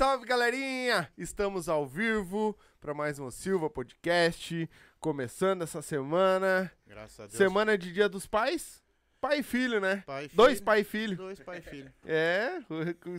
Salve, galerinha! Estamos ao vivo para mais um Silva Podcast, começando essa semana. Graças a Deus. Semana de Dia dos Pais. Pai e filho, né? Pai e Dois filho. pai e filho. Dois pai e filho. É,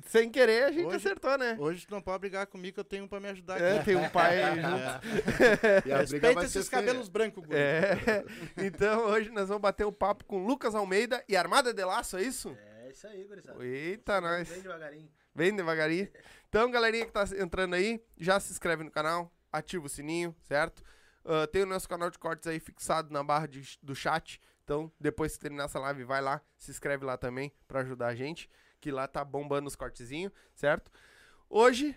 sem querer a gente Hoje- acertou, né? Hoje tu não pode brigar comigo que eu tenho um pra me ajudar É, aqui. tem um pai junto. É. A briga Respeita esses cabelos brancos, guri. É. Então hoje nós vamos bater o papo com Lucas Almeida e Armada de Laço, é isso? É isso aí, gurizada. Eita, nós. Bem devagarinho. Bem devagarinho. Então, galerinha que tá entrando aí, já se inscreve no canal, ativa o sininho, certo? Ah, tem o nosso canal de cortes aí fixado na barra de- do chat. Então, depois que terminar essa live, vai lá, se inscreve lá também pra ajudar a gente, que lá tá bombando os cortezinhos, certo? Hoje,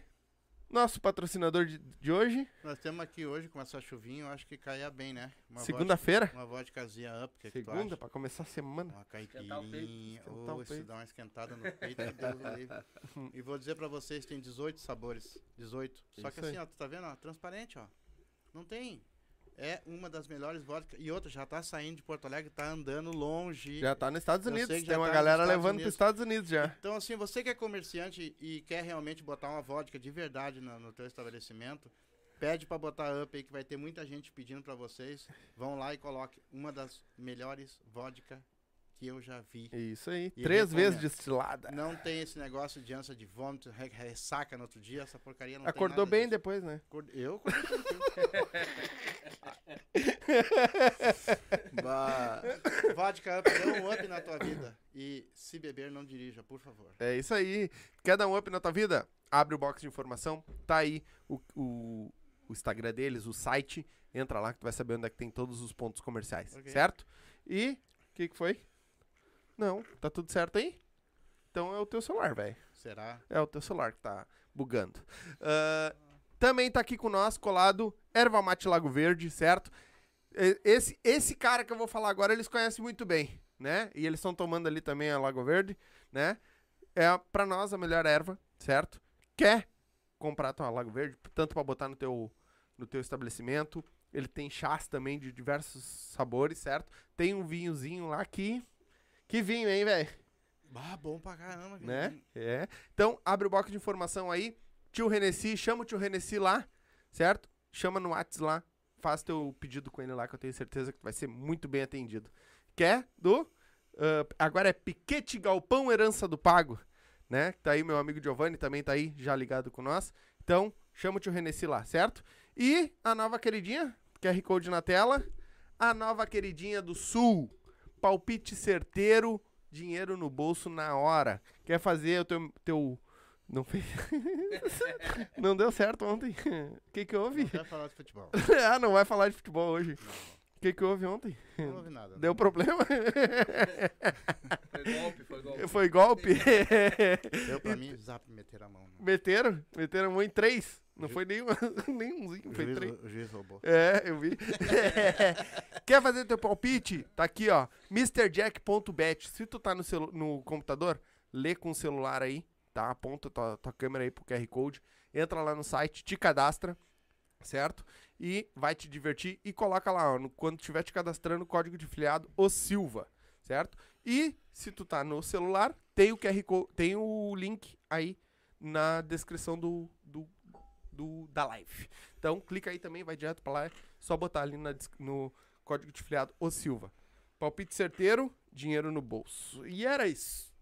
nosso patrocinador de, de hoje, Nós temos aqui hoje, com essa chuvinha, eu acho que caia bem, né? Uma segunda-feira. vodka- Uma vodkazinha up, que que tu Segunda, acha? pra começar a semana. Uma caipirinha. Oh, isso peito. dá uma esquentada no peito, que. E vou dizer pra vocês, tem 18 sabores. 18. Só que assim, ó, tu tá vendo, ó, transparente, ó. Não tem. É uma das melhores vodkas. E outra, já tá saindo de Porto Alegre, tá andando longe. Já tá nos Estados Unidos. Tem uma tá nos galera levando Unidos. pros Estados Unidos já. Então, assim, você que é comerciante e quer realmente botar uma vodka de verdade no, no teu estabelecimento, pede pra botar up aí, que vai ter muita gente pedindo pra vocês. Vão lá e coloque uma das melhores vodka que eu já vi. Isso aí. E Três vezes destilada. Não tem esse negócio de ânsia de vômito, re- ressaca no outro dia, essa porcaria não Acordou tem nada bem disso. depois, né? Eu acordei Vodka up, dê um up na tua vida. E se beber, não dirija, por favor. É isso aí. Quer dar um up na tua vida? Abre o box de informação. Tá aí o, o, o Instagram deles, o site. Entra lá que tu vai saber onde é que tem todos os pontos comerciais. Ok. Certo? E o que, que foi? Não, tá tudo certo aí? Então é o teu celular, velho. Será? É o teu celular que tá bugando. Ah, também tá aqui com nós, colado, Erva Mate Lago Verde, certo? Esse, esse cara que eu vou falar agora, eles conhecem muito bem, né? E eles estão tomando ali também a Lago Verde, né? É pra nós a melhor erva, certo? Quer comprar tua Lago Verde, tanto pra botar no teu, no teu estabelecimento. Ele tem chás também de diversos sabores, certo? Tem um vinhozinho lá que... Que vinho, hein, velho? Bah, bom pra caramba. né? É. Então, abre o box de informação aí. Tio Renessi, chama o tio Renessi lá, certo? Chama no Whats lá. Faz teu pedido com ele lá, que eu tenho certeza que vai ser muito bem atendido. Quer? Do? ah, agora é Piquete Galpão Herança do Pago, né? Tá aí meu amigo Giovanni, também tá aí, já ligado com nós. Então, chama o tio Renessi lá, certo? E a nova queridinha, QR Code na tela. A nova queridinha do Sul. Palpite certeiro, dinheiro no bolso na hora. Quer fazer o teu. teu... Não fez. não deu certo ontem. O que, que houve? Não quero falar de futebol. ah, não vai falar de futebol hoje. O que, que houve ontem? Não ouvi nada. Deu problema? Foi golpe, foi golpe. Foi golpe? Deu pra mim, zap, meter a mão. né? Meteram? Meteram a mão em três. Não foi nenhum, nenhumzinho, O foi juiz, três. o juiz roubou. É, eu vi. Quer fazer teu palpite? Tá aqui, ó. MrJack.bet. Se tu tá no, no computador, lê com o celular aí, tá? Aponta tua, tua câmera aí pro QR Code. Entra lá no site, te cadastra, certo? E vai te divertir. E coloca lá, ó, no- quando tiver te cadastrando, o código de filiado, o Silva, certo? E se tu tá no celular, tem o QR Code, tem o link aí na descrição do, do, do- da live. Então, clica aí também, vai direto pra lá. É só botar ali na no código de filiado o Silva. Palpite certeiro, dinheiro no bolso. E era isso.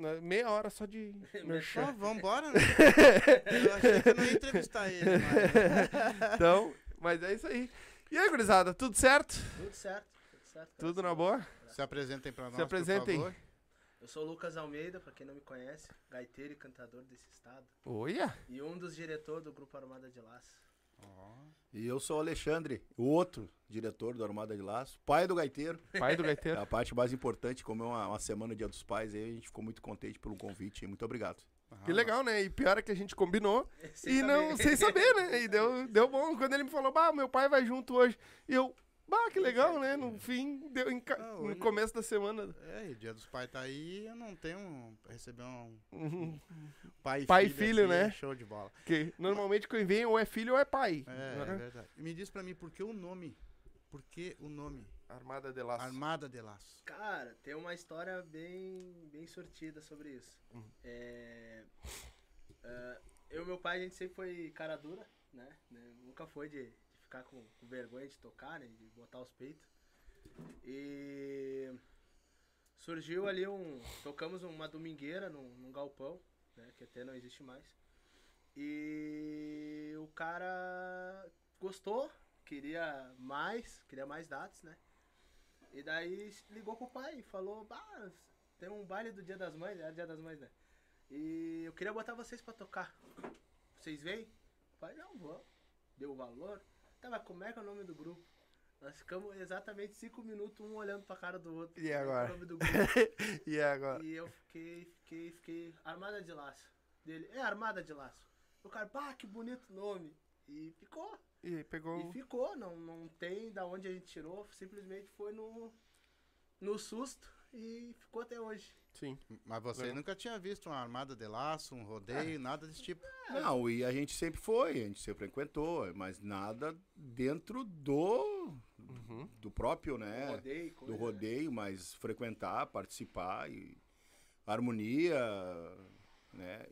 Na- Meia hora só de Só merchan. vambora, né? Eu achei que eu não ia entrevistar ele, mas... Então, mas é isso aí. E aí, gurizada, tudo certo? Tudo certo, tudo certo. Tudo na boa? Se apresentem pra nós, Se apresentem. por favor. Eu sou o Lucas Almeida, pra quem não me conhece, gaiteiro e cantador desse estado. Olha! E um dos diretores do Grupo Armada de Laço. E eu sou o Alexandre, o outro diretor do Armada de Laço, pai do gaiteiro. Pai do É gaiteiro. a parte mais importante, como é uma, uma semana Dia dos Pais, aí a gente ficou muito contente pelo convite. Muito obrigado. Que legal, né? E pior é que a gente combinou Sem e não, saber. sem saber, né? E deu, deu bom. Quando ele me falou, bah, meu pai vai junto hoje. E eu, bah, que legal, né? No fim, deu em ca- Ah, no começo da semana. É, e dia dos pais tá aí, eu não tenho um, receber um Uhum. pai e Pai e filho, filho, aqui, né? é Show de bola. Que normalmente quem vem ou é filho ou é pai. É, né? é verdade. E me diz pra mim, por que o nome? Por que o nome? Armada de laço. Armada de Laço. Cara, tem uma história bem, bem sortida sobre isso. Uhum. É, meu pai, a gente sempre foi cara dura, né? Nunca foi de ficar com, com vergonha de tocar, né? De botar os peitos. E surgiu ali um. Tocamos uma domingueira num, num galpão, né? Que até não existe mais. E o cara gostou, queria mais, queria mais datas, né? E daí ligou pro pai e falou, bah, tem um baile do Dia das Mães, era Dia das Mães, né? E eu queria botar vocês pra tocar. Vocês vêm? Pai, não, vamos. Deu o valor. Tá, mas como é que é o nome do grupo? Nós ficamos exatamente cinco minutos, um olhando pra cara do outro. E é o agora? E agora? E eu fiquei, fiquei, fiquei. Armada de laço. Dele, é armada de laço. O cara, pá, que bonito nome. E ficou. E pegou. E ficou. Não, não tem da onde a gente tirou. Simplesmente foi no. No susto. E ficou até hoje. Sim. Mas você Legal. nunca tinha visto uma armada de laço, um rodeio, nada desse tipo. Não, e a gente sempre foi, a gente sempre frequentou, mas nada dentro do, Uhum. do próprio, né? Rodeio, coisa, do né? rodeio, mas frequentar, participar e harmonia, né?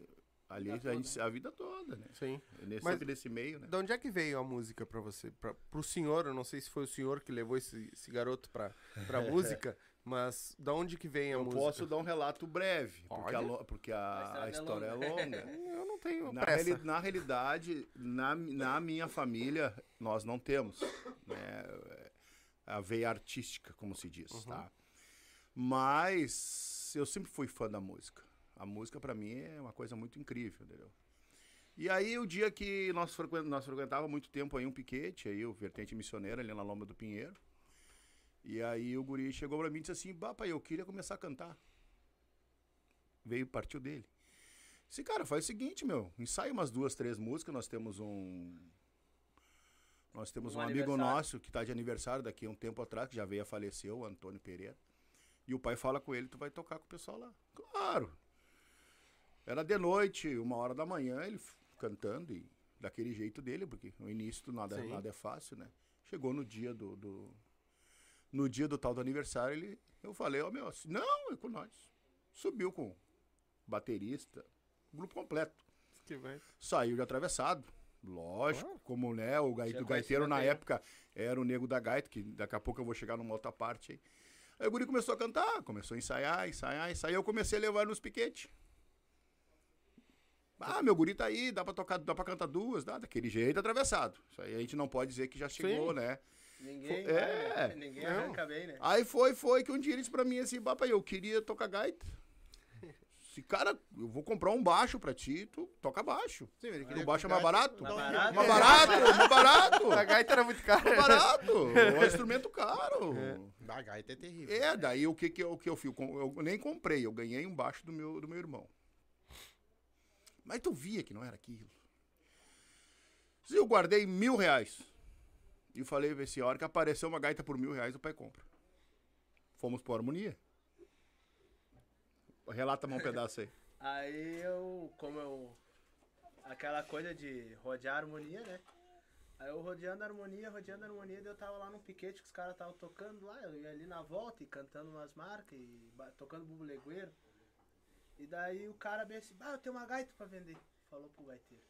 Ali Vida a, gente, a vida toda, né? Sim. Nesse, Mas- sempre nesse meio, né? De onde é que veio a música pra você? Pra, pro senhor, eu não sei se foi o senhor que levou esse, esse garoto pra, pra música, mas da onde que vem a Eu música? posso dar um relato breve, porque a, porque a, A a história é é longa. Eu não tenho Na, pressa. reali- na realidade, na, na minha família, nós não temos né, a veia artística, como se diz, Uhum. tá? Mas eu sempre fui fã da música. A música, pra mim, é uma coisa muito incrível, entendeu? E aí, o dia que nós, frequen, nós frequentava muito tempo aí um piquete, aí o Vertente Missioneira, ali na Lomba do Pinheiro. E aí o guri chegou pra mim e disse assim, bah, pai, eu queria começar a cantar. Veio, partiu dele. Disse, cara, faz o seguinte, meu, ensaia umas duas, três músicas, nós temos um... Nós temos um, Um amigo nosso que tá de aniversário daqui a um tempo atrás, que já veio a falecer, o Antônio Pereira. E o pai fala com ele, tu vai tocar com o pessoal lá. Claro. Era de noite, uma hora da manhã, ele cantando e daquele jeito dele, porque no início do nada, Sim. nada é fácil, né? Chegou no dia do, do- no dia do tal do aniversário, ele, eu falei, ó meu, assim, não, é com nós. Subiu com baterista, grupo completo. Saiu de atravessado. Lógico, como né, o, gai- Já o gaiteiro na bem. época era o nego da gaita, que daqui a pouco eu vou chegar numa outra parte aí. Aí o guri começou a cantar, começou a ensaiar, ensaiar, ensaiar. Eu comecei a levar nos piquetes. Ah, meu guri tá aí, dá pra tocar, dá pra cantar duas, dá, daquele jeito atravessado. Isso aí a gente não pode dizer que já chegou, Sim. né? Ninguém, Fo- é. né? ninguém Não. arranca bem, né? Aí foi, foi que um dia ele disse pra mim assim, papai, eu queria tocar gaita. Esse cara, eu vou comprar um baixo pra ti, tu toca baixo. Sim, ele O queria baixo é mais barato? Mais barato. Mais barato, mais barato. A gaita era muito cara. Mais barato. É um instrumento caro. A gaita é terrível. É, daí o que que eu, o que eu fiz? Eu nem comprei, eu ganhei um baixo do meu, do meu irmão. Mas tu via que não era aquilo. Se eu guardei mil reais e falei pra esse hora que apareceu uma gaita por mil reais, o pai compra. Fomos por harmonia. Relata mais um pedaço aí. Aí eu, como eu. Aquela coisa de rodear a harmonia, né? Aí eu rodeando a harmonia, rodeando a harmonia, eu tava lá num piquete que os caras estavam tocando lá, eu ia ali na volta e cantando umas marcas e tocando bubulegueiro. E daí o cara bem assim, ah, eu tenho uma gaita pra vender. Falou pro gaiteiro.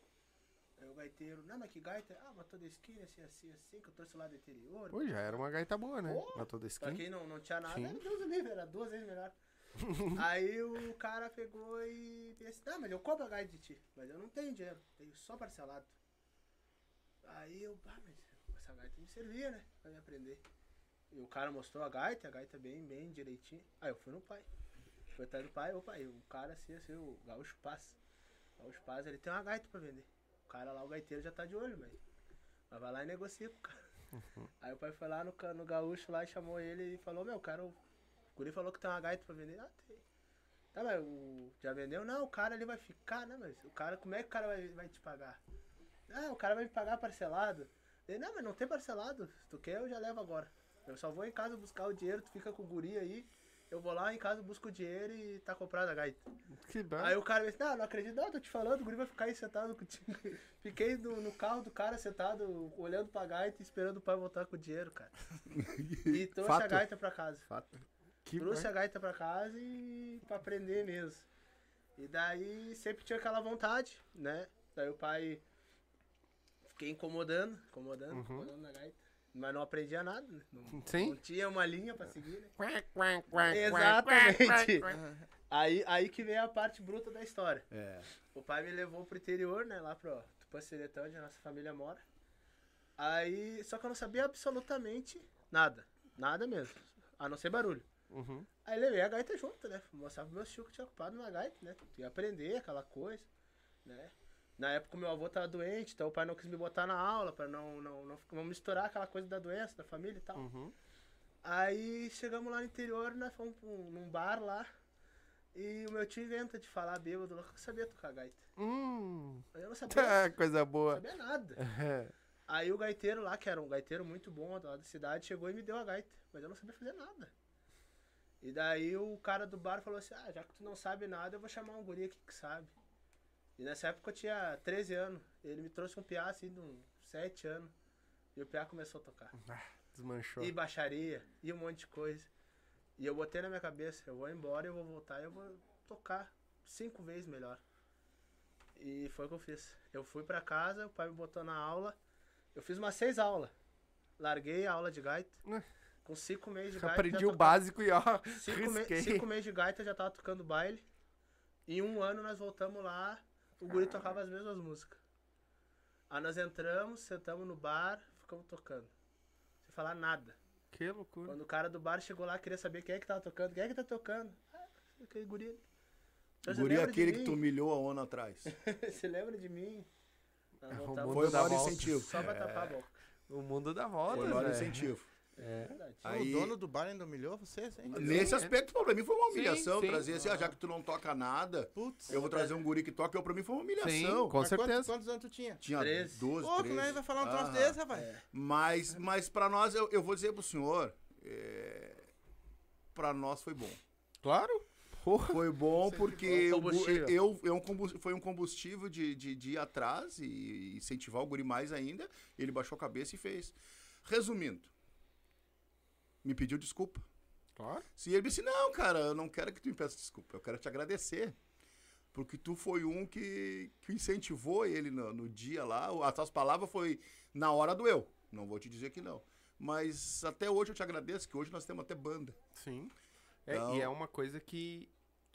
Aí o gaiteiro, não, mas que gaita? Ah, mas toda esquina, assim, assim, assim, que eu trouxe lá do interior. Pô, já era uma gaita boa, né? Pô, toda Pra esquina. quem não, não tinha nada, Sim. era Deus do livre, era duas vezes melhor. Aí o cara pegou e disse, ah, mas eu compro a gaita de ti, mas eu não tenho dinheiro, tenho só parcelado. Aí eu, ah, mas essa gaita me servia, né, pra me aprender. E o cara mostrou a gaita, a gaita bem, bem direitinho. Aí eu fui no pai. Fui atrás do pai, opa, aí o cara assim, assim, o Gaúcho Paz. O Gaúcho Paz, ele tem uma gaita pra vender. O cara lá, o gaiteiro já tá de olho, mas, mas vai lá e negocia com o cara. Aí o pai foi lá no, no gaúcho lá e chamou ele e falou, meu, cara, o guri falou que tem uma gaita pra vender. Ah, tem. Tá, mas o. Já vendeu? Não, o cara ali vai ficar, né, mas o cara, como é que o cara vai, vai te pagar? Ah, o cara vai me pagar parcelado. Ele, não, mas não tem parcelado. Se tu quer, eu já levo agora. Eu só vou em casa buscar o dinheiro, tu fica com o guri aí. Eu vou lá em casa, busco o dinheiro e tá comprada a gaita. Que bom. Aí o cara disse, não, não acredito, não, tô te falando, o guri vai ficar aí sentado contigo. Fiquei no, no carro do cara sentado, olhando pra gaita e esperando o pai voltar com o dinheiro, cara. E trouxe a Fato. gaita pra casa. Fato. Que trouxe bom. a gaita pra casa e pra aprender mesmo. E daí sempre tinha aquela vontade, né? Daí o pai. Fiquei incomodando, incomodando, Uhum. incomodando na gaita. Mas não aprendia nada, né? Não, Sim. não tinha uma linha pra seguir, né? Exatamente. Aí, aí que vem a parte bruta da história. É. O pai me levou pro interior, né? Lá pro Tupanciretão, onde a nossa família mora. Aí, só que eu não sabia absolutamente nada. Nada mesmo. A não ser barulho. Uhum. Aí levei a gaita junto, né? Mostrar pro meu tio que tinha ocupado na gaita, né? Ia aprender aquela coisa, né? Na época meu avô tava doente, então o pai não quis me botar na aula pra não, não, não, não misturar aquela coisa da doença, da família e tal. Uhum. Aí chegamos lá no interior, nós fomos pra um- num bar lá. E o meu tio inventa de falar bêbado eu sabia tocar gaita. Hum. Aí eu não sabia, Tá, coisa não boa. sabia nada. É. Aí o gaiteiro lá, que era um gaiteiro muito bom lá da cidade, chegou e me deu a gaita. Mas eu não sabia fazer nada. E daí o cara do bar falou assim, ah, já que tu não sabe nada, eu vou chamar um guri aqui que sabe. E nessa época eu tinha 13 anos. Ele me trouxe um piá assim de uns 7 anos. E o piá começou a tocar. Desmanchou. E baixaria, e um monte de coisa. E eu botei na minha cabeça, eu vou embora, eu vou voltar e eu vou tocar cinco vezes melhor. E foi o que eu fiz. Eu fui pra casa, o pai me botou na aula. Eu fiz umas seis aulas. Larguei a aula de gaita. Né? Com cinco meses de gaita. Aprendi o básico e ó, Cinco, me- cinco meses de gaita eu já tava tocando baile. Em um ano nós voltamos lá, o guri tocava as mesmas músicas. Aí nós entramos, sentamos no bar, ficamos tocando. Sem falar nada. Que loucura. Quando o cara do bar chegou lá, queria saber quem é que tava tocando. Quem é que tá tocando? Ah, aquele guri. ali. O Você guri é aquele que tu humilhou a ONU atrás. Você lembra de mim? Nós É, o Foi o dá maior voltas. incentivo. só pra tapar a boca. O mundo dá Foi voltas, o maior incentivo. É. Verdade. Aí- O dono do bar ainda humilhou vocês, hein? Nesse Sim, aspecto, pra mim foi uma humilhação. sim. Trazer assim, ah, já que tu não toca nada, Putz. eu vou trazer um guri que toca. Eu, pra mim foi uma Sim, humilhação. com Mas quantos- certeza. Quantos, anos tu tinha? Tinha Treze. 12, Pô, como é 13. que vai falar um troço Aham. desse, rapaz? É. Mas, mas pra nós, eu, eu vou dizer pro senhor, é, pra nós foi bom. Claro. Porra. Foi bom porque eu, eu, um combus- foi um combustível de, de, de ir atrás e incentivar o guri mais ainda. Ele baixou a cabeça e fez. Resumindo, me pediu desculpa. Claro. Se ele disse, não, cara, eu não quero que tu me peça desculpa, eu quero te agradecer. Porque tu foi um que, que incentivou ele no, no dia lá. As tuas palavras foi na hora do eu. Não vou te dizer que não. Mas até hoje eu te agradeço, que hoje nós temos até banda. Sim. É, Então- E é uma coisa que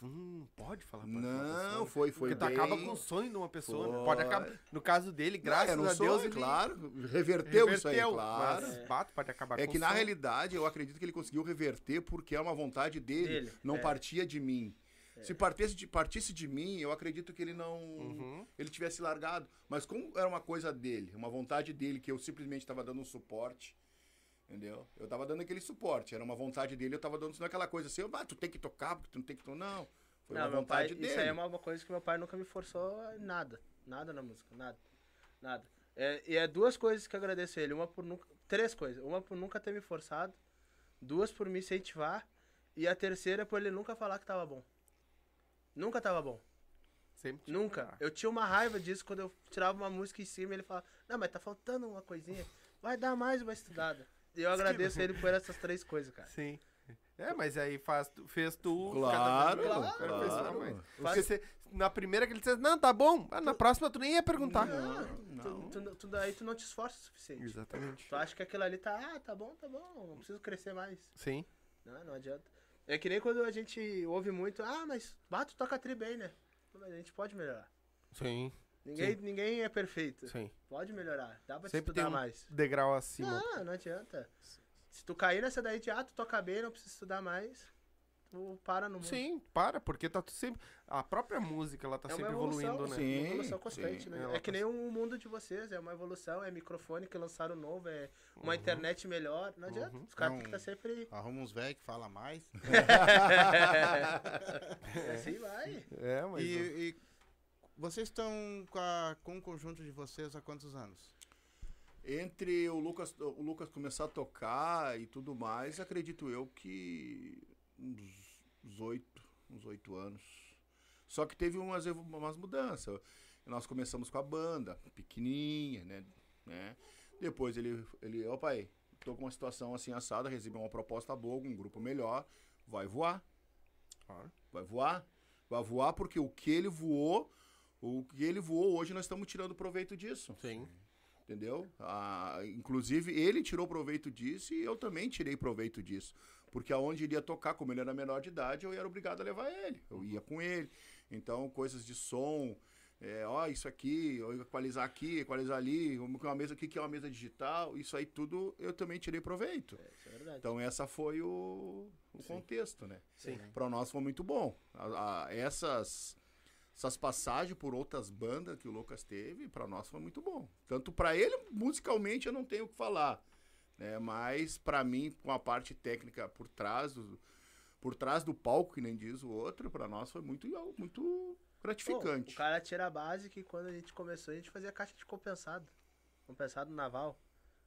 tu não pode falar pra Não, pessoa. foi, foi Porque tu bem... acaba com o sonho de uma pessoa. né? Pode acabar. No caso dele, graças Não, a era um Deus, sonho, ele claro. Reverteu, isso aí, reverteu, claro. Mas bato, pode acabar É com que na sonho. realidade eu acredito que ele conseguiu reverter porque é uma vontade dele, Dele, não é. partia de mim. Se partisse de, partisse de mim, eu acredito que ele não. Uhum. Ele tivesse largado. Mas como era uma coisa dele, uma vontade dele, que eu simplesmente estava dando um suporte. Entendeu? Eu tava dando aquele suporte. Era uma vontade dele, eu tava dando não aquela coisa assim, ah, tu tem que tocar, porque tu não tem que tocar. Não. Foi Não, uma meu pai, vontade dele. isso aí é uma uma coisa que meu pai nunca me forçou nada. Nada na música, nada. Nada. É, e é duas coisas que eu agradeço a ele. Uma por nunca. Três coisas. Uma por nunca ter me forçado. Duas por me incentivar. E a terceira por ele nunca falar que tava bom. Nunca tava bom. Sempre tinha Nunca. Eu tinha uma raiva disso quando eu tirava uma música em cima e ele falava, não, mas tá faltando uma coisinha. Vai dar mais uma estudada. E eu agradeço ele por essas três coisas, cara. Sim. É, mas aí faz, tu- fez tu. Claro, cada vez- claro. Faz- Porque você- na primeira que ele disse, não, tá bom. Ah, na próxima tu nem ia perguntar. Tu, tu, tu, daí tu não te esforça o suficiente. Exatamente. Tu acha que aquilo ali tá, ah, tá bom, tá bom, não preciso crescer mais. Sim. Não, não adianta. É que nem quando a gente ouve muito, ah, mas bato toca tri bem, né? Mas a gente pode melhorar. Sim. Ninguém, ninguém é perfeito. Sim. Pode melhorar. Dá pra te Sempre tem estudar um mais. degrau acima. Não, não adianta. Se tu cair nessa daí de, ah, tu toca bem, não precisa estudar mais, tu para no mundo. Sim, para, porque tá tu sempre. A própria música, ela tá É uma sempre evolução, evoluindo, né? sim. Uma evolução constante, sim. né? Ela É que tá- nem o mundo de vocês, é uma evolução, é microfone que lançaram novo, é Uhum. uma internet melhor. Não adianta. Os caras têm que estar sempre. Arruma uns velhos que fala mais. E assim vai. É, mas. E, e vocês estão com, a- com o conjunto de vocês há quantos anos? Entre o Lucas, o Lucas começar a tocar e tudo mais, acredito eu que uns, uns oito, uns oito anos. Só que teve umas, umas mudanças. Nós começamos com a banda, pequenininha, né? né? Depois ele, ele, ó pai, tô com uma situação assim assada, recebi uma proposta boa, um grupo melhor, vai voar. Vai voar. Vai voar porque o que ele voou, O que ele voou hoje, nós estamos tirando proveito disso. Sim. Entendeu? Ah, inclusive, ele tirou proveito disso e eu também tirei proveito disso. Porque aonde ele ia tocar, como ele era menor de idade, eu era obrigado a levar ele. Eu ia com ele. Então, coisas de som, é, ó, isso aqui, ó, equalizar aqui, equalizar ali, uma mesa aqui que é uma mesa digital, isso aí tudo eu também tirei proveito. Isso é verdade. Então, essa foi o, o contexto, né? Sim. Para nós foi muito bom. A- a- essas essas passagens por outras bandas que o Lucas teve, para nós foi muito bom. Tanto para ele, musicalmente, eu não tenho o que falar. Né? Mas para mim, com a parte técnica por trás do, por trás do palco, que nem diz o outro, para nós foi muito, muito gratificante. o cara tira a base que quando a gente começou, a gente fazia caixa de compensado. Compensado naval.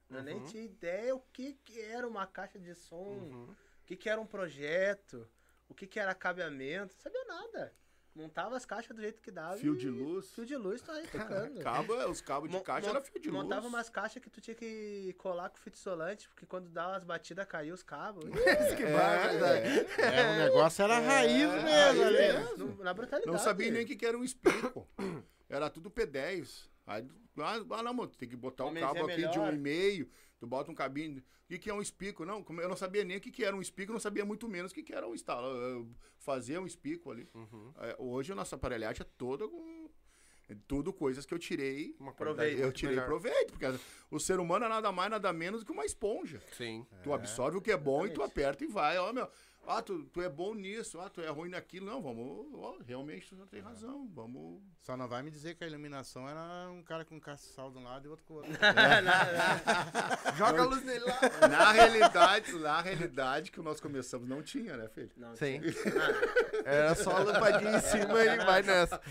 Eu nem Uhum. tinha ideia o que, que era uma caixa de som, Uhum. o que, que era um projeto, o que, que era cabeamento, não sabia nada. Montava as caixas do jeito que dava. Fio de luz. Fio de luz, tá aí tocando. Cabo, os cabos de Mon- caixa era fio de luz. Montava umas caixas que tu tinha que colar com fita isolante, porque quando dava as batidas caía os cabos. que barbaridade. É, o negócio era raiz mesmo raiz ali. mesmo. No- na brutalidade. Não sabia nem o que, que era um espico. Era tudo P10. Aí, ah, não, mano, tu tem que botar um Homenzinho cabo aqui de um e meio, tu bota um cabinho. O que, que é um espico? Não, como eu não sabia nem o que, que era um espico, não sabia muito menos o que, que era um instalo. eu Fazer um espico ali. Uhum. É, hoje a nossa aparelhagem é toda com. é Tudo coisas que eu tirei. Uma Proveito. Eu tirei melhor. proveito, porque o ser humano é nada mais, nada menos do que uma esponja. Sim. Tu absorve o que é bom e tu exatamente. aperta e vai. Ó, meu. Ah, tu, tu é bom nisso, ah, tu é ruim naquilo. Não, vamos. Ó, realmente tu não tem razão. Vamos. Só não vai me dizer que a iluminação era um cara com caçal de um lado e outro com o outro. Joga a luz nele lá. Na realidade, na realidade que nós começamos não tinha, né, filho? Não, Sim. Ah, Era só a lampadinha em cima e vai nessa.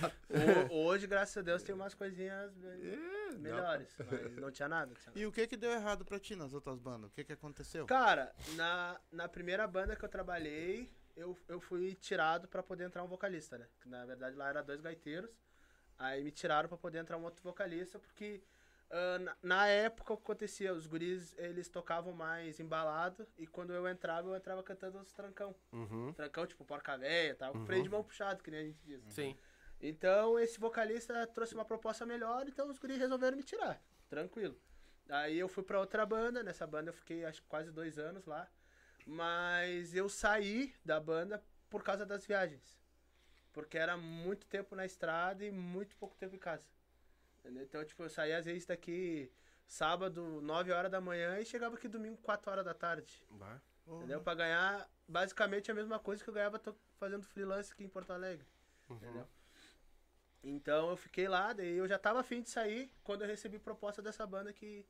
ho- hoje, graças a Deus, tem umas coisinhas É, dá melhores. Mas não tinha nada. tinha nada. E o que que deu errado pra ti nas outras bandas? O que que aconteceu? Cara, na, na primeira banda que eu trabalhei, eu, eu fui tirado pra poder entrar um vocalista, né? Que, na verdade lá era dois gaiteiros. Aí me tiraram pra poder entrar um outro vocalista, porque ah, na, na época o que acontecia, os guris eles tocavam mais embalado e quando eu entrava, eu entrava cantando os trancão. Uhum. Trancão, tipo porca véia, tal, com freio de mão puxado, que nem a gente diz. Sim. Então esse vocalista trouxe uma proposta melhor, então os guris resolveram me tirar. Tranquilo. Aí eu fui pra outra banda, nessa banda eu fiquei acho quase dois anos lá. Mas eu saí da banda por causa das viagens. Porque era muito tempo na estrada e muito pouco tempo em casa. Entendeu? Então, tipo, eu saía às vezes daqui sábado, 9 horas da manhã e chegava aqui domingo, 4 horas da tarde. Vai. Entendeu? Pra ganhar basicamente a mesma coisa que eu ganhava to- fazendo freelance aqui em Porto Alegre. Entendeu? Então eu fiquei lá, daí eu já tava afim de sair quando eu recebi proposta dessa banda que,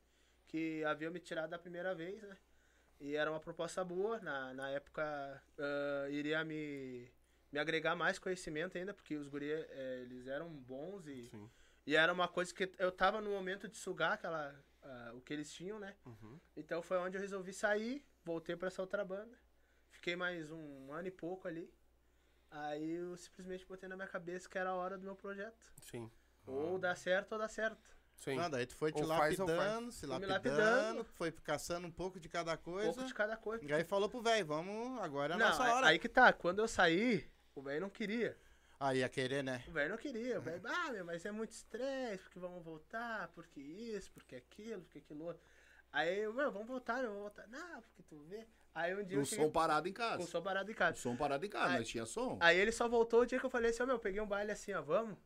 que havia me tirado da primeira vez, né? E era uma proposta boa, na, na época ah, iria me, me agregar mais conhecimento ainda, porque os guri, eh, eles eram bons e, Sim. e era uma coisa que eu tava no momento de sugar aquela, ah, o que eles tinham, né? Uhum. Então foi onde eu resolvi sair, voltei pra essa outra banda. Fiquei mais um ano e pouco ali. Aí eu simplesmente botei na minha cabeça que era a hora do meu projeto. Sim. Ou dá certo ou dá certo. Sim. Nada, aí tu foi te Ou faz, ou faz. lapidando, se lapidando, lapidando. foi caçando um pouco de cada Um coisa. pouco de cada coisa. E aí falou pro velho, vamos, agora é a não, nossa aí- hora. aí que tá. Quando eu saí, o velho não queria. Aí ia querer, né? O velho não queria. O velho, ah, meu, mas é muito estresse, porque vamos voltar, porque isso, porque aquilo, porque aquilo outro. Aí eu, meu, vamos voltar, meu, vamos voltar. Não, porque tu vê. Aí um dia O eu cheguei som parado em com casa. o som parado em O casa. som parado em casa, Ai. nós tinha som. Aí ele só voltou o dia que eu falei assim, ó, meu, peguei um baile assim, ó, vamos?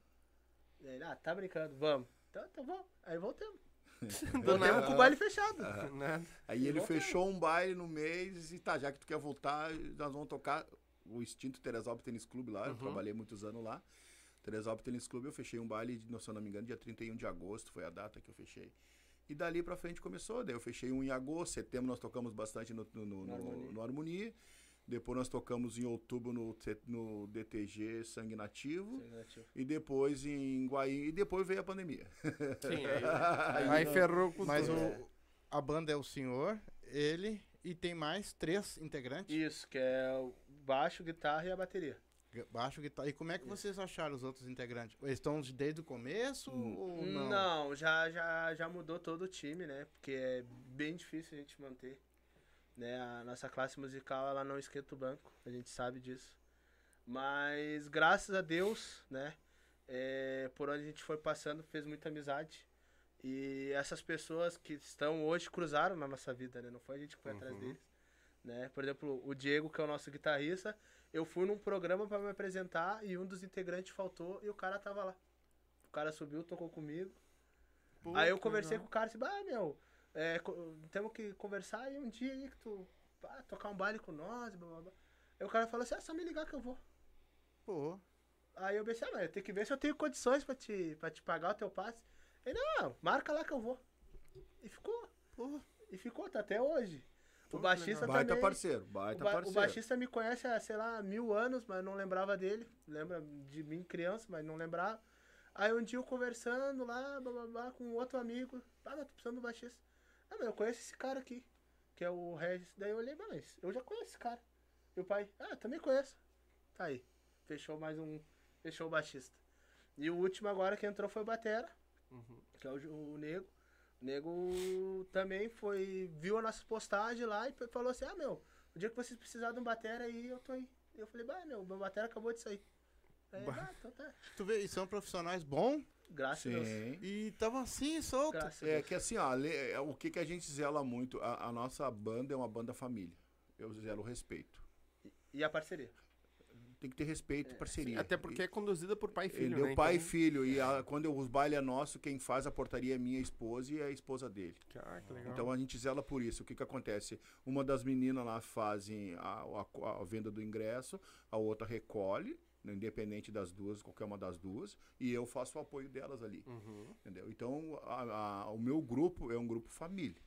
E Ele, ah, tá brincando, vamos. Então, então vamos. Aí voltamos. voltamos com o baile fechado. Né? Aí ele voltamos. fechou um baile no mês e tá, já que tu quer voltar, nós vamos tocar o extinto Teresópolis Tênis Clube lá. Eu Uhum. trabalhei muitos anos lá. Teresópolis Tênis Clube, eu fechei um baile, se eu não me engano, dia 31 de agosto, foi a data que eu fechei. E dali pra frente começou. Daí eu fechei um em agosto, setembro nós tocamos bastante no, no, no, No Harmonia. no Harmonia. Depois nós tocamos em outubro no, no DTG Sangue Nativo. E depois em Guaí. E depois veio a pandemia. Sim, aí, aí ferrou com Mas tudo. o, a banda é o senhor, ele e tem mais três integrantes. Isso, que é o baixo, guitarra e a bateria. Baixo, guitarra. E como é que vocês acharam os outros integrantes? Eles estão desde o começo ou não? Não, já, já, já mudou todo o time, né? Porque é bem difícil a gente manter. Né? A nossa classe musical, ela não esquenta o banco, a gente sabe disso. Mas, graças a Deus, né? é, por onde a gente foi passando, fez muita amizade. E essas pessoas que estão hoje cruzaram na nossa vida, né? Não foi a gente que foi atrás Uhum. deles. Né? Por exemplo, o Diego, que é o nosso guitarrista, eu fui num programa pra me apresentar e um dos integrantes faltou e o cara tava lá. O cara subiu, tocou comigo. Pô, aí eu conversei legal. com o cara e disse, ah, meu, é, temos que conversar aí um dia aí que tu ah, tocar um baile com nós, blá blá blá. Aí o cara falou assim, ah, só me ligar que eu vou. Pô, Aí eu pensei, ah, mas eu tenho que ver se eu tenho condições pra te, pra te pagar o teu passe. Ele, não, marca lá que eu vou. E ficou. pô. E ficou, tá até hoje. O baixista Baita também. parceiro, O, baita ba- o parceiro. baixista me conhece há, sei lá, mil anos, mas não lembrava dele. Lembra de mim criança, mas não lembrava. Aí um dia eu conversando lá, blá, blá, blá, com outro amigo. Ah, mas tô precisando do baixista. Ah, mas eu conheço esse cara aqui, que é o Regis. Daí eu olhei, mas eu já conheço esse cara. E o pai, ah, eu também conheço. Tá aí. Fechou mais um. Fechou o baixista. E o último agora que entrou foi o Batera, Uhum. que é o, o Nego. O Nego também foi. Viu a nossa postagem lá e falou assim: Ah, meu, o dia que vocês precisarem de um batera aí, eu tô aí. Eu falei, bah, meu, meu batera acabou de sair. Aí, Bah. ah, então tá. Tu vê, e são profissionais bons Graças a Deus. E estavam assim, solto. Graças É que assim, ó, é, o que, que a gente zela muito? A, a nossa banda é uma banda família. Eu zelo o respeito. E a parceria. Tem que ter respeito e parceria. Até porque é conduzida por pai e filho, Ele né? é pai e Então- filho. E a- quando eu- os bailes é nosso, quem faz a portaria é minha esposa e é a esposa dele. Ah, que legal. Então a gente zela por isso. O que que acontece? Uma das meninas lá fazem a, a- a venda do ingresso, a outra recolhe, né, independente das duas, qualquer uma das duas, e eu faço o apoio delas ali. Uhum. Entendeu? Então a- a- o meu grupo é um grupo família.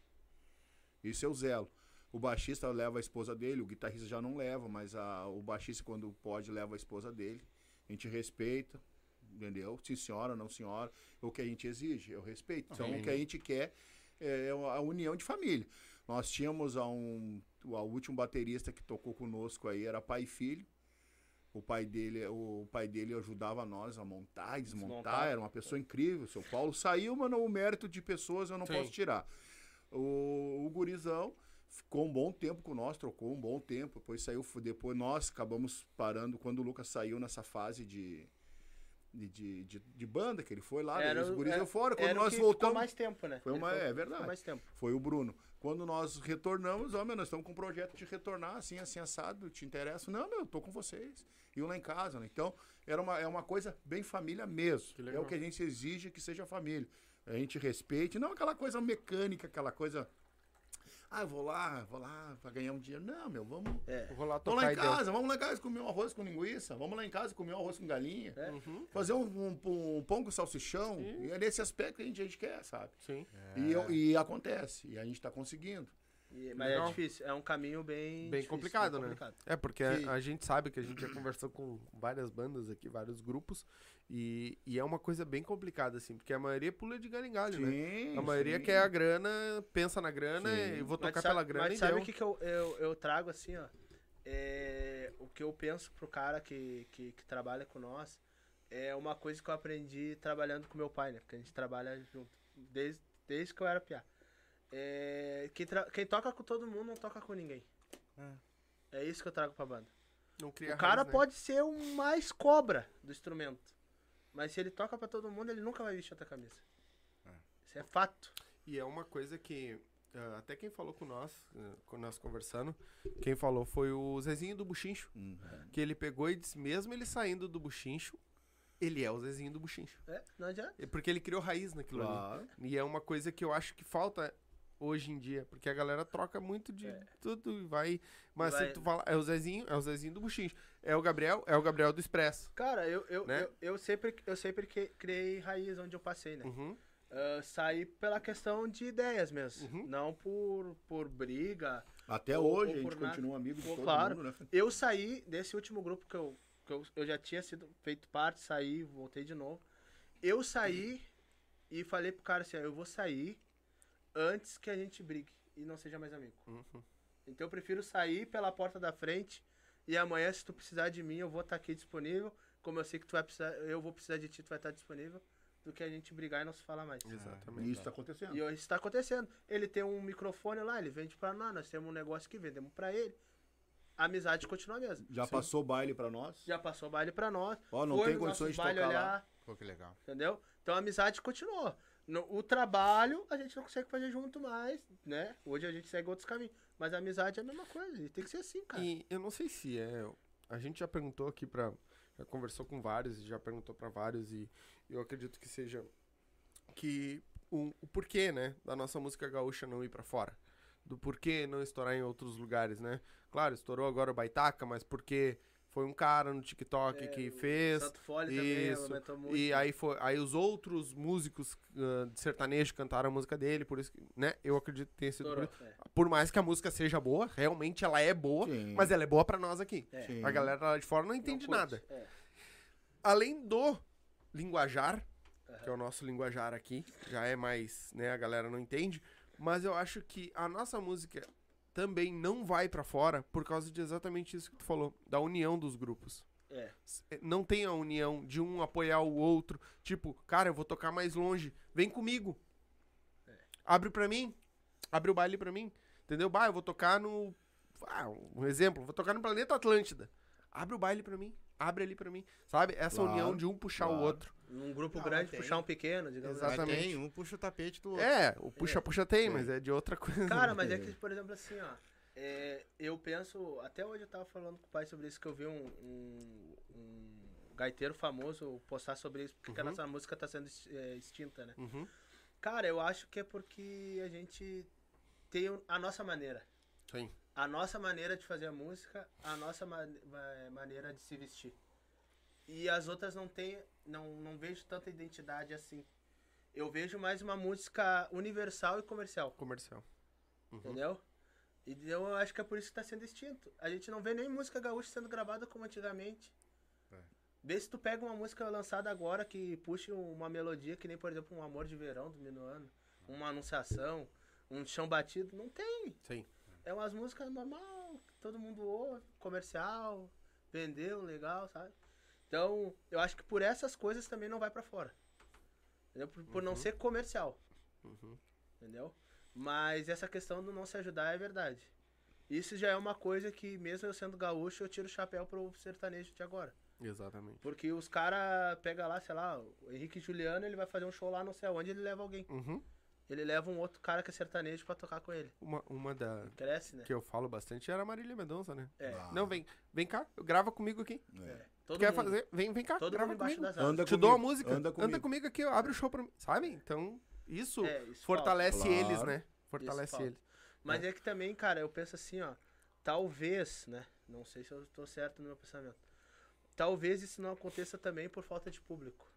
Isso eu zelo. O baixista leva a esposa dele, o guitarrista já não leva, mas a- o baixista, quando pode, leva a esposa dele. A gente respeita, entendeu? Sim, senhora, não senhora. O que a gente exige é o respeito. Então, o que a gente quer é a união de família. Nós tínhamos a um, o a último baterista que tocou conosco aí, era pai e filho. O pai dele, o pai dele ajudava nós a montar desmontar, Desmontar. era uma pessoa incrível. O seu Paulo saiu, mas no mérito de pessoas eu não Sim. posso tirar. O, o gurizão ficou um bom tempo com nós, trocou um bom tempo, depois saiu, depois nós acabamos parando quando o Lucas saiu nessa fase de de, de, de, de banda que ele foi lá, Era daí os o- guris era- deu fora, quando nós que voltamos, Ficou mais tempo, né? Foi Ele uma- ficou- é ficou verdade. mais tempo. foi o Bruno. Quando nós retornamos, ó, meu, nós estamos com um projeto de retornar, assim, assim, assado, te interessa? Não, meu, eu tô com vocês. E eu lá em casa, né? Então, era uma, é uma coisa bem família mesmo. É o que a gente exige que seja família. A gente respeite, não aquela coisa mecânica, aquela coisa. Ah, eu vou lá, vou lá pra ganhar um dinheiro. Não, meu, vamos. É. Vou lá Vamos tocar lá em e casa, vamos lá em casa comer um arroz com linguiça, vamos lá em casa comer um arroz com galinha, É. Uhum. fazer um, um- um pão com salsichão. E é nesse aspecto que a gente, a gente quer, sabe? Sim. E, eu- e acontece, e a gente tá conseguindo. E- mas Legal. é difícil, é um caminho bem. Bem difícil, complicado, bem né? complicado. É, porque a- Que- a gente sabe que a gente já conversou com várias bandas aqui, vários grupos, e, e é uma coisa bem complicada, assim, porque a maioria pula de galho em galho, né? Sim, A maioria sim. quer a grana, pensa na grana, Sim. e vou tocar sabe- pela grana Mas e sabe deu. o que, que eu, eu, eu trago assim, ó? É, o que eu penso pro cara que, que, que trabalha com nós é uma coisa que eu aprendi trabalhando com meu pai, né? Porque a gente trabalha junto desde, desde que eu era piá. É, quem, tra- quem toca com todo mundo não toca com ninguém. É isso que eu trago pra banda. Não cria o cara raiz, né? pode ser o mais cobra do instrumento. Mas se ele toca pra todo mundo, ele nunca vai vestir outra camisa. Isso é fato. E é uma coisa que. ah, até quem falou com nós, ah, com nós conversando, quem falou foi o Zezinho do Buchincho. Uhum. Que ele pegou e disse, mesmo ele saindo do Buchincho, ele é o Zezinho do Buchincho. É, não adianta. É Porque ele criou raiz naquilo ali. Claro. E é uma coisa que eu acho que falta hoje em dia, porque a galera troca muito de tudo e vai. Mas Vai- se tu falar, é o Zezinho, é o Zezinho do Buchincho. É o Gabriel, é o Gabriel do Expresso. Cara, eu, eu, Né? eu, eu sempre, eu sempre que- criei raiz onde eu passei, né? Uhum. Ah, saí pela questão de ideias mesmo. Uhum. Não por, por briga. Até Ou- hoje ou a gente nada. continua amigo de Ou, todo claro. mundo, né? Eu saí desse último grupo que eu, que eu, eu já tinha sido feito parte, saí, voltei de novo. Eu saí e falei pro cara assim, eu vou sair antes que a gente brigue e não seja mais amigo. Uhum. Então eu prefiro sair pela porta da frente e amanhã, se tu precisar de mim, eu vou estar aqui disponível. Como eu sei que tu vai precisar, eu vou precisar de ti, tu vai estar disponível. Do que a gente brigar e não se falar mais. Exatamente. E isso tá acontecendo. E hoje está acontecendo. Ele tem um microfone lá, ele vende pra nós, nós temos um negócio que vendemos pra ele. A amizade continua a mesma. Já passou baile pra nós? Já passou baile pra nós. Ó, não foi tem condições de tocar lá. olhar. Pô, que legal. Entendeu? Então a amizade continuou. No- o trabalho a gente não consegue fazer junto mais, né? Hoje a gente segue outros caminhos. Mas a amizade é a mesma coisa. Tem que ser assim, cara. E eu não sei se é. A gente já perguntou aqui pra. Já conversou com vários, já perguntou pra vários, e eu acredito que seja. Que o, o porquê, né? Da nossa música gaúcha não ir pra fora. Do porquê não estourar em outros lugares, né? Claro, estourou agora o Baitaca, mas porque foi um cara no TikTok É, que o fez. Fole também Isso. aumentou muito. E aí foi, aí os outros músicos ah, de sertanejo cantaram a música dele, por isso que, né? Eu acredito que tenha sido por Estourou. isso. É. Por mais que a música seja boa, realmente ela é boa, Sim. mas ela é boa pra nós aqui. É. A galera lá de fora não entende Não nada. É. Além do linguajar, Aham. que é o nosso linguajar aqui, já é mais, né, a galera não entende, mas eu acho que a nossa música também não vai pra fora por causa de exatamente isso que tu falou, da união dos grupos. É. S- Não tem a união de um apoiar o outro, tipo, cara, eu vou tocar mais longe, vem comigo. Abre pra mim, abre o baile pra mim, entendeu? Bah, eu vou tocar no, ah, um exemplo, vou tocar no Planeta Atlântida. Abre o baile pra mim, abre ali pra mim, sabe? Essa Claro, união de um puxar o claro. outro. Num grupo Não, grande, puxar um pequeno, digamos assim. Exatamente. tem um puxa o tapete do outro. É, o puxa-puxa tem, mas é de outra coisa. Cara, mas é que, por exemplo, assim, ó. é, eu penso. Até hoje eu tava falando com o pai sobre isso, que eu vi um, um, um gaiteiro famoso postar sobre isso, porque a Uhum. nossa música tá sendo é, extinta, né? Uhum. Cara, eu acho que é porque a gente tem a nossa maneira. Sim. A nossa maneira de fazer a música, a nossa ma- ma- maneira de se vestir. E as outras não tem, não, não vejo tanta identidade assim. Eu vejo mais uma música universal e comercial. Comercial. Uhum. Entendeu? E eu acho que é por isso que tá sendo extinto. A gente não vê nem música gaúcha sendo gravada como antigamente. É. Vê se tu pega uma música lançada agora que puxe uma melodia, que nem, por exemplo, um Amor de Verão do Minuano, uma anunciação, um chão batido. Não tem. Sim. É umas músicas normal, que todo mundo ouve, comercial, vendeu, legal, sabe? Então, eu acho que por essas coisas também não vai pra fora. Entendeu? Por, por não ser comercial. Uhum. Entendeu? Mas essa questão do não se ajudar é verdade. Isso já é uma coisa que, mesmo eu sendo gaúcho, eu tiro o chapéu pro sertanejo de agora. Exatamente. Porque os caras pegam lá, sei lá, o Henrique Juliano, ele vai fazer um show lá não sei aonde, ele leva alguém. Uhum. Ele leva um outro cara que é sertanejo pra tocar com ele. Uma, uma da Cresce, né? que eu falo bastante era a Marília Mendonça, né? É. Ah, Não, vem, vem cá, grava comigo aqui. é. Todo Quer mundo, fazer? Vem, vem cá, todo grava comigo. das asas. Anda Te dou a comigo, música, anda anda comigo. comigo, aqui, abre o show pra mim. Sabe? Então, isso É, isso fortalece falta. eles, Claro. né? Fortalece eles. Mas é que também, cara, eu penso assim, ó. Talvez, né? Não sei se eu tô certo no meu pensamento. Talvez isso não aconteça também por falta de público.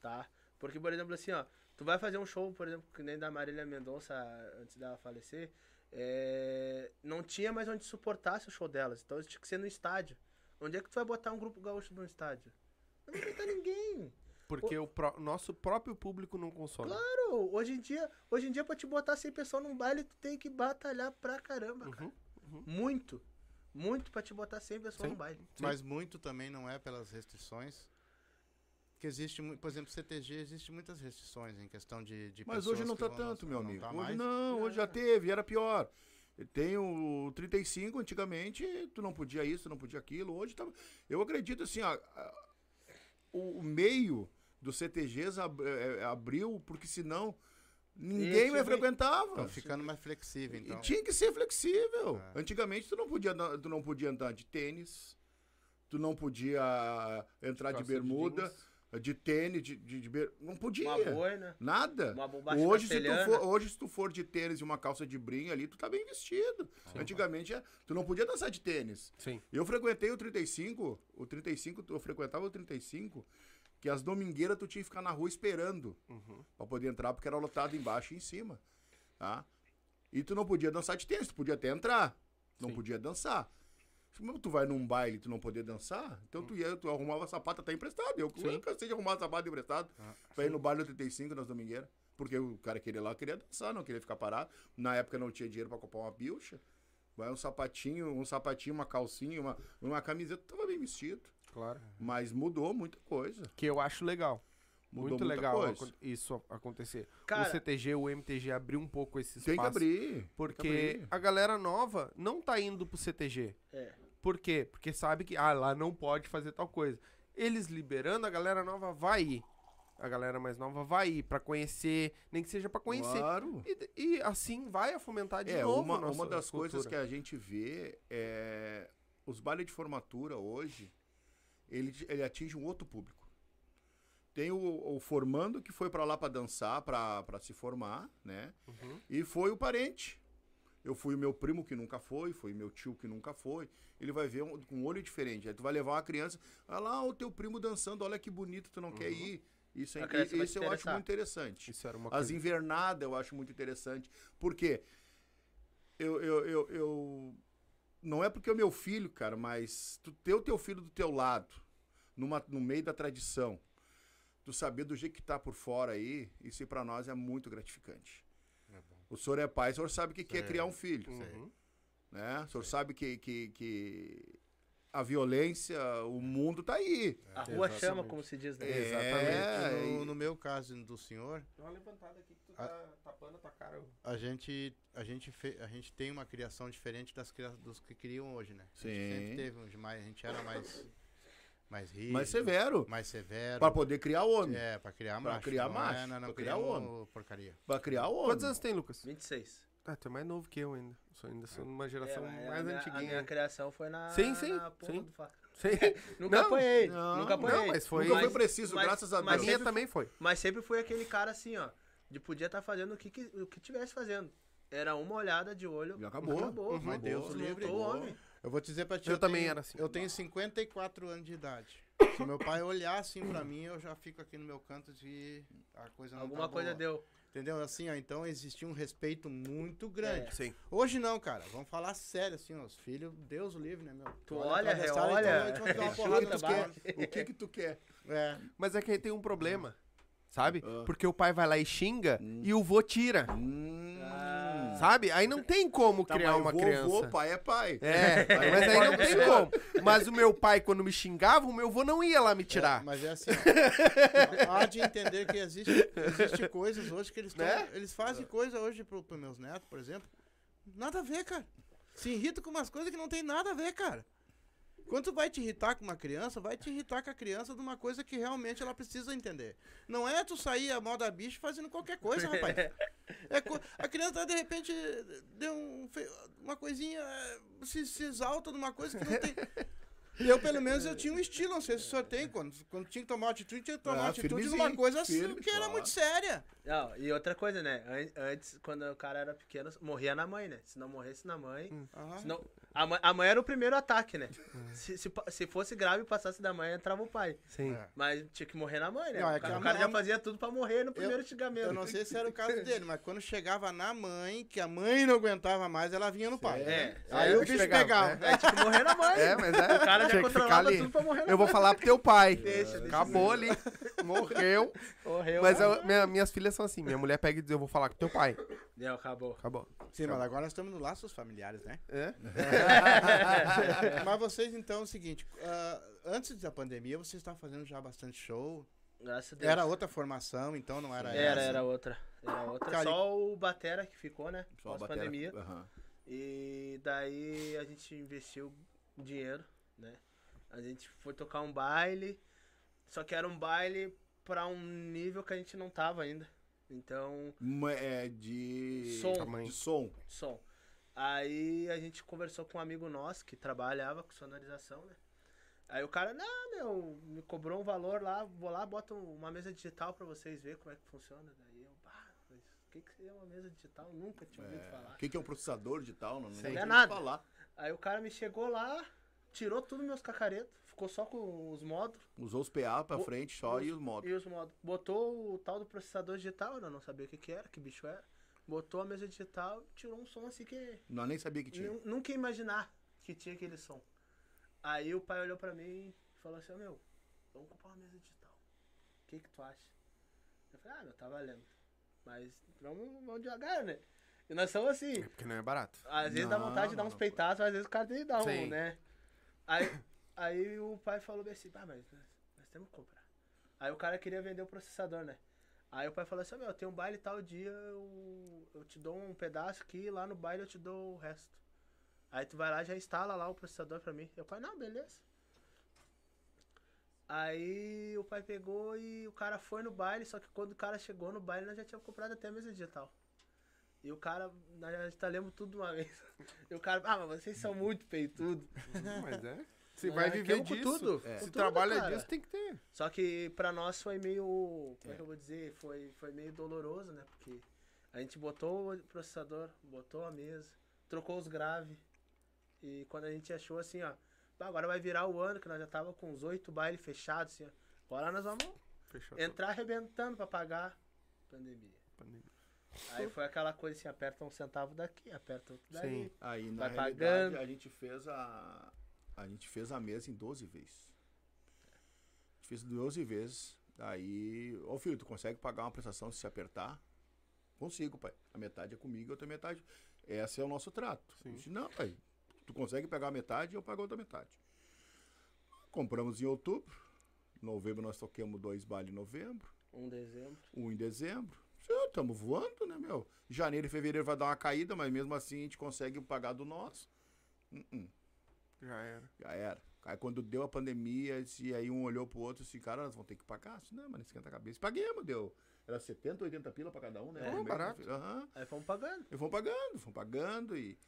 Tá? Porque, por exemplo, assim, ó. Tu vai fazer um show, por exemplo, que nem da Marília Mendonça antes dela falecer. é, Não tinha mais onde suportasse o show delas. Então isso tinha que ser no estádio. Onde é que tu vai botar um grupo gaúcho no estádio? Não vai botar ninguém. Porque o pró- nosso próprio público não consome. Claro, hoje em dia, hoje em dia pra te botar 100 pessoas num baile, tu tem que batalhar pra caramba, cara. Uhum. Muito. Muito pra te botar 100 pessoas Sim. no baile. Mas muito também não é pelas restrições. Que existe, por exemplo, CTG, existe muitas restrições em questão de, de Mas hoje não tá vão tanto, lançar. meu Não amigo. tá hoje não, hoje já teve, era pior. Tem o 35, antigamente tu não podia isso, tu não podia aquilo. Hoje tá. Eu acredito assim, ó, o meio dos CTGs ab- é, é, abriu, porque senão ninguém mais meio- frequentava. Estão ficando mais flexível, E então. tinha que ser flexível. É. Antigamente tu não podia andar, tu não podia andar de tênis, tu não podia entrar de de bermuda, jeans. De tênis, de, de, de ber- não podia. Uma boina, Nada. uma bombacha Hoje se, tu for, hoje, se tu for de tênis e uma calça de brim ali, tu tá bem vestido. Antigamente, é, tu não podia dançar de tênis. Sim. Eu frequentei o 35, o 35, eu frequentava o 35, que as domingueiras tu tinha que ficar na rua esperando Uhum. pra poder entrar, porque era lotado embaixo e em cima. Tá? E tu não podia dançar de tênis, tu podia até entrar, não Sim. podia dançar. Como tu vai num baile e tu não poder dançar, então tu ia, tu arrumava sapato até emprestado. Eu, Sim. eu cansei de arrumar sapato emprestado Ah, pra ir no baile do 35 nas domingueiras. Porque o cara queria ir lá, queria dançar, não queria ficar parado. Na época não tinha dinheiro pra comprar uma bilcha. Vai um sapatinho, um sapatinho, uma calcinha, uma, uma camiseta, tava bem vestido. Claro. Mas mudou muita coisa. Que eu acho legal. Mudou Muito muita legal coisa. isso acontecer. Cara- o CTG, o MTG abriu um pouco esse espaço. Tem que abrir. tem que Porque abrir. a galera nova não tá indo pro CTG. É. Por quê? Porque sabe que, ah, lá não pode fazer tal coisa. eles liberando, a galera nova vai ir. A galera mais nova vai ir pra conhecer, nem que seja pra conhecer. Claro. E, e assim vai a fomentar de É, novo uma, uma das coisas cultura. que a gente vê é os bailes de formatura hoje, ele, ele atinge um outro público. Tem o, o formando que foi pra lá pra dançar, pra se formar, né? Uhum. E foi o parente. Eu fui o meu primo que nunca foi, foi meu tio que nunca foi. Ele vai ver um, com um olho diferente. Aí tu vai levar uma criança, olha lá o teu primo dançando, olha que bonito, tu não quer ir. Isso, é, isso eu acho muito interessante. Isso era uma As coisa. invernadas eu acho muito interessante. Por quê? Eu, eu, eu, eu- Não é porque é o meu filho, cara, mas tu ter o teu filho do teu lado, numa, no meio da tradição, tu saber do jeito que tá por fora aí, isso pra nós é muito gratificante. O senhor é pai, o senhor sabe que, é Sei. criar um filho. Uhum. Né? O senhor sabe que, que, que a violência, o mundo tá aí. A rua chama, Exatamente. como se diz, né? É, Exatamente. E e- no, no meu caso e no do senhor, Dá uma levantada aqui que tu tá tapando a tua cara. a gente, a gente, fe, a gente tem uma criação diferente das cria- dos que criam hoje, né? A gente Sim. sempre teve uns mais, a gente era mais, mais rígido, Mais severo. mais severo. Pra poder criar homem. É, pra criar Pra macho. criar não macho, É, não, não pra criar criamos porcaria. Pra criar homem. Quantos anos tem, Lucas? 26. Ah, tu é mais novo que eu ainda. Sou ainda sou numa geração É, mais a minha, A antiguinha. minha criação foi na, Sim, sim, na porra sim. do faca. Sim. Nunca Não, apanhei, não, nunca apanhei. não, mas foi- Nunca foi preciso, mas- graças a A mas Deus. minha sempre- também foi. Mas sempre fui aquele cara assim, ó, de podia estar fazendo o que, que- o que tivesse fazendo. Era uma olhada de olho. Já acabou. Acabou. Uhum. Mas Deus o livre. O homem. Eu vou te dizer pra ti. Eu também tenho- era assim. Eu tenho 54 anos de idade. Se meu pai olhar assim pra mim, eu já fico aqui no meu canto de a coisa não Alguma tá coisa boa. deu. Entendeu? Assim, ó, então existia um respeito muito grande. Sim. Hoje não, cara. Vamos falar sério, assim, ó. Os filhos, Deus o livre, né, meu? Tu olha, então, eu te dou uma porrada. O que que tu quer? É. Mas é que aí tem um problema, sabe? Ah. Porque o pai vai lá e xinga Hum. e o vô tira, Hum. Ah. Sabe? Aí não tem como Tá, criar mas uma vô, criança. vô, pai é pai. É, mas aí não tem como. Mas o meu pai, quando me xingava, o meu vô não ia lá me É, tirar. mas é assim, ó. Há de entender que existe, existe coisas hoje que eles tão- Né? eles fazem coisa hoje pro, pros meus netos, por exemplo. Nada a ver, cara. Se irrita com umas coisas que não tem nada a ver, cara. Quando tu vai te irritar com uma criança, vai te irritar com a criança de uma coisa que realmente ela precisa entender. Não é tu sair a moda bicho fazendo qualquer coisa, rapaz. É co- a criança, de repente, deu um uma coisinha, se, se exalta numa coisa que não tem. Eu, pelo menos, eu tinha um estilo, não sei se o senhor tem. Quando, quando tinha que tomar atitude, tinha que tomar Ah, atitude numa coisa assim, firme, que era claro. muito séria. Não, e outra coisa, né? An- Antes, quando o cara era pequeno, morria na mãe, né? Se não morresse na mãe. Aham. se não- a, mãe a mãe era o primeiro ataque, né? Se, se, pa- se fosse grave e passasse da mãe, entrava o pai. Sim. É. Mas tinha que morrer na mãe, né? Não, é o cara, o cara mãe- já fazia tudo pra morrer no primeiro xingamento. Eu não sei se era o caso dele, mas quando chegava na mãe, que a mãe não aguentava mais, ela vinha no pai. É, Aí é, o bicho pegava, pegava. É, tinha que morrer na mãe. É, mas é. O cara já controlava tudo pra morrer na Eu vou falar pro teu pai. Deixa, deixa. Acabou ali. Morreu. Morreu. Mas eu- minha- minhas filhas são assim. Minha mulher pega e diz, eu vou falar com teu pai. Deu, acabou. Acabou. Sim, mas agora nós estamos no laços familiares, né? É? mas vocês, então, é o seguinte: ah, antes da pandemia, vocês estavam fazendo já bastante show. Graças a Deus. Era outra formação, então não era Era, essa. era outra. Era outra. Cara, Só o Batera que ficou, né? Só a Pós batera- pandemia. Aham. E daí a gente investiu dinheiro, né? A gente foi tocar um baile, só que era um baile pra um nível que a gente não tava ainda. Então, É de. Som. De som. som. Aí a gente conversou com um amigo nosso que trabalhava com sonorização, né? Aí o cara, não, meu, me cobrou um valor lá, vou lá, boto uma mesa digital pra vocês verem como é que funciona. Daí eu, pá, mas o que, que é uma mesa digital? Nunca tinha ouvido falar. O que, que é um processador digital? Não, não Não é nada. falar. Aí o cara me chegou lá, tirou tudo meus cacaretos, ficou só com os módulos Usou os PA pra O- frente só e os modos. e os módulos. Botou o tal do processador digital, eu não sabia o que, que era, que bicho era. Botou a mesa digital e tirou um som assim que Não, nem sabia que tinha. nu- nunca ia imaginar que tinha aquele som. Aí o pai olhou pra mim e falou assim, "Ô, meu, vamos comprar uma mesa digital. O que que tu acha? Eu falei, ah, meu, tá valendo. Mas vamos, vamos devagar, né? E nós somos assim. É porque não é barato. Às vezes dá Não, vontade de dar uns não. peitaços, às vezes o cara tem que dar um, né? Aí, aí o pai falou assim, ah, mas nós, nós temos que comprar. Aí o cara queria vender o processador, né? Aí o pai falou assim, meu, tem um baile tal dia, eu, eu te dou um pedaço aqui, lá no baile eu te dou o resto. Aí tu vai lá já instala lá o processador pra mim. E o pai, não, beleza. Aí o pai pegou e o cara foi no baile, só que quando o cara chegou no baile, nós já tínhamos comprado até a mesa digital. E o cara, nós já tudo de uma vez. E o cara, ah, mas vocês são muito peitudo. Mas é. Você vai viver arquemos com disso. tudo, É. Se tudo, trabalha cara. disso, tem que ter. Só que pra nós foi meio. Como é que eu vou dizer? Foi, foi meio doloroso, né? Porque a gente botou o processador, botou a mesa, trocou os graves. E quando a gente achou assim, ó, "Pá, agora vai virar o ano, que nós já tava com uns oito bailes fechados, assim, ó. Agora nós vamos Fechou. entrar arrebentando pra pagar pandemia. Pandemia. Aí foi aquela coisa assim, aperta um centavo daqui, aperta outro dali. Sim. Aí, na Vai realidade, pagando. a gente fez a. A gente fez a mesa em 12 vezes. A gente fez 12 vezes. Aí, ô filho, tu consegue pagar uma prestação se apertar? Consigo, pai. A metade é comigo, a outra metade. Esse é o nosso trato. Sim. Disse, não, pai. Tu consegue pegar a metade, eu pago a outra metade. Compramos em outubro. Novembro nós toquemos dois bailes em novembro. Um dezembro. Um em dezembro. Estamos voando, né, meu? Janeiro e fevereiro vai dar uma caída, mas mesmo assim a gente consegue pagar do nosso. Uh-uh, Já era. já era. Aí quando deu a pandemia, e aí um olhou pro outro e disse, cara, nós vamos ter que pagar. Disse, não, mas não esquenta a cabeça. Paguemos, deu. Era 70, 80 pila pra cada um, né? É, barato. Aham. Aí fomos pagando. E fomos pagando, fomos pagando e...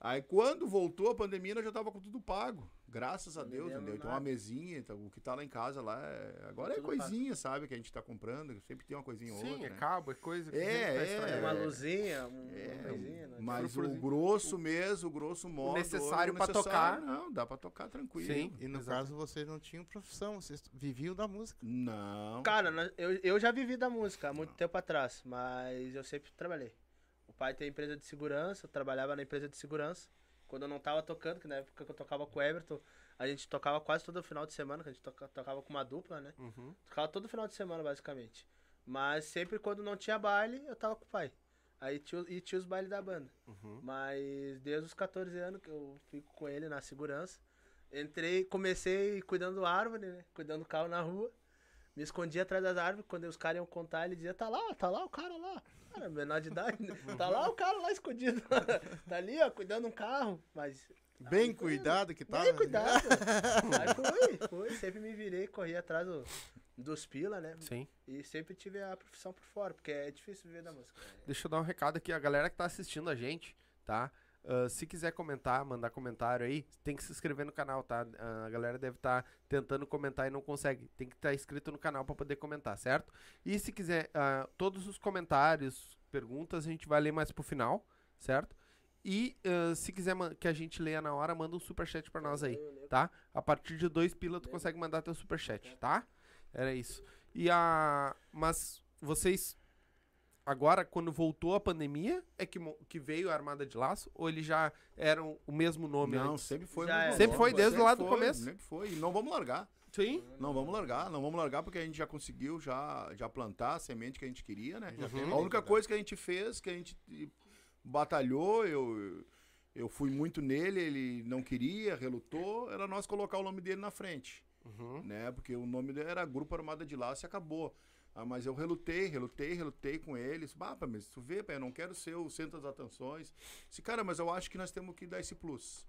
Aí quando voltou a pandemia, nós já tava com tudo pago. Graças a Não Deus, entendeu? Então uma mesinha, então, o que tá lá em casa lá, é- agora é coisinha, sabe? Que a gente tá comprando, sempre tem uma coisinha ou Sim, outra, é né? cabo, é coisa que É, tá é. É uma luzinha, um, É, uma coisinha, né? Mas o grosso mesmo, o grosso modo. necessário o pra tocar. Não, dá pra tocar tranquilo. Sim. E no Exato. caso vocês não tinham profissão, vocês viviam da música. Não. Cara, eu, eu já vivi da música há muito tempo atrás, mas eu sempre trabalhei. Pai tem empresa de segurança, eu trabalhava na empresa de segurança. Quando eu não tava tocando, que na época que eu tocava com o Everton, a gente tocava quase todo final de semana, que a gente toca- tocava com uma dupla, né? Uhum. Tocava todo final de semana, basicamente. Mas sempre quando não tinha baile, eu tava com o pai. Aí tinha, e tinha os bailes da banda. Uhum. Mas desde os 14 anos que eu fico com ele na segurança. Entrei, comecei cuidando da árvore, né? Cuidando do carro na rua. Me escondi atrás das árvores. Quando os caras iam contar, ele dizia, tá lá, tá lá o cara lá. Cara, menor de idade, né? Tá lá o cara lá escondido. tá ali, ó, cuidando de um carro. Mas. Bem cuidado que tá. Bem cuidado. Aí foi, foi. Sempre me virei, corri atrás do- dos pila, né? Sim. E sempre tive a profissão por fora, porque é difícil viver da música. Deixa eu dar um recado aqui, a galera que tá assistindo a gente, tá? Ah, se quiser comentar, mandar comentário aí, tem que se inscrever no canal, tá? Ah, a galera deve estar tentando comentar e não consegue. Tem que estar inscrito no canal para poder comentar, certo? E se quiser, ah, todos os comentários, perguntas, a gente vai ler mais pro final, certo? E ah, se quiser que a gente leia na hora, manda um superchat pra nós aí, tá? A partir de dois pila tu consegue mandar teu superchat, tá? Era isso. E a... Mas vocês agora, quando voltou a pandemia, é que, que veio a Armada de Laço? Ou eles já eram o mesmo nome Não, antes? sempre foi. o mesmo é. Sempre foi desde sempre lá do começo? Sempre foi. E não vamos largar. Sim. Não vamos largar, não vamos largar porque a gente já conseguiu já, já plantar a semente que a gente queria, né? Já Uhum. A única liberdade. coisa que a gente fez, que a gente batalhou, eu, eu fui muito nele, ele não queria, relutou, era nós colocar o nome dele na frente, Uhum. né? Porque o nome dele era Grupo Armada de Laço e acabou. Ah, mas eu relutei, relutei, relutei com eles. Bah, pai, mas tu vê, pai, eu não quero ser o centro das atenções. Disse, cara, mas eu acho que nós temos que dar esse plus.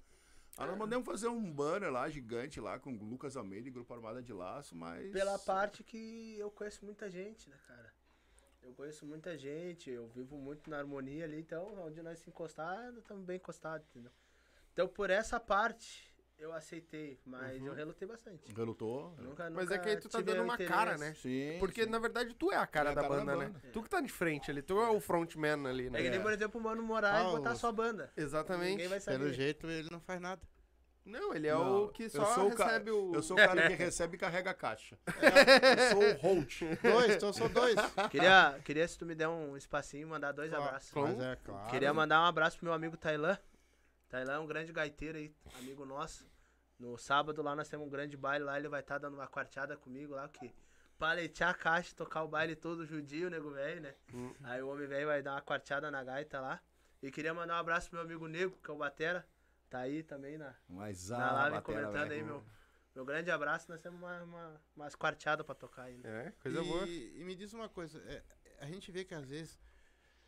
Aí nós mandamos fazer um banner lá, gigante, lá, com Lucas Almeida e Grupo Armada de Laço, mas... Pela parte que eu conheço muita gente, né, cara? Eu conheço muita gente, eu vivo muito na harmonia ali, então onde nós se encostar, estamos bem encostados, entendeu? Então por essa parte eu aceitei, mas eu relutei bastante. Relutou. Eu Nunca, Mas nunca é que aí tu tá dando uma interesse. cara, né? Sim, Porque, sim. na verdade, tu é a cara É a da cara da banda, né? banda. Tu que tá de frente ali, tu é o frontman ali, né? É que nem, por exemplo, o Mano Moraes Ah, botar os- sua banda. Exatamente. Ninguém vai saber. Pelo jeito ele não faz nada. Não, ele é Não, o que eu só sou o recebe o... Eu sou o cara que recebe e carrega a caixa. Eu sou o Holt. Dois, então sou dois. Queria, queria, se tu me der um espacinho, mandar dois abraços. Mas é claro. Queria mandar um abraço pro meu amigo Tailan. Tailan é um grande gaiteiro aí, amigo nosso. No sábado lá nós temos um grande baile lá, ele vai estar dando uma quarteada comigo lá, que paletear a caixa, e tocar o baile todo judio, nego velho, né? Hum. Aí o homem velho vai dar uma quarteada na gaita lá. E queria mandar um abraço pro meu amigo Nego, que é o Batera. Tá aí também na, Mas na ah, live batera, comentando aí, meu. Meu grande abraço, nós temos uma, uma, umas quarteadas pra tocar ainda. É, coisa e, boa. E me diz uma coisa, é, a gente vê que às vezes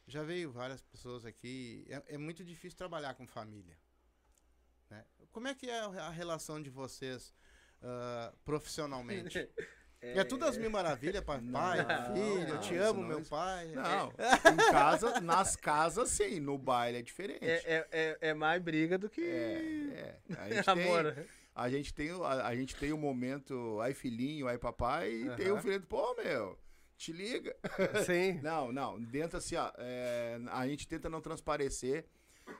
já veio várias pessoas aqui, é, é muito difícil trabalhar com família. né? Como é que é a relação de vocês? ah, profissionalmente. É, tudo as mil maravilhas, pai, Não, filho, eu não, te amo, não, meu pai. Não, em casa, nas casas sim, no baile é diferente. É, é, é, é mais briga do que É, é. A gente amor. tem, a gente tem, o- a, a gente tem o momento, ai filhinho, ai papai, e tem o Aham. filho, pô, meu, te liga. Sim. Não, não, dentro assim, ó, é, a gente tenta não transparecer.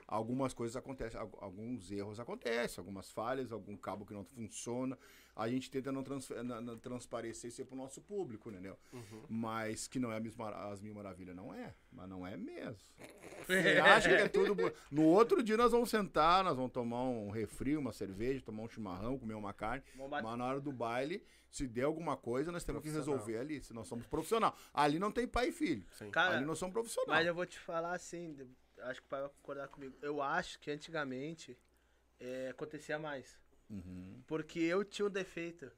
Algumas coisas acontecem, al- alguns erros acontecem, algumas falhas, algum cabo que não funciona. A gente tenta não, trans, não, não transparecer isso pro nosso público, entendeu? Mas que não é a mesma, as mil maravilhas, não é. Mas não é mesmo. Você acha que é tudo. No outro dia nós vamos sentar, nós vamos tomar um refri, uma cerveja, tomar um chimarrão, comer uma carne. Mas na hora do baile, se der alguma coisa, nós temos que resolver ali. Se nós somos profissional. Ali não tem pai e filho. Cara, ali nós somos profissional. Mas eu vou te falar assim, acho que o pai vai concordar comigo. Eu acho que antigamente é, acontecia mais. Uhum. Porque eu tinha um defeito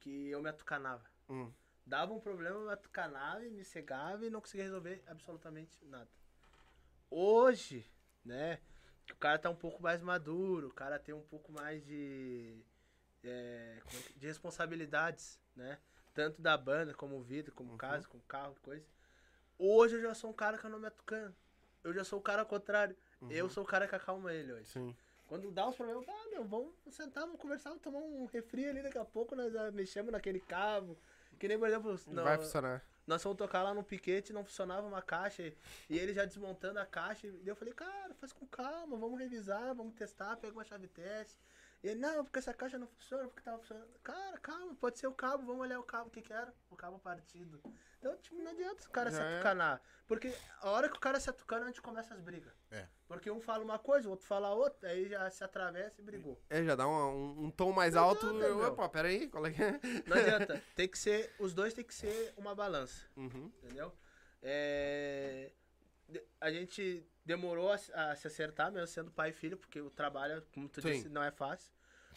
que eu me atucanava. Hum. Dava um problema, eu me atucanava e me cegava e não conseguia resolver absolutamente nada. Hoje, né, o cara tá um pouco mais maduro, o cara tem um pouco mais de, é, é de responsabilidades, né? Tanto da banda, como vida, como casa, como carro, coisa. Hoje eu já sou um cara que eu não me atucano. Eu já sou o cara ao contrário. Eu sou o cara que acalma ele hoje. Sim. Quando dá os problemas, ah, meu, vamos sentar, vamos conversar, vamos tomar um refri ali, daqui a pouco nós ah, mexemos naquele cabo. Que nem, por exemplo, não, Vai funcionar. nós fomos tocar lá no piquete, não funcionava uma caixa, e e ele já desmontando a caixa, e eu falei, cara, faz com calma, vamos revisar, vamos testar, pega uma chave teste. E ele, não, porque essa caixa não funciona, porque tava funcionando. Cara, calma, pode ser o cabo, vamos olhar o cabo, o que que era? O cabo partido. Então, tipo, não adianta o cara se Já é. atucanar. Porque a hora que o cara se atucana, a gente começa as brigas. É. Porque um fala uma coisa, o outro fala outra, aí já se atravessa e brigou. É, já dá um, um, um tom mais Não alto. adianta, eu. Opa, peraí, qual é que é? Não adianta. tem que ser. Os dois tem que ser uma balança. Uhum. Entendeu? É, a gente demorou a, se- a se acertar, mesmo sendo pai e filho, porque o trabalho, como tu Sim. disse, não é fácil.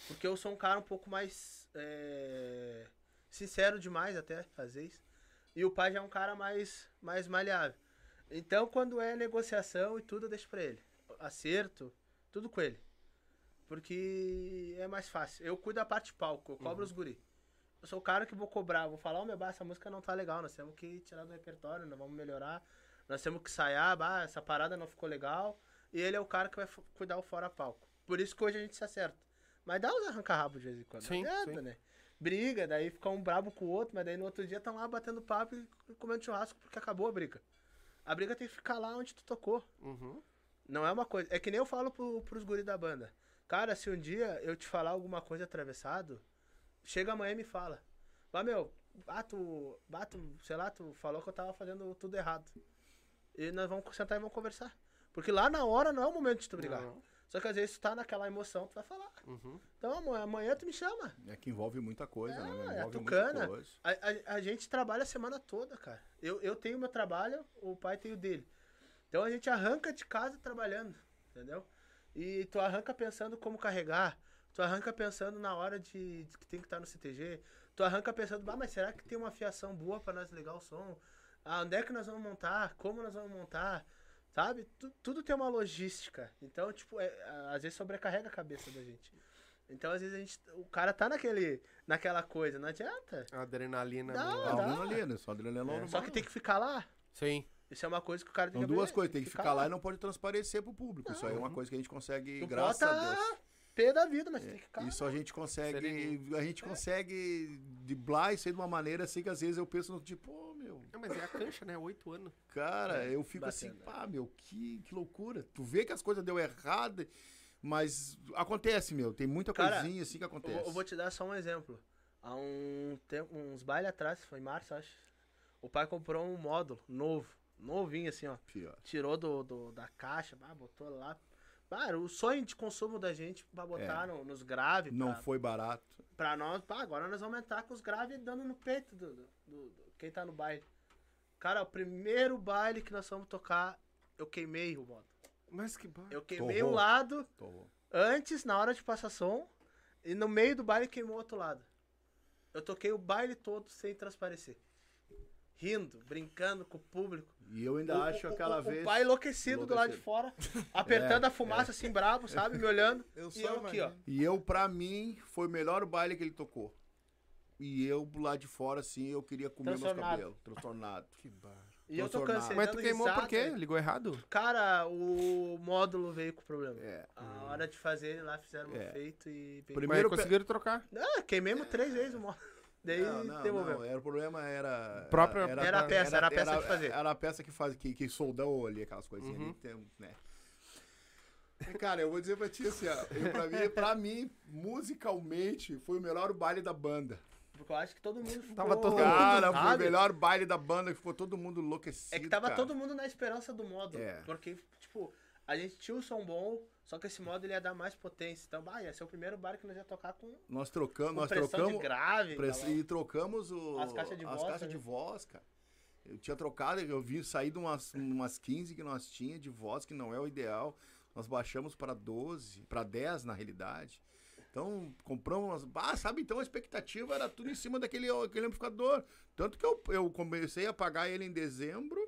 Porque eu sou um cara um pouco mais é, sincero demais, até, às vezes. E o pai já é um cara mais, mais maleável. Então, quando é negociação e tudo, eu deixo pra ele. Acerto, tudo com ele. Porque é mais fácil. Eu cuido da parte de palco, eu cobro os guri. Eu sou o cara que vou cobrar, vou falar, ô meu, bah, essa música não tá legal, nós temos que tirar do repertório, nós vamos melhorar, nós temos que ensaiar, bah, essa parada não ficou legal. E ele é o cara que vai cuidar o fora palco. Por isso que hoje a gente se acerta. Mas dá uns arranca-rabo de vez em quando. Sim, não adianta, sim. né? Briga, daí fica um brabo com o outro, mas daí no outro dia estão lá batendo papo e comendo churrasco porque acabou a briga. A briga tem que ficar lá onde tu tocou. Uhum. Não é uma coisa. É que nem eu falo pro, pros guri da banda. Cara, se um dia eu te falar alguma coisa atravessado, chega amanhã e me fala. Vá, meu, bato, bato, sei lá, tu falou que eu tava fazendo tudo errado. E nós vamos sentar e vamos conversar. Porque lá na hora não é o momento de tu brigar. Não. Só que às vezes tu tá naquela emoção, tu vai falar. Uhum. Então amanhã, amanhã tu me chama. É que envolve muita coisa, né? É, Envolve é tucana. coisa. A, a, a gente trabalha a semana toda, cara. Eu, eu tenho meu trabalho, o pai tem o dele. Então a gente arranca de casa trabalhando, entendeu? E tu arranca pensando como carregar, tu arranca pensando na hora de, de que tem que estar no CTG, tu arranca pensando, ah, mas será que tem uma fiação boa pra nós ligar o som? Ah, onde é que nós vamos montar? Como nós vamos montar? Sabe? Tu- tudo tem uma logística. Então, tipo, é, às vezes sobrecarrega a cabeça da gente. Então, às vezes a gente, o cara tá naquele, naquela coisa, não adianta. Adrenalina. Não, meio- Ah, dá. ali, né? Só adrenalina normal. Só que tem que ficar lá. Sim. Isso é uma coisa que o cara tem São que duas coisas, tem que ficar lá e não pode transparecer pro público. Isso aí é uma coisa que a gente consegue, Tu graças bota a Deus. P da vida, mas tem que ficar. Isso a gente consegue. A gente consegue driblar isso aí de uma maneira assim que às vezes eu penso no tipo, meu, Não, mas é a cancha, né? Oito anos. cara, É, eu fico assim, batendo. pá, meu, que, que loucura. Tu vê que as coisas deu errado, mas acontece, meu. Tem muita Cara, coisinha assim que Eu, acontece. vou- eu vou te dar só um exemplo. Há um tempo, uns bailes atrás, foi em março, acho. O pai comprou um módulo novo, novinho assim, ó. Pior. Tirou do, do- da caixa, bah, botou lá. Cara, o sonho de consumo da gente pra botar no- nos graves. É. Não pra, foi barato. pra nós, pá, agora nós vamos entrar com os graves dando no peito do- do- do- quem tá no baile. Cara, o primeiro baile que nós fomos tocar, eu queimei o módulo. Mas que bar... Eu queimei Torrou. um lado Tô- antes, na hora de passar som, e no meio do baile queimou o outro lado. Eu toquei o baile todo sem transparecer. rindo, brincando com o público. E eu ainda o, acho o- aquela o, vez. O pai enlouquecido, do lado de fora, apertando É, a fumaça assim, brabo, sabe? Me olhando. Eu e só eu aqui, ó. imagino. E eu, pra mim, foi o melhor baile que ele tocou. E eu, lá de fora, assim, eu queria comer meus cabelos. Transtornado. Que barra. E eu tô. Mas tu queimou por quê? Ligou errado? Cara, o módulo veio com problema. É. A hora de fazer lá fizeram um É. feito e. veio- Primeiro Mas conseguiram trocar. Ah, queimemos três vezes o módulo. Daí Não, não, devolveu. não, era, o problema era... Própria- Era a peça, era a peça de fazer. Era a peça que faz, que, que soldou ali, aquelas coisinhas Uhum. ali, tem, né? Cara, eu vou dizer pra ti assim, ó, eu, pra, mim, pra mim, musicalmente, foi o melhor baile da banda. Porque eu acho que todo mundo ficou. Tava todo mundo, Cara, foi o melhor baile da banda, que ficou todo mundo enlouquecido, É que tava cara. todo mundo na esperança do módulo. É. Porque, tipo, a gente tinha o som bom, só que esse módulo ia dar mais potência. Então, bah, ia ser o primeiro bar que nós ia tocar com, Nós trocamos, com nós pressão trocamos... de grave. Press- E trocamos o, As caixas de as voz caixas também. de voz, cara. Eu tinha trocado, eu vi sair de umas, umas 15 que nós tinha de voz, que não é o ideal. Nós baixamos para 12, para 10 na realidade. Então, compramos umas. Ah, sabe? Então a expectativa era tudo em cima daquele aquele amplificador. Tanto que eu, eu comecei a pagar ele em dezembro,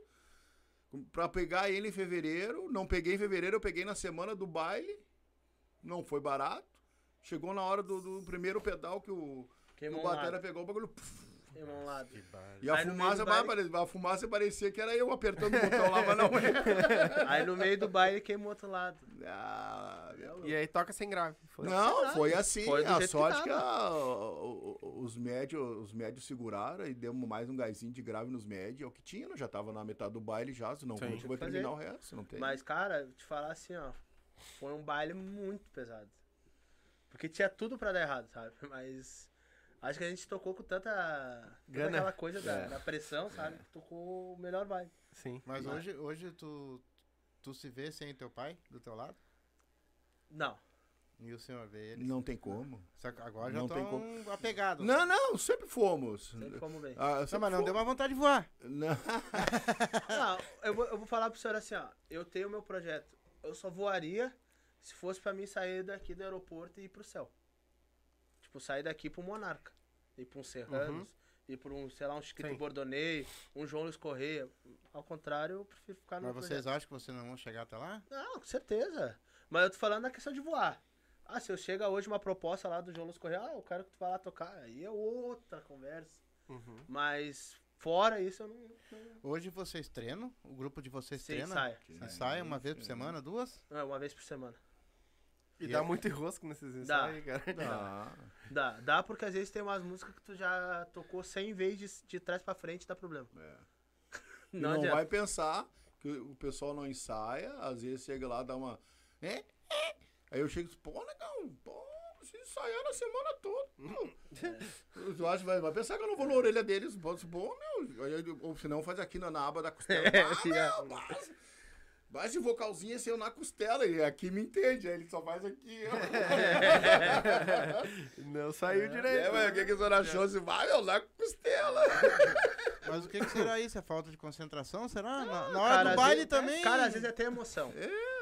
para pegar ele em fevereiro. Não peguei em fevereiro, eu peguei na semana do baile. Não foi barato. Chegou na hora do, do primeiro pedal que o, que Queimou o Batera pegou o bagulho. puf, Queimou um lado. e a Aí no meio fumaça, do baile- a fumaça parecia que era eu apertando o botão lá, mas não é. Aí no meio do baile queimou outro lado. Ah, meu- E aí toca sem grave. Foi. Não, foi assim. Foi do a que sorte que, a- o- o- os médios os médios seguraram e demos mais um gásinho de grave nos médios. É o que tinha, nós já tava na metade do baile já, senão Sim. como é que vai Fazer. terminar o resto? Não tem. Mas, cara, te falar assim, ó. Foi um baile muito pesado. Porque tinha tudo pra dar errado, sabe? Mas. Acho que a gente tocou com tanta. toda Grana. aquela coisa da, É. da pressão, sabe? Que tocou o melhor baile. Sim. Mas hoje, hoje tu, tu se vê sem teu pai do teu lado? Não. E o senhor vê ele? Não tem como. Só que agora já Não tem estão apegados. Não, não, sempre fomos. Sempre como bem. Ah, Não, sempre mas não fomos. deu uma vontade de voar. Não. Não, eu vou, eu vou falar pro senhor assim, ó. Eu tenho meu projeto. Eu só voaria se fosse pra mim sair daqui do aeroporto e ir pro céu. Tipo, sair daqui pro Monarca. Ir pra um Serranos. Ir pra um, sei lá, um Chiquito Sim. Bordonei, um João Luiz Correia. Ao contrário, eu prefiro ficar no Mas projeto. vocês acham que vocês não vão chegar até lá? Não, com certeza. Mas eu tô falando da questão de voar. Ah, se eu chega hoje uma proposta lá do João Luiz Correia, ah, eu quero que tu vá lá tocar. Aí é outra conversa. Uhum. Mas fora isso, eu não. não... Hoje vocês treinam? O grupo de vocês Sim, treina? ensaia. Ensaia uma vez por semana, duas? Não, é uma vez por semana. E E dá é- muito enrosco nesses Dá. ensaios, cara. Ah, Dá, dá porque às vezes tem umas músicas que tu já tocou 100 vezes de, de trás pra frente, dá problema. é. Não, não, vai pensar que o pessoal não ensaia, às vezes chega lá, dá uma. É, é. Aí eu chego e pô, negão, pô, preciso ensaiar na semana toda. Meu. Tu acha, vai, vai pensar que eu não vou na orelha deles, pô, pô meu. Ou senão faz aqui na, na aba da costela. É, ah, é. meu, mas, mas esse vocalzinho esse eu na costela, e aqui me entende, aí ele só faz aqui. Não saiu É, direito. mas o que que o senhor achou? Assim, vai, meu, na costela. Mas o que, que será isso? É falta de concentração? Será? Na, na hora Cara, do baile vezes- também? Cara, às vezes é até emoção.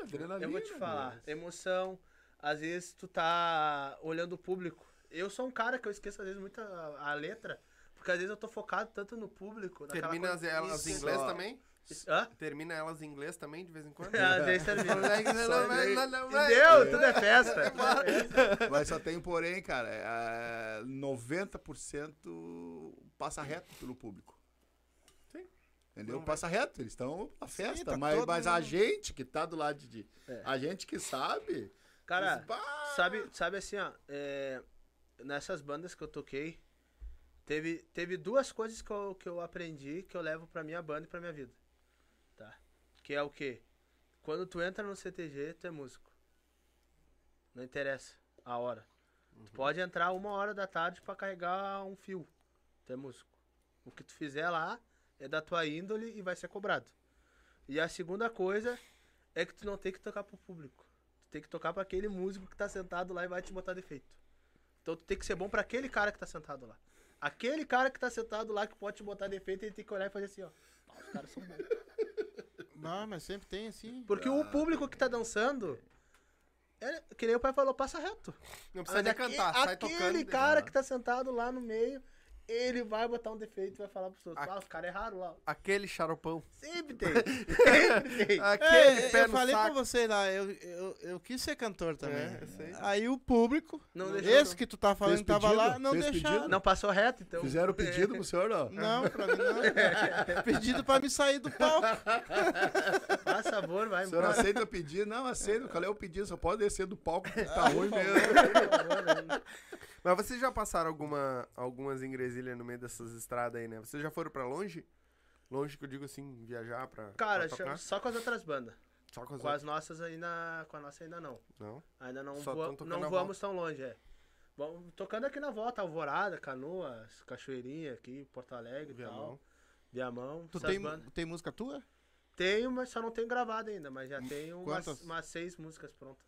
Adrenalina. Eu vou te falar, meu. emoção, às vezes tu tá olhando o público. Eu sou um cara que eu esqueço às vezes muito a, a letra, porque às vezes eu tô focado tanto no público. Termina as, elas em inglês também? Hã? Termina elas em inglês também, de vez em quando? Às vezes termina. Entendeu? Tudo é festa. Mas só tem porém, cara, é, 90% passa reto pelo público. Sim. Entendeu? Não vai- passa reto, eles estão na Sim, festa. tá mas mas a gente que tá do lado de. É. A gente que sabe. Cara! Sabe, sabe assim, ó, é, nessas bandas que eu toquei, teve, teve duas coisas que eu, que eu aprendi que eu levo pra minha banda e pra minha vida. Que é o quê? Quando tu entra no CTG, tu é músico. Não interessa a hora. Tu pode entrar uma hora da tarde pra carregar um fio. Tu é músico. O que tu fizer lá é da tua índole e vai ser cobrado. E a segunda coisa é que tu não tem que tocar pro público. Tu tem que tocar pra aquele músico que tá sentado lá e vai te botar defeito. Então tu tem que ser bom pra aquele cara que tá sentado lá. Aquele cara que tá sentado lá que pode te botar defeito, ele tem que olhar e fazer assim, ó. "Ah, Os caras são bons. Não, mas sempre tem assim. Porque o público que tá dançando, é, que nem o pai falou, passa reto. Não precisa Mas nem cantar, sai aquele tocando. e cara que tá sentado lá no meio, ele vai botar um defeito e vai falar pros outros. Ah, os caras erraram lá. Aquele xaropão. Sempre tem. Sempre tem. Aquele É, pé eu no falei saco. pra você lá, eu, eu, eu quis ser cantor também. É, eu sei. Aí o público, Não deixou. esse que tu tá falando Fez que tava pedido? lá, não Fez deixaram. pedido? Não passou reto, então. Fizeram o pedido pro senhor, não? Não, pra mim não. Pedido pra me sair do palco. Faz sabor, vai O senhor aceita o pedido? Não, aceito. Qual é o pedido? Só pode descer do palco porque tá ruim mesmo. Mas vocês já passaram alguma, algumas ingresilhas no meio dessas estradas aí, né? Vocês já foram pra longe? Longe que eu digo assim, viajar pra. Cara, pra tocar? só com as outras bandas. Só com as Com as outras. nossas ainda. Com a nossa ainda não. Não? Ainda não, Só voa- não voamos tão longe, é. Vamos tocando aqui na volta, Alvorada, Canoas, Cachoeirinha aqui, Porto Alegre e Viamão. tal. Viamão. Tu tem, bandas. tem música tua? Tenho, mas só não tenho gravado ainda, mas já tenho umas, umas seis músicas prontas.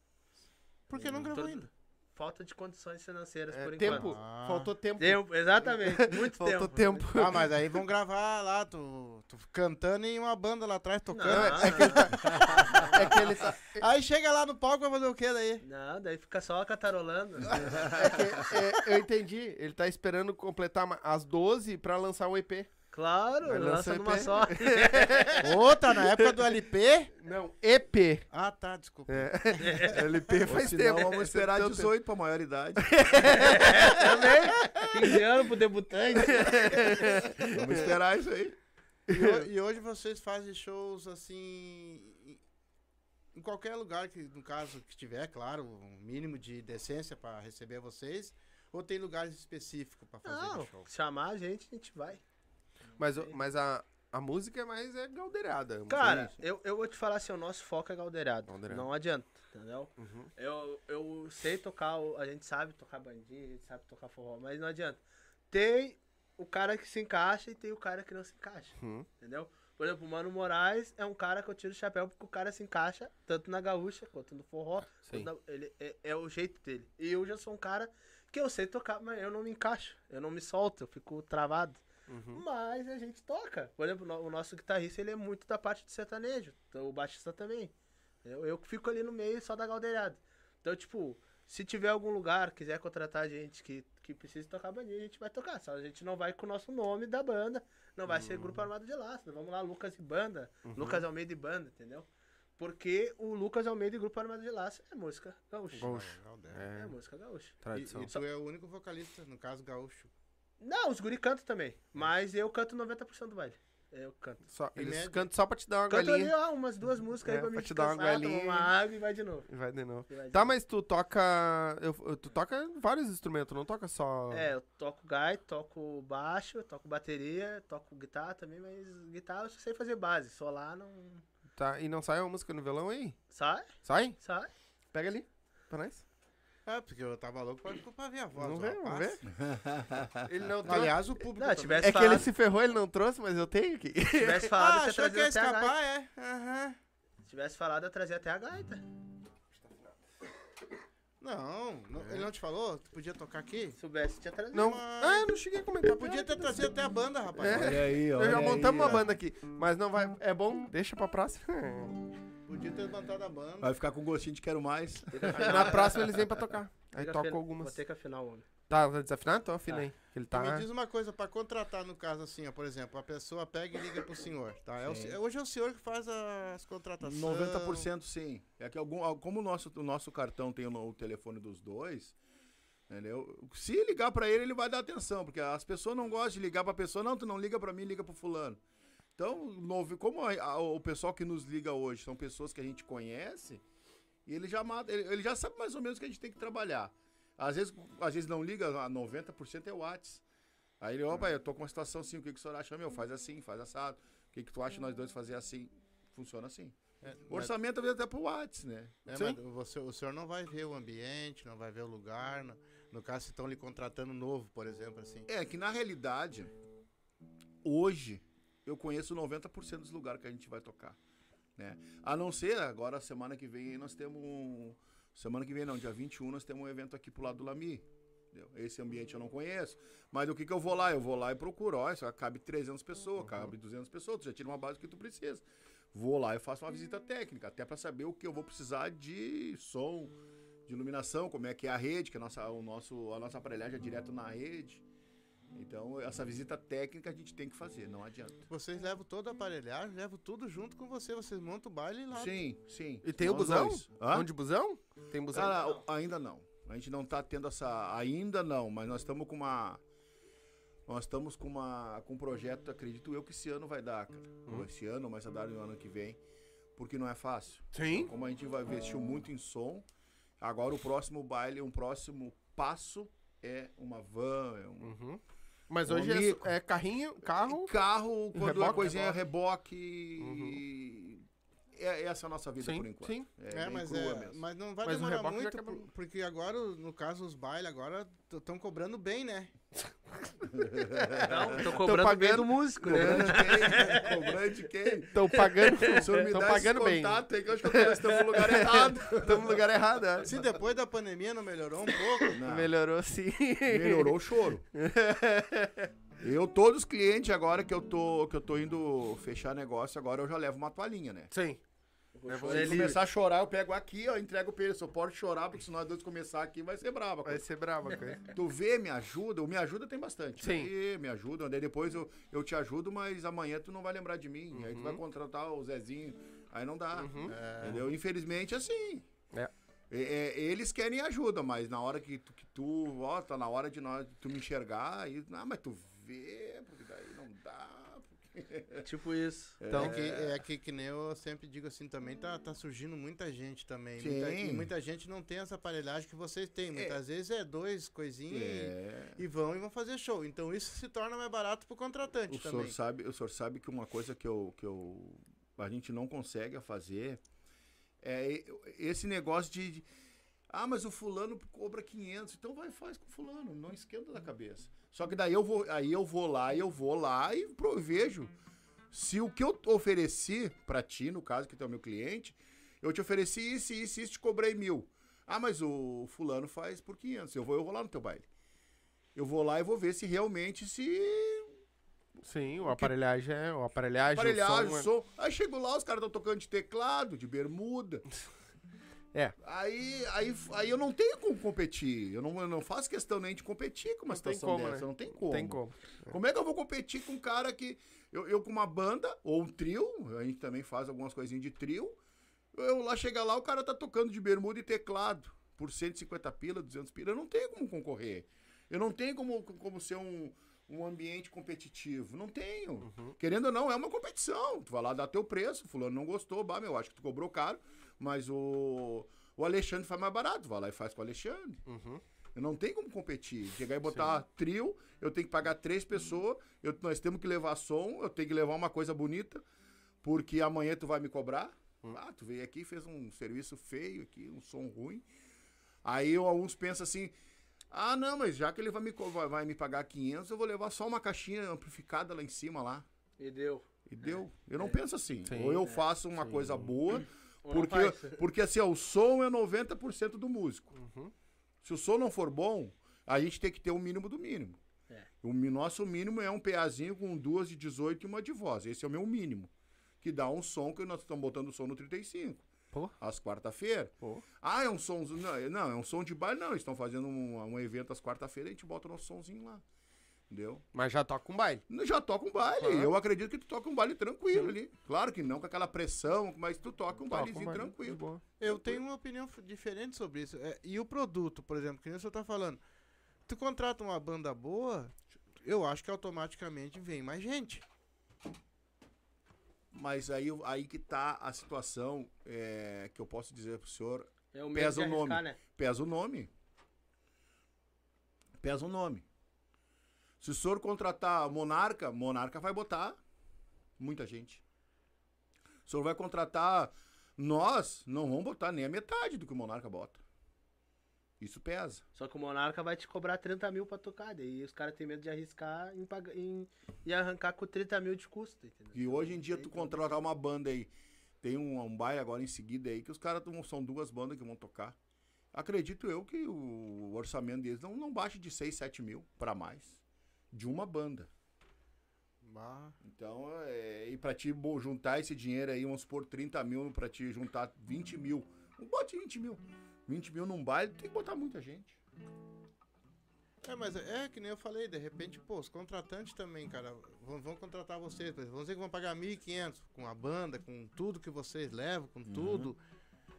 Por que não gravou Tudo- ainda? Falta de condições financeiras É, por tempo. enquanto. Ah. Faltou tempo. Tempo, exatamente. Muito Faltou tempo. tempo. Ah, mas aí vão gravar lá, tu, tu cantando e uma banda lá atrás Não, tocando. não, É que ele tá. Aí chega lá no palco, vai fazer o quê daí? não, daí fica só catarolando. É que, é, eu entendi. Ele tá esperando completar as 12 pra lançar o EP. Claro, Vai lança numa EP. só. Tá na época do LP? Não, EP. Ah, tá, desculpa. É. LP Ou faz senão tempo. vamos esperar Tanto 18 pra maioridade. Também. 15 anos pro debutante. Vamos esperar isso aí. E, e hoje vocês fazem shows assim. em- qualquer lugar que, no caso, que tiver, claro, um mínimo de decência pra receber vocês. Ou tem lugares específicos pra fazer Não, show? chamar a gente, a gente vai. Mas, mas a, a música é mais é galdeirada. Cara, eu, eu vou te falar assim, o nosso foco é galdeirado. Galdeirado. Não adianta, entendeu? Uhum. Eu, eu sei tocar, a gente sabe tocar bandinha, a gente sabe tocar forró, mas não adianta. Tem o cara que se encaixa e tem o cara que não se encaixa, Uhum. entendeu? Por exemplo, o Mano Moraes é um cara que eu tiro o chapéu porque o cara se encaixa tanto na gaúcha quanto no forró. Quanto na- ele, é, é o jeito dele. E eu já sou um cara que eu sei tocar, mas eu não me encaixo. Eu não me solto, eu fico travado. Uhum. Mas a gente toca. Por exemplo, o nosso guitarrista, ele é muito da parte de sertanejo. Então, o baixista também. Eu, eu que fico ali no meio só da galdeirada. Então, tipo, se tiver algum lugar, quiser contratar a gente que, que precisa tocar bandinha, a gente vai tocar. Só a gente não vai com o nosso nome da banda. Não vai ser Grupo Armado de Laço. Vamos lá, Lucas e Banda. Lucas Almeida e Banda, entendeu? Porque o Lucas Almeida e Grupo Armado de Laço é música gaúcha. Gaúcho. É, É, música gaúcha. E, tradição. e tu é o único vocalista, no caso, gaúcho. Não, os guri cantam também. Mas eu canto 90% do baile. Eu canto. Só, eles média. cantam só pra te dar uma Canta ali, galinha ó, umas duas músicas É, aí pra, pra me te dar uma descansar, galinha. uma água e vai de novo. e vai de novo. Vai de Tá, novo. mas tu toca. eu- tu toca vários instrumentos, não toca só. É, eu toco gaita, toco baixo, toco bateria, toco guitarra também, mas guitarra eu só sei fazer base. Solar não. Tá, e não sai uma música no violão aí? Sai, Sai? sai. Pega ali. Pra nós. É, porque eu tava louco pra, pra ver a voz ver, vamos rapaz. ver. Ele não trouxe. Aliás, o público Não, também. tivesse É que ele se ferrou, ele não trouxe, mas eu tenho aqui. tivesse falado, Ah, você achou que ia trazia até a gaita. escapar, é? Aham. Se tivesse falado, eu trazia até a gaita. Não, não- ele não te falou? Tu podia tocar aqui? Se soubesse, tinha trazido. Não, ah, eu não cheguei a comentar. Podia ter trazido até a banda, rapaz. É. Olha aí, Eu olha já aí, montamos uma ó. banda aqui, mas não vai. É bom, deixa pra próxima. Podia ter levantado a banda. Vai ficar com gostinho de quero mais. Na próxima eles vêm pra tocar. Aí toca afin- algumas. Vou ter que afinar o homem. Tá, tá desafinado? Então afina Tá. aí. que Ele Tá. tá. Me diz uma coisa, pra contratar no caso assim, ó, por exemplo, a pessoa pega e liga pro senhor, tá? É o hoje é o senhor que faz as contratações. 90% sim. É que algum, como o nosso, o nosso cartão tem o, o telefone dos dois, entendeu? Se ligar pra ele, ele vai dar atenção, porque as pessoas não gostam de ligar pra pessoa, não, tu não liga pra mim, liga pro fulano. Então, novo- como a- a- o pessoal que nos liga hoje são pessoas que a gente conhece, e ele já mata, ele, ele já sabe mais ou menos que a gente tem que trabalhar. Às vezes, às vezes não liga, a 90% é o Whats. Aí ele, opa, eu tô com uma situação assim, o que, que o senhor acha? Meu, faz assim, faz assado. O que, que tu acha nós dois fazer assim? Funciona assim. É, O orçamento vem até pro Whats, né? mas, é, mas você, o senhor não vai ver o ambiente, não vai ver o lugar. No, no caso, se estão lhe contratando novo, por exemplo, assim. É que na realidade, hoje, eu conheço 90% dos lugares que a gente vai tocar. Né? A não ser, agora, semana que vem, nós temos um. Semana que vem, não, dia 21, nós temos um evento aqui pro lado do Lami. entendeu? Esse ambiente eu não conheço. Mas o que, que eu vou lá? Eu vou lá e procuro. Ó, isso cabe 300 pessoas, cabe 200 pessoas. Tu já tira uma base que tu precisa. Vou lá e faço uma visita técnica, até para saber o que eu vou precisar de som, de iluminação, como é que é a rede, que a nossa, o nosso, a nossa aparelhagem é direto na rede. Então, essa visita técnica a gente tem que fazer, não adianta. Vocês levam toda a aparelhagem, levam tudo junto com você. Vocês montam o baile lá. Sim, sim. E tem o Nós busão? dois. Hã? Onde busão? Tem busão? Cara, ainda não. A gente não tá tendo essa. Ainda não, mas nós estamos com uma. Nós estamos com uma com um projeto, acredito eu, que esse ano vai dar, cara. Ou esse ano, mas vai dar no ano que vem. Porque não é fácil. Sim. Como a gente vai investiu muito em som, agora o próximo baile, um próximo passo é uma van, é um Uhum. Mas Ô, hoje é, é carrinho, carro. carro, quando Reboque? a coisinha é reboque. e É, essa é a nossa vida Sim, por enquanto. sim. É, bem mas, é, mas não vai Mas demorar muito, por- porque agora, no caso, os bailes agora estão cobrando bem, né? Não, tô cobrando bem pagando- do músico, Cobrando né? de quem? Cobrando de quem? Estão pagando, estão pagando bem. contato aí que eu acho que estamos no lugar errado. Estamos no lugar errado. é. Se depois da pandemia não melhorou um pouco, Não, Melhorou sim. melhorou o choro. Eu, todos os clientes agora que eu tô, que eu tô indo fechar negócio, agora eu já levo uma toalhinha, né? Sim. Se ele começar a chorar, eu pego aqui, ó, entrego pra ele. Só pode chorar, porque se nós dois começar aqui, vai ser brava. Vai ser brava. Tu vê, me ajuda. O me ajuda tem bastante. Sim. Aí, me ajuda. Daí depois eu, eu te ajudo, mas amanhã tu não vai lembrar de mim. Aí tu Uhum. vai contratar o Zezinho. Aí não dá. Entendeu? Infelizmente, assim. É. É, é, eles querem ajuda, mas na hora que tu, que tu ó, tá na hora de nós, tu me enxergar, aí, ah, mas tu vê, porque daí não dá. Tipo isso. Então, é, que, é que, que nem eu sempre digo assim, também tá, tá surgindo muita gente também. Muita, Sim. e muita gente não tem essa aparelhagem que vocês têm. Muitas vezes é dois coisinhas É. e, e vão e vão fazer show. Então isso se torna mais barato pro contratante O senhor, também. sabe, o senhor sabe que uma coisa que, eu, que eu, a gente não consegue fazer é esse negócio de, de, Ah, mas o fulano cobra 500, então vai faz com o fulano, não esquenta da cabeça. Só que daí eu vou, aí eu vou lá, e eu vou lá e pro- vejo se o que eu ofereci pra ti, no caso que tu é o meu cliente, eu te ofereci isso, isso, isso, te cobrei mil. Ah, mas o fulano faz por 500, eu vou, eu vou lá no teu baile. Eu vou lá e vou ver se realmente se sim, o aparelhagem é. O aparelhagem. aparelhagem, o som, é- som. Aí chegou lá, os caras estão tocando de teclado, de bermuda. É. Aí, aí, aí eu não tenho como competir. Eu não, eu não faço questão nem de competir com uma Não situação como, dessa. né? Não tem como. Tem como. Como é que eu vou competir com um cara que. Eu, eu com uma banda, ou um trio, a gente também faz algumas coisinhas de trio. Eu lá chegar lá, o cara tá tocando de bermuda e teclado por 150 pila, 200 pila. Eu não tenho como concorrer. Eu não tenho como, como ser um, um ambiente competitivo. Não tenho. Querendo ou não, é uma competição. Tu vai lá dar teu preço, fulano não gostou, bah, meu, acho que tu cobrou caro, mas o, o Alexandre faz mais barato. Vai lá e faz com o Alexandre. Uhum. Eu não tenho como competir. Chegar e botar trio, eu tenho que pagar três pessoas, eu- nós temos que levar som, eu tenho que levar uma coisa bonita, porque amanhã tu vai me cobrar. Ah, tu veio aqui e fez um serviço feio aqui, um som ruim. Aí eu- alguns pensam assim, ah, não, mas já que ele vai me, vai, vai me pagar 500, eu vou levar só uma caixinha amplificada lá em cima lá. E deu. E deu. Eu não penso assim. Sim. Ou eu faço uma coisa boa, porque, porque assim, ó, o som é 90% do músico. Uhum. Se o som não for bom, a gente tem que ter o mínimo do mínimo. É. O nosso mínimo é um PAzinho com duas de 18 e uma de voz. Esse é o meu mínimo. Que dá um som que nós estamos botando o som no 35. Pô. Às quarta-feira. Ah, é um som. Não, é- não, é um som de baile. Não, eles estão fazendo um, um evento às quarta-feira, a gente bota o nosso somzinho lá. Entendeu? Mas já toca um baile. Já toca um baile. Aham. Eu acredito que tu toca um baile tranquilo ali. Claro que não com aquela pressão, mas tu toca um Toca um bailezinho baile, tranquilo. Eu tenho uma opinião diferente sobre isso. É, e o produto, por exemplo, que nem o senhor tá falando. Tu contrata uma banda boa, eu acho que automaticamente vem mais gente. Mas aí, aí que tá a situação é, que eu posso dizer pro senhor. É o Pesa o nome. né? Pesa o nome. Pesa o nome. Se o senhor contratar Monarca, Monarca vai botar muita gente. O senhor vai contratar nós, não vamos botar nem a metade do que o Monarca bota. Isso pesa. Só que o Monarca vai te cobrar 30 mil pra tocar. Daí os caras têm medo de arriscar em, em- e arrancar com 30 mil de custo, entendeu? E hoje em dia tu contratar uma banda aí, tem um, um baile agora em seguida aí, que os caras são duas bandas que vão tocar. Acredito eu que o orçamento deles não, não baixe de 6, 7 mil pra mais. De uma banda. Então, é, e pra ti juntar esse dinheiro aí, vamos supor 30 mil pra ti juntar 20 mil. Não bote 20 mil. 20 mil num baile, tem que botar muita gente. É, mas é que nem eu falei, de repente, pô, os contratantes também, cara, vão, vão contratar vocês, vão dizer que vão pagar 1.500 com a banda, com tudo que vocês levam, com tudo.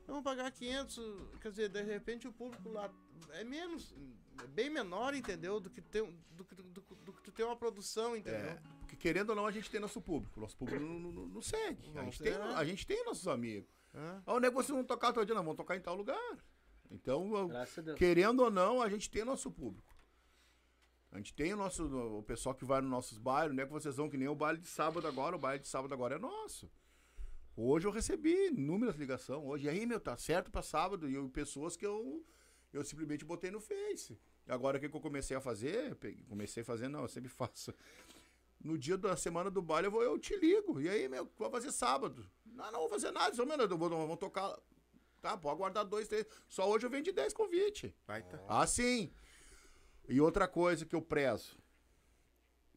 Vão pagar 500, quer dizer, de repente o público lá é menos, é bem menor, entendeu? Do que ter, um- do, que- do, do, do que tu ter uma produção, entendeu? É, porque querendo ou não, a gente tem nosso público. Nosso público não, não- não- não segue. A gente, tem, a gente tem nossos amigos. Ah, o negócio não tocar todo dia, não, vamos tocar em tal lugar. Então, querendo ou não, a gente tem nosso público. A gente tem o nosso, o pessoal que vai nos nossos bairros, né? Que vocês vão, que nem o baile de sábado agora, o baile de sábado agora é nosso. Hoje eu recebi inúmeras ligações. Hoje, e aí, meu, tá certo pra sábado. E eu, pessoas que eu, eu simplesmente botei no Face. E agora o que, que eu comecei a fazer? Comecei a fazer, não, eu sempre faço. No dia da semana do baile, eu, vou, eu te ligo. E aí, meu, vai fazer sábado? Não, não vou fazer nada. Só, meu, eu vou, vou tocar. Tá, pode aguardar dois, três. Só hoje eu vendi 10 convites. Baita. Ah, sim. E outra coisa que eu prezo.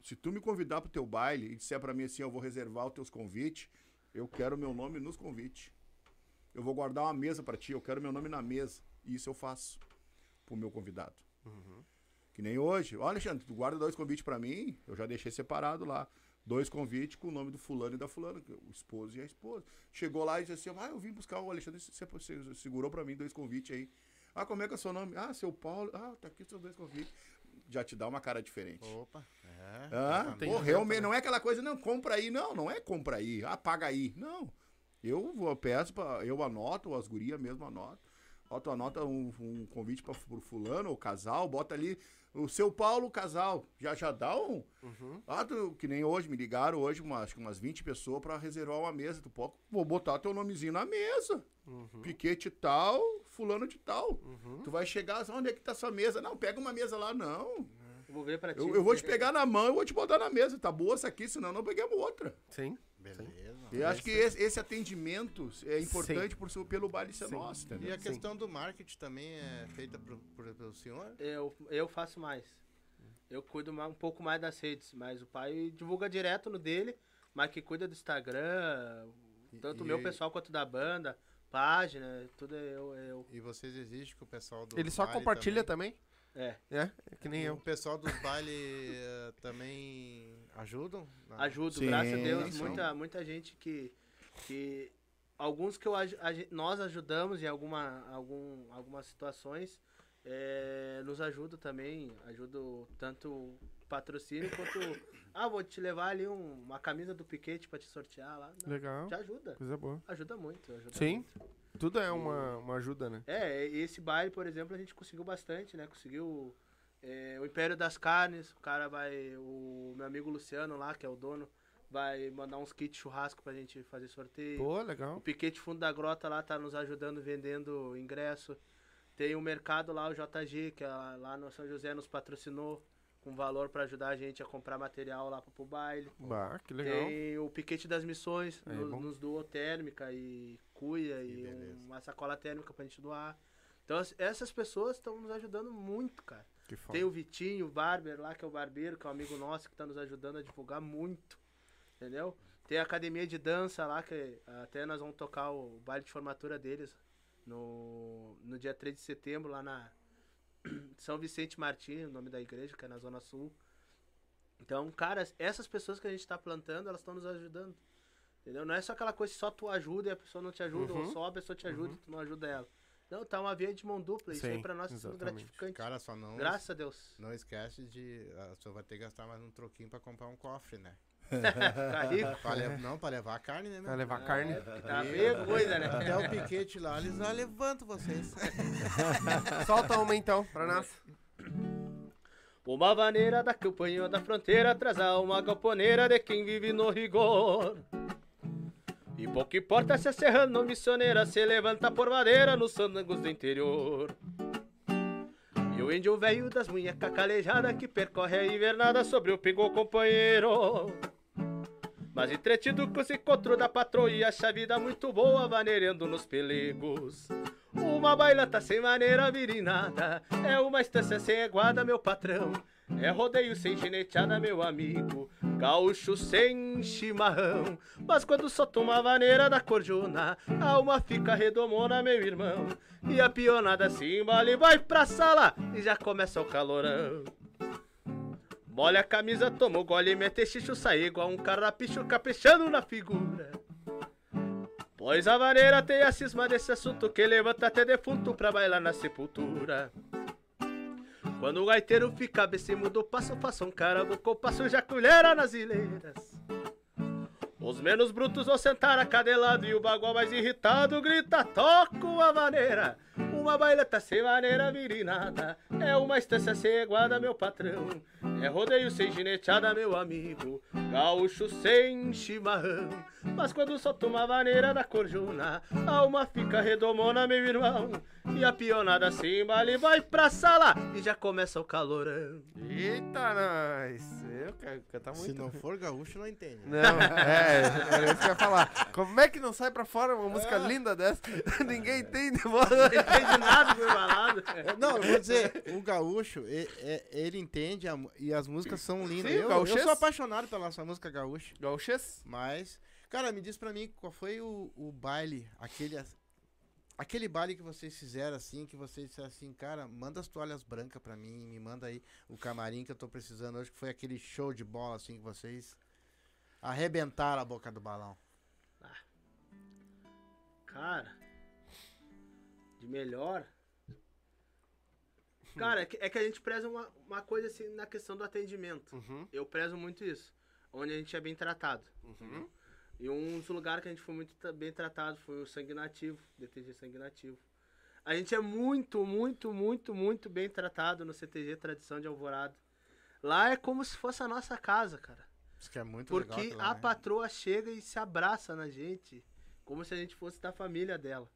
Se tu me convidar pro teu baile e disser pra mim assim, eu vou reservar os teus convites, eu quero meu nome nos convites. Eu vou guardar uma mesa pra ti, eu quero meu nome na mesa. E isso eu faço pro meu convidado. Que nem hoje. Olha, Alexandre, tu guarda dois convites pra mim, eu já deixei separado lá. Dois convites com o nome do fulano e da fulana, o esposo e a esposa. Chegou lá e disse assim, ah, eu vim buscar o Alexandre, você segurou pra mim dois convites aí. Ah, como é que é o seu nome? Ah, seu Paulo. Ah, tá aqui os seus dois convites. Já te dá uma cara diferente. Opa, é. Ah, pô, realmente, não é aquela coisa, não, compra aí. Não, não é compra aí. Ah, paga aí. Não. Eu vou, peço, pra, eu anoto, as gurias mesmo anotam. Ó, tu anota um, um convite para pro fulano, ou casal, bota ali o seu Paulo, casal. Já já dá um. Ah, tu, que nem hoje, me ligaram hoje, uma, acho que umas 20 pessoas para reservar uma mesa. Tu pode, vou botar teu nomezinho na mesa. Piquete tal, fulano de tal. Tu vai chegar, onde é que tá sua mesa? Não, pega uma mesa lá, não. Eu vou ver pra ti. Eu, eu vou te pegar na mão e vou te botar na mesa. Tá boa essa aqui, senão não pegamos outra. Sim. Beleza. Eu acho que esse, esse atendimento é importante por, pelo baile ser Sim. nosso, entendeu? E a questão do marketing também é feita por, por- pelo senhor? Eu, eu faço mais. Eu cuido um pouco mais das redes, mas o pai divulga direto no dele, mas que cuida do Instagram, tanto o meu pessoal quanto da banda, página, tudo é eu. eu E vocês exigem que o pessoal do Ele só compartilha também. é, É, é que nem O pessoal dos bailes eh, também ajudam? na- ajudo, Sim, graças a Deus, muita, muita gente que, que alguns que eu, a nós ajudamos em alguma, algum, algumas situações, é, nos ajuda também, ajudo tanto patrocínio quanto, ah, vou te levar ali um- uma camisa do Piquete pra te sortear lá, Não, Legal. te ajuda, Coisa boa. ajuda muito, ajuda Sim. muito. Tudo é uma, uma ajuda, né? É, esse baile, por exemplo, a gente conseguiu bastante, né? Conseguiu é, o Império das Carnes, o cara vai, o meu amigo Luciano lá, que é o dono, vai mandar uns kits churrasco pra gente fazer sorteio. Pô, O legal. Piquete Fundo da Grota lá tá nos ajudando vendendo ingresso. Tem o mercado lá, o JG, que é lá no São José nos patrocinou com valor pra ajudar a gente a comprar material lá pro baile. Bah, que legal. Tem o Piquete das Missões, Aí é nos, nos doou térmica e cuia e um- uma sacola térmica pra gente doar. Então as- essas pessoas estão nos ajudando muito, cara. Que foda. Tem o Vitinho, o Barber lá, que é o barbeiro, que é um amigo nosso que tá nos ajudando a divulgar muito. Entendeu? Tem a academia de dança lá, que até nós vamos tocar o baile de formatura deles no, no dia 3 de setembro, lá na São Vicente Martins, o nome da igreja, que é na Zona Sul. Então, cara, essas pessoas que a gente tá plantando, elas estão nos ajudando. Entendeu? Não é só aquela coisa que só tu ajuda e a pessoa não te ajuda, ou Uhum. só a pessoa te ajuda e tu não ajuda ela. Não, tá uma via de mão dupla. Isso aí Sim, pra nós sendo exatamente. gratificante. Cara, só não, Graças a Deus. não esquece de. A senhora vai ter que gastar mais um troquinho pra comprar um cofre, né? Tá rico. Pra le- Não, pra levar a carne, né, meu? levar carne. Tá meio coisa, né? Até o piquete lá, eles já levantam vocês. Solta uma então, pra nós. Uma vaneira da campanha da fronteira traz a uma galponeira de quem vive no rigor. E pouco importa se a serrana missioneira se levanta por madeira nos sandangos do interior. E o índio velho das munhecas calejadas que percorre a invernada sobre o pingo companheiro. Mas entretido com os encontros da patroa e acha vida muito boa vaneirando nos pelegos. Uma bailanta sem maneira virinada, é uma estância sem iguada, meu patrão. É rodeio sem gineteada, meu amigo, gaúcho sem chimarrão. Mas quando solta uma vaneira da corjona, a alma fica redomona, meu irmão. E a pionada se embala e vai pra sala, e já começa o calorão. Molha a camisa, tomou gole, mete xixo, sai igual um carrapicho caprichando na figura. Pois a vaneira tem a cisma desse assunto que levanta até defunto pra bailar na sepultura. Quando o gaiteiro fica becimo do passo, faça um carabuco, passo já colhera nas ilheiras. Os menos brutos vão sentar a cadelado e o bagual mais irritado grita: Toco a vaneira! Uma baileta sem maneira virinada É uma estância ceguada, meu patrão É rodeio sem gineteada, meu amigo Gaúcho sem chimarrão Mas quando solta uma vaneira da corjuna A alma fica redomona, meu irmão E a pionada se embala e vai pra sala E já começa o calorão Eita, nós! Eu quero cantar muito. Se não for gaúcho, não entende. Não, é, era isso que eu ia falar. Como é que não sai pra fora uma música linda dessa? Ninguém entende, mano. Não entende nada do balado É, Não, eu vou dizer, o gaúcho, e- é- ele entende a e as músicas são lindas. Sim, eu, eu sou apaixonado pela nossa música gaúcha, Gauchês? mas... Cara, me diz pra mim, qual foi o, o baile, aquele... Aquele baile que vocês fizeram assim, que vocês disseram assim, cara, manda as toalhas brancas pra mim, me manda aí o camarim que eu tô precisando hoje, que foi aquele show de bola assim que vocês arrebentaram a boca do balão. Cara, de melhor. Cara, é que, é que a gente preza uma, uma coisa assim na questão do atendimento. Uhum, Eu prezo muito isso. Onde a gente é bem tratado. uhum. E um dos lugares que a gente foi muito bem tratado foi o Sangue Nativo, DTG Sangue Nativo. A gente é muito, muito, muito, muito bem tratado no CTG Tradição de Alvorada. Lá é como se fosse a nossa casa, cara. Isso que é muito Porque legal. a patroa chega e se abraça na gente, como se a gente fosse da família dela.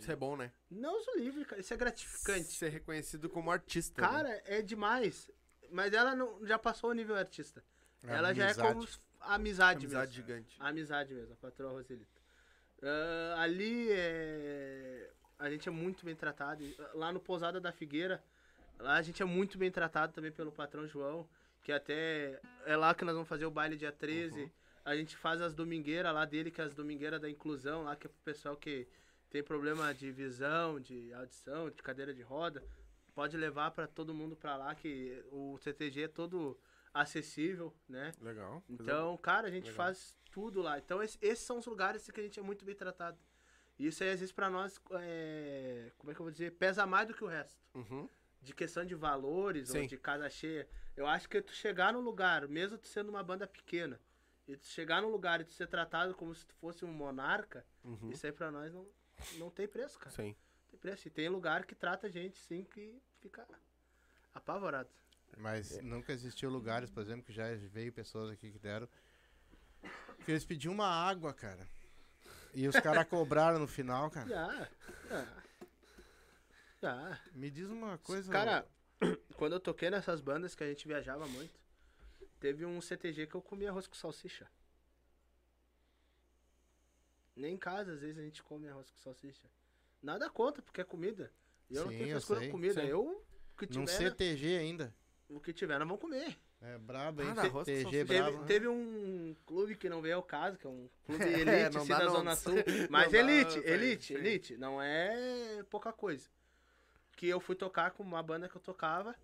Isso é bom, né? Não uso livre, cara. Isso é gratificante. Ser reconhecido como artista. né? Cara, é demais. Mas ela não, já passou o nível artista. É ela já é amizade. como amizade, Amizade mesmo. gigante. Amizade mesmo, a patroa Roselita. Ah, ali é. A gente é muito bem tratado. Ah, Lá no Pousada da Figueira, lá a gente é muito bem tratado também pelo patrão João. Que até é lá que nós vamos fazer o baile dia 13. Uhum. A gente faz as domingueiras lá dele, que é as domingueiras da inclusão, lá que é pro pessoal que tem problema de visão, de audição, de cadeira de roda. Pode levar pra todo mundo pra lá, que o CTG é todo acessível, né? Legal. Então, cara, a gente Legal. faz tudo lá. Então, esse- esses são os lugares que a gente é muito bem tratado. E isso aí, às vezes, pra nós, é, como é que eu vou dizer? Pesa mais do que o resto. Uhum. De questão de valores Sim. ou de casa cheia. Eu acho que tu chegar num lugar, mesmo tu sendo uma banda pequena, e tu chegar num lugar e tu ser tratado como se tu fosse um monarca, Uhum. isso aí pra nós não, não tem preço, cara. Sim. Tem preço. E tem lugar que trata a gente, sim, que fica apavorado. Mas nunca existiu lugares, por exemplo, que já veio pessoas aqui que deram. Que eles pediam uma água, cara. E os caras cobraram no final, cara. Já, já. Já. Me diz uma coisa. Cara, quando eu toquei nessas bandas que a gente viajava muito, teve um CTG que eu comia arroz com salsicha. Nem em casa, às vezes, a gente come arroz com salsicha. Nada contra, porque é comida. E eu não Sim, tenho eu frescura com comida. sim. Eu, que num tiver, CTG ainda. o que tiver, nós vamos comer. É brabo, hein? Roça CTG só brabo. Teve, né? teve um clube que não veio ao caso, que é um clube É, elite, não assim, dá da não. Zona Sul. Mas Não dá elite, pra- elite, sim. elite. Não é pouca coisa. Que eu fui tocar com uma banda que eu tocava.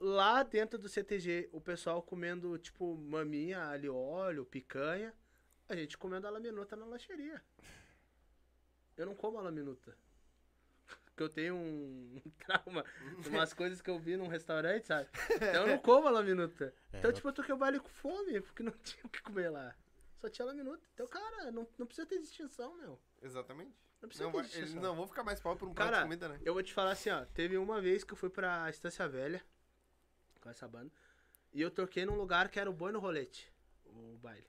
Lá dentro do CTG, o pessoal comendo, tipo, maminha, alho óleo, picanha. A gente comendo a laminuta na lancheria. Eu não como a laminuta. Porque eu tenho um trauma de umas coisas que eu vi num restaurante, sabe? Então eu não como a laminuta. É, Então, tipo, eu toquei o baile com fome, porque não tinha o que comer lá. Só tinha laminuta. Então, cara, não, não precisa ter distinção, meu. Exatamente. Não precisa Não, ter vai, distinção. não vão ficar mais pobre por um prato Cara, de comida, né? Eu vou te falar assim, ó. Teve uma vez que eu fui pra Estância Velha com essa banda. E eu toquei num lugar que era o Boi no Rolete. O baile.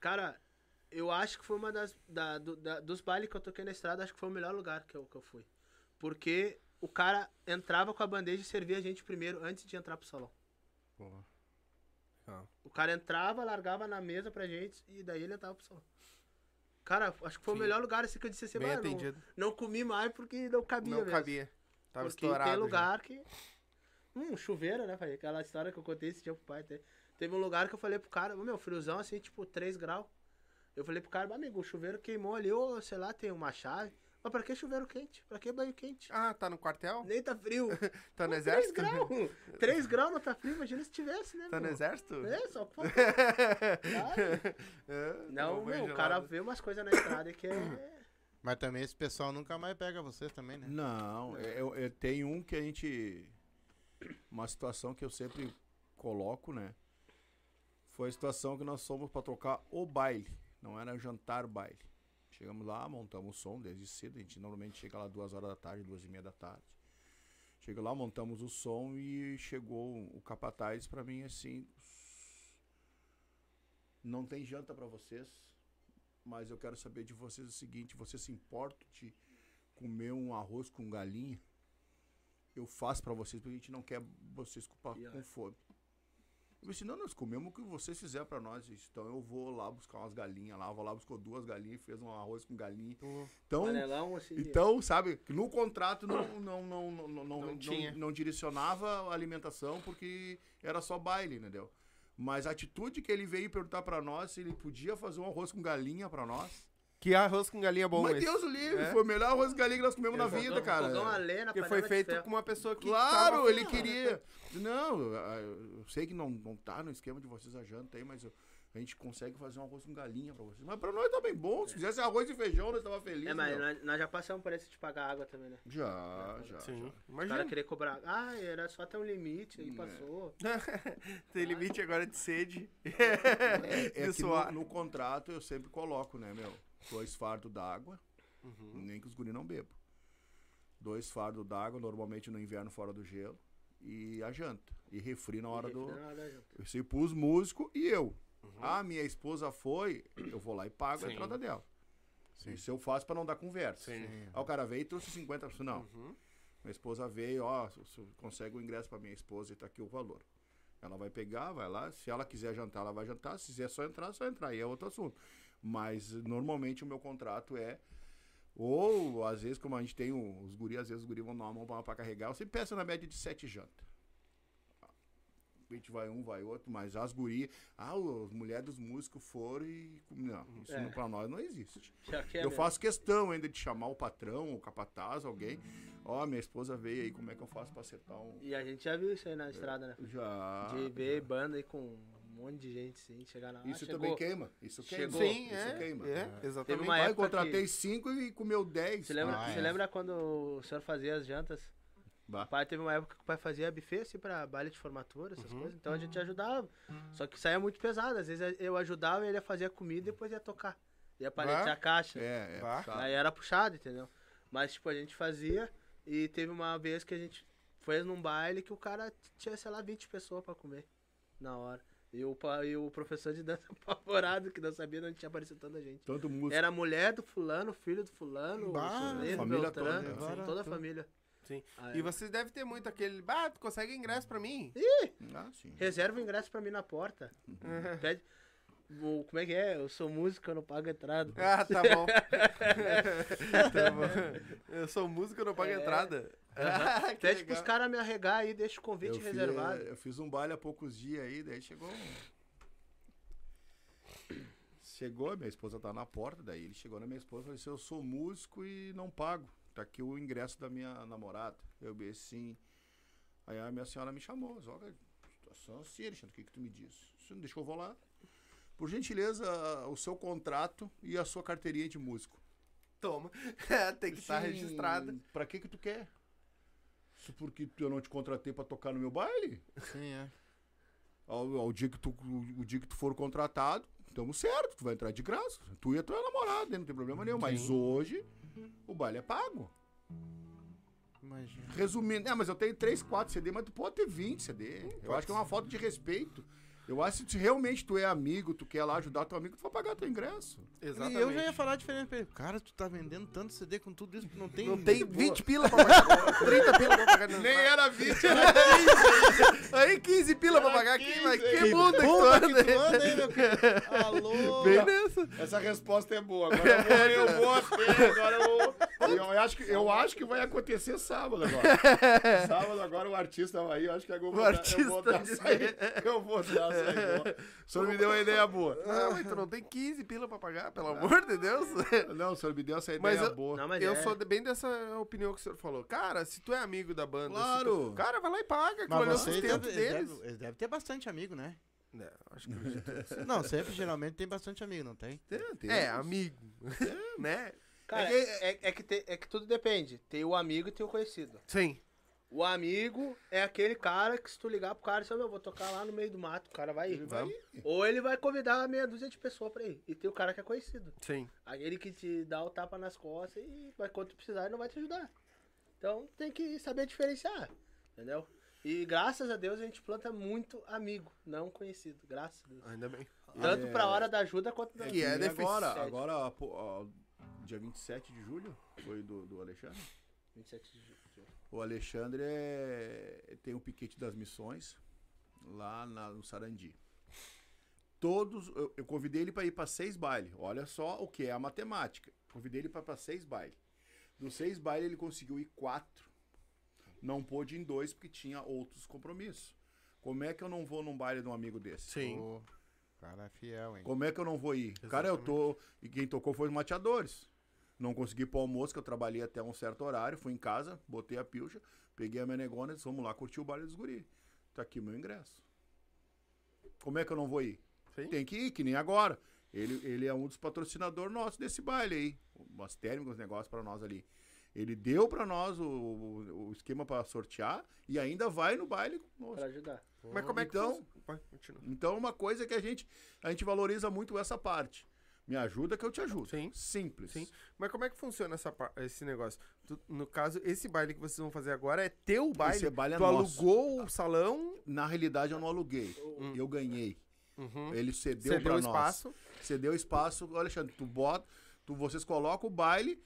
Cara, eu acho que foi uma das. da- do- da- dos bailes que eu toquei na estrada, acho que foi o melhor lugar que eu, que eu fui. Porque o cara entrava com a bandeja e servia a gente primeiro antes de entrar pro salão. Porra. O cara entrava, largava na mesa pra gente e daí ele entrava pro salão. Cara, acho que foi Sim. o melhor lugar assim que eu disse assim, Bem "Bah, não, não comi mais porque não cabia Não mesmo." cabia. Tava Porque estourado. tem já. lugar que. Hum, chuveiro, né, pai? Aquela história que eu contei esse dia pro pai. te- Teve um lugar que eu falei pro cara, "Ô, meu, friozão assim, tipo, 3 graus. Eu falei pro cara, "Bah, amigo, o chuveiro queimou ali, ou sei lá, tem uma chave. Mas pra que chuveiro quente? Pra que banho quente? Ah, tá no quartel? Nem tá frio. Tá no 3 exército? graus. 3 graus não tá frio, imagina se tivesse, né? Tá no meu? exército? É, só pra... É, Não, meu, o cara vê umas coisas na estrada que é... Mas também esse pessoal nunca mais pega vocês também, né? Não, eu, eu tenho um que a gente. Uma situação que eu sempre coloco, né? Foi a situação que nós fomos pra tocar o baile. Não era jantar baile. Chegamos lá, montamos o som desde cedo. A gente normalmente chega lá duas horas da tarde, duas e meia da tarde. Chega lá, montamos o som e chegou o capataz pra mim assim. Não tem janta pra vocês, mas eu quero saber de vocês o seguinte: você se importa de comer um arroz com galinha? Eu faço pra vocês porque a gente não quer vocês com, ó. com fome. Eu disse, não, nós comemos o que vocês fizeram pra nós. Disse, Então eu vou lá buscar umas galinhas lá. Vou lá, buscou duas galinhas, fez um arroz com galinha. Então, Panelão, assim... então, sabe, no contrato não, não, não, não, não, não, não, tinha. não direcionava a alimentação porque era só baile, entendeu? Mas a atitude que ele veio perguntar pra nós se ele podia fazer um arroz com galinha pra nós. Que arroz com galinha bom Mas esse. Deus o livre, É? foi o melhor arroz com galinha que nós comemos na vida, cara. Fogão a lenha na Porque foi panela de feito ferro. com uma pessoa que Claro, tava- ele queria. Não, eu, eu sei que não, não tá no esquema de vocês a janta aí, mas eu- a gente consegue fazer um arroz com galinha pra vocês. Mas pra nós tá bem bom. Se fizesse arroz e feijão, nós tava felizes. É, mas meu. nós, nós já passamos por esse de pagar água também, né? Já, já. Sim, já. O imagina. cara querer cobrar. Ah, era só até um limite, aí É. passou. Tem limite agora de sede. É, é De que no, suar. no contrato eu sempre coloco, né, meu? Dois fardos d'água, Uhum. nem que os guri não bebam. Dois fardos d'água, normalmente no inverno fora do gelo. E a janta. E refri na hora do. Não, não. Isso aí pros músicos e eu. Ah, minha esposa foi, eu vou lá e pago a Sim. entrada dela. Isso eu faço pra não dar conversa. Sim. Aí o cara veio e trouxe 50 Não. Uhum. Minha esposa veio, ó, consegue o ingresso pra minha esposa e tá aqui o valor. Ela vai pegar, vai lá. Se ela quiser jantar, ela vai jantar. Se quiser só entrar, só entrar. Aí é outro assunto. Mas normalmente o meu contrato é. Ou, às vezes, como a gente tem os guris, às vezes os guris vão dar uma mão pra, pra carregar. Eu sempre peço na média de sete jantas. A gente vai um, vai outro, mas as gurias. Ah, as mulheres dos músicos foram e. Não, isso É. não, pra nós não existe. É Eu mesmo. faço questão ainda de chamar o patrão, o capataz, alguém. Ó, minha esposa veio aí, como é que eu faço pra acertar um. E a gente já viu isso aí na estrada, né? Já. De ver banda aí com monte de gente, sim, chegar na. ah, Isso chegou. também queima. Isso queima. Chegou. Sim, isso é. queima. É, Teve exatamente. uma Aí eu época contratei que- cinco e comeu dez. Você lembra, Ah, você é. lembra quando o senhor fazia as jantas? Bah. O pai teve uma época que o pai fazia buffet assim pra baile de formatura, essas Uhum. coisas. Então a gente ajudava. Só que saía muito pesado. Às vezes eu ajudava e ele ia fazer a comida e depois ia tocar. Ia paletear Bah. a caixa. É, é. Aí era puxado, entendeu? Mas, tipo, a gente fazia e teve uma vez que a gente foi num baile que o cara tinha, sei lá, 20 pessoas pra comer na hora. E o, pa- e o professor de dança apavorado, que não sabia onde tinha aparecido tanta gente. Tanto música. Era a mulher do fulano, filho do fulano, Bah, o sobrinho do família Beltrano, toda, sim, né? toda a família. Sim. Aí, E vocês devem ter muito aquele. Ah, tu consegue ingresso pra mim? Ah, sim. Reserva o ingresso pra mim na porta. Pede. Como é que é? Eu sou músico, eu não pago entrada. Ah, tá bom. tá bom. Eu sou músico, eu não pago É. entrada. Que Pede pros caras me arregar aí, deixa o convite Eu fiz, reservado. eu fiz um baile há poucos dias aí, daí chegou um. Chegou, minha esposa tá na porta, daí ele chegou na minha esposa e falou assim, eu sou músico e não pago. Tá aqui o ingresso da minha namorada. Eu disse assim. Aí a minha senhora me chamou, olha, situação assim, Alexandre, o que, que tu me diz? Você não deixou eu vou lá. Por gentileza, o seu contrato e a sua carteirinha de músico. Toma. Tem que estar Sim, registrada. Pra que que tu quer? Isso porque eu não te contratei pra tocar no meu baile? Sim, é. Ao, ao dia que tu, o, dia que tu for contratado, estamos certo, tu vai entrar de graça. Tu e a tua namorada, não tem problema nenhum. Mas hoje, o baile é pago. Imagina. Resumindo, é, mas eu tenho 3, 4 CD, mas tu pode ter 20 CD. Eu acho que é uma falta de respeito. Eu acho que se realmente tu é amigo, tu quer lá ajudar teu amigo, tu vai pagar teu ingresso. Exatamente. E eu já ia falar diferente pra ele. Cara, tu tá vendendo tanto CD com tudo isso, não tem. Não tem 20 pila pra pagar. 30 pila pra pagar. Nem era 20, era 15 aí. Aí 15 pila pra pagar aqui, mas que mundo que tu Puta que anda tu anda, hein, meu querido? Alô? Bem nessa. Essa resposta é boa. Agora eu vou, eu vou agora eu vou. Eu acho, que, eu acho que vai acontecer sábado agora. sábado agora o artista aí, eu acho que eu vou O dar, artista eu vou dar de- açaí. Eu vou dar boa. O senhor me deu uma ideia boa. Não, mas tu não tem 15 pila pra pagar, pelo amor de Deus. Não, o senhor me deu essa Mas ideia eu- boa. Não, mas eu é. sou de- bem dessa opinião que o senhor falou. Cara, se tu é amigo da banda, Claro. tu- cara, vai lá e paga. Aquilo Mas é o sustento devem deles. deve, eles devem ter bastante amigo, né? Não, acho que Não, sempre geralmente tem bastante amigo, não tem? Tem, tem É, amigo. né? Cara, É é, é que te- é que tudo depende. Tem o amigo e tem o conhecido. Sim. O amigo é aquele cara que se tu ligar pro cara e meu, eu vou tocar lá no meio do mato, o cara vai ir. vai Ou ele vai convidar meia dúzia de pessoas pra ir. E tem o cara que é conhecido. Sim. Aquele que te dá o tapa nas costas e vai quando tu precisar e não vai te ajudar. Então tem que saber diferenciar, entendeu? E graças a Deus a gente planta muito amigo, não conhecido. Graças a Deus. Ainda bem. Tanto É. pra hora da ajuda quanto da que é E deficiente. agora, agora pô, ó, dia 27 de julho, foi do, do Alexandre. 27 de julho. O Alexandre é- tem o piquete das missões lá na- no Sarandi. Todos, eu, eu convidei ele para ir para seis bailes. Olha só o que é a matemática. Convidei ele para seis bailes. Dos seis bailes ele conseguiu ir quatro. Não pôde ir em dois porque tinha outros compromissos. Como é que eu não vou num baile de um amigo desse? Sim. O cara é fiel, hein? Como é que eu não vou ir? Cara, eu tô. E quem tocou foi os mateadores. Não consegui pôr almoço, que eu trabalhei até um certo horário. Fui em casa, botei a pilcha, peguei a minha negona e disse, vamos lá curtir o baile dos guri. Tá aqui o meu ingresso. Como é que eu não vou ir? Sim. Tem que ir, que nem agora. Ele, ele é um dos patrocinadores nossos desse baile aí. Umas térmicas, negócios pra nós ali. Ele deu pra nós o, o, o esquema pra sortear e ainda vai no baile conosco. Pra ajudar. Mas como é que Então-. Então, uma coisa que a gente, a gente valoriza muito essa parte. Me ajuda que eu te ajudo. Sim. Simples. Sim. Mas como é que funciona essa, esse negócio? Tu- no caso, esse baile que vocês vão fazer agora é teu baile? Esse baile é tu nosso. alugou o salão? Na realidade, eu não aluguei. Hum. Eu ganhei. Uhum. Ele cedeu Cedeu pra o nós. espaço? Cedeu espaço. Alexandre, tu bota, tu, vocês colocam o baile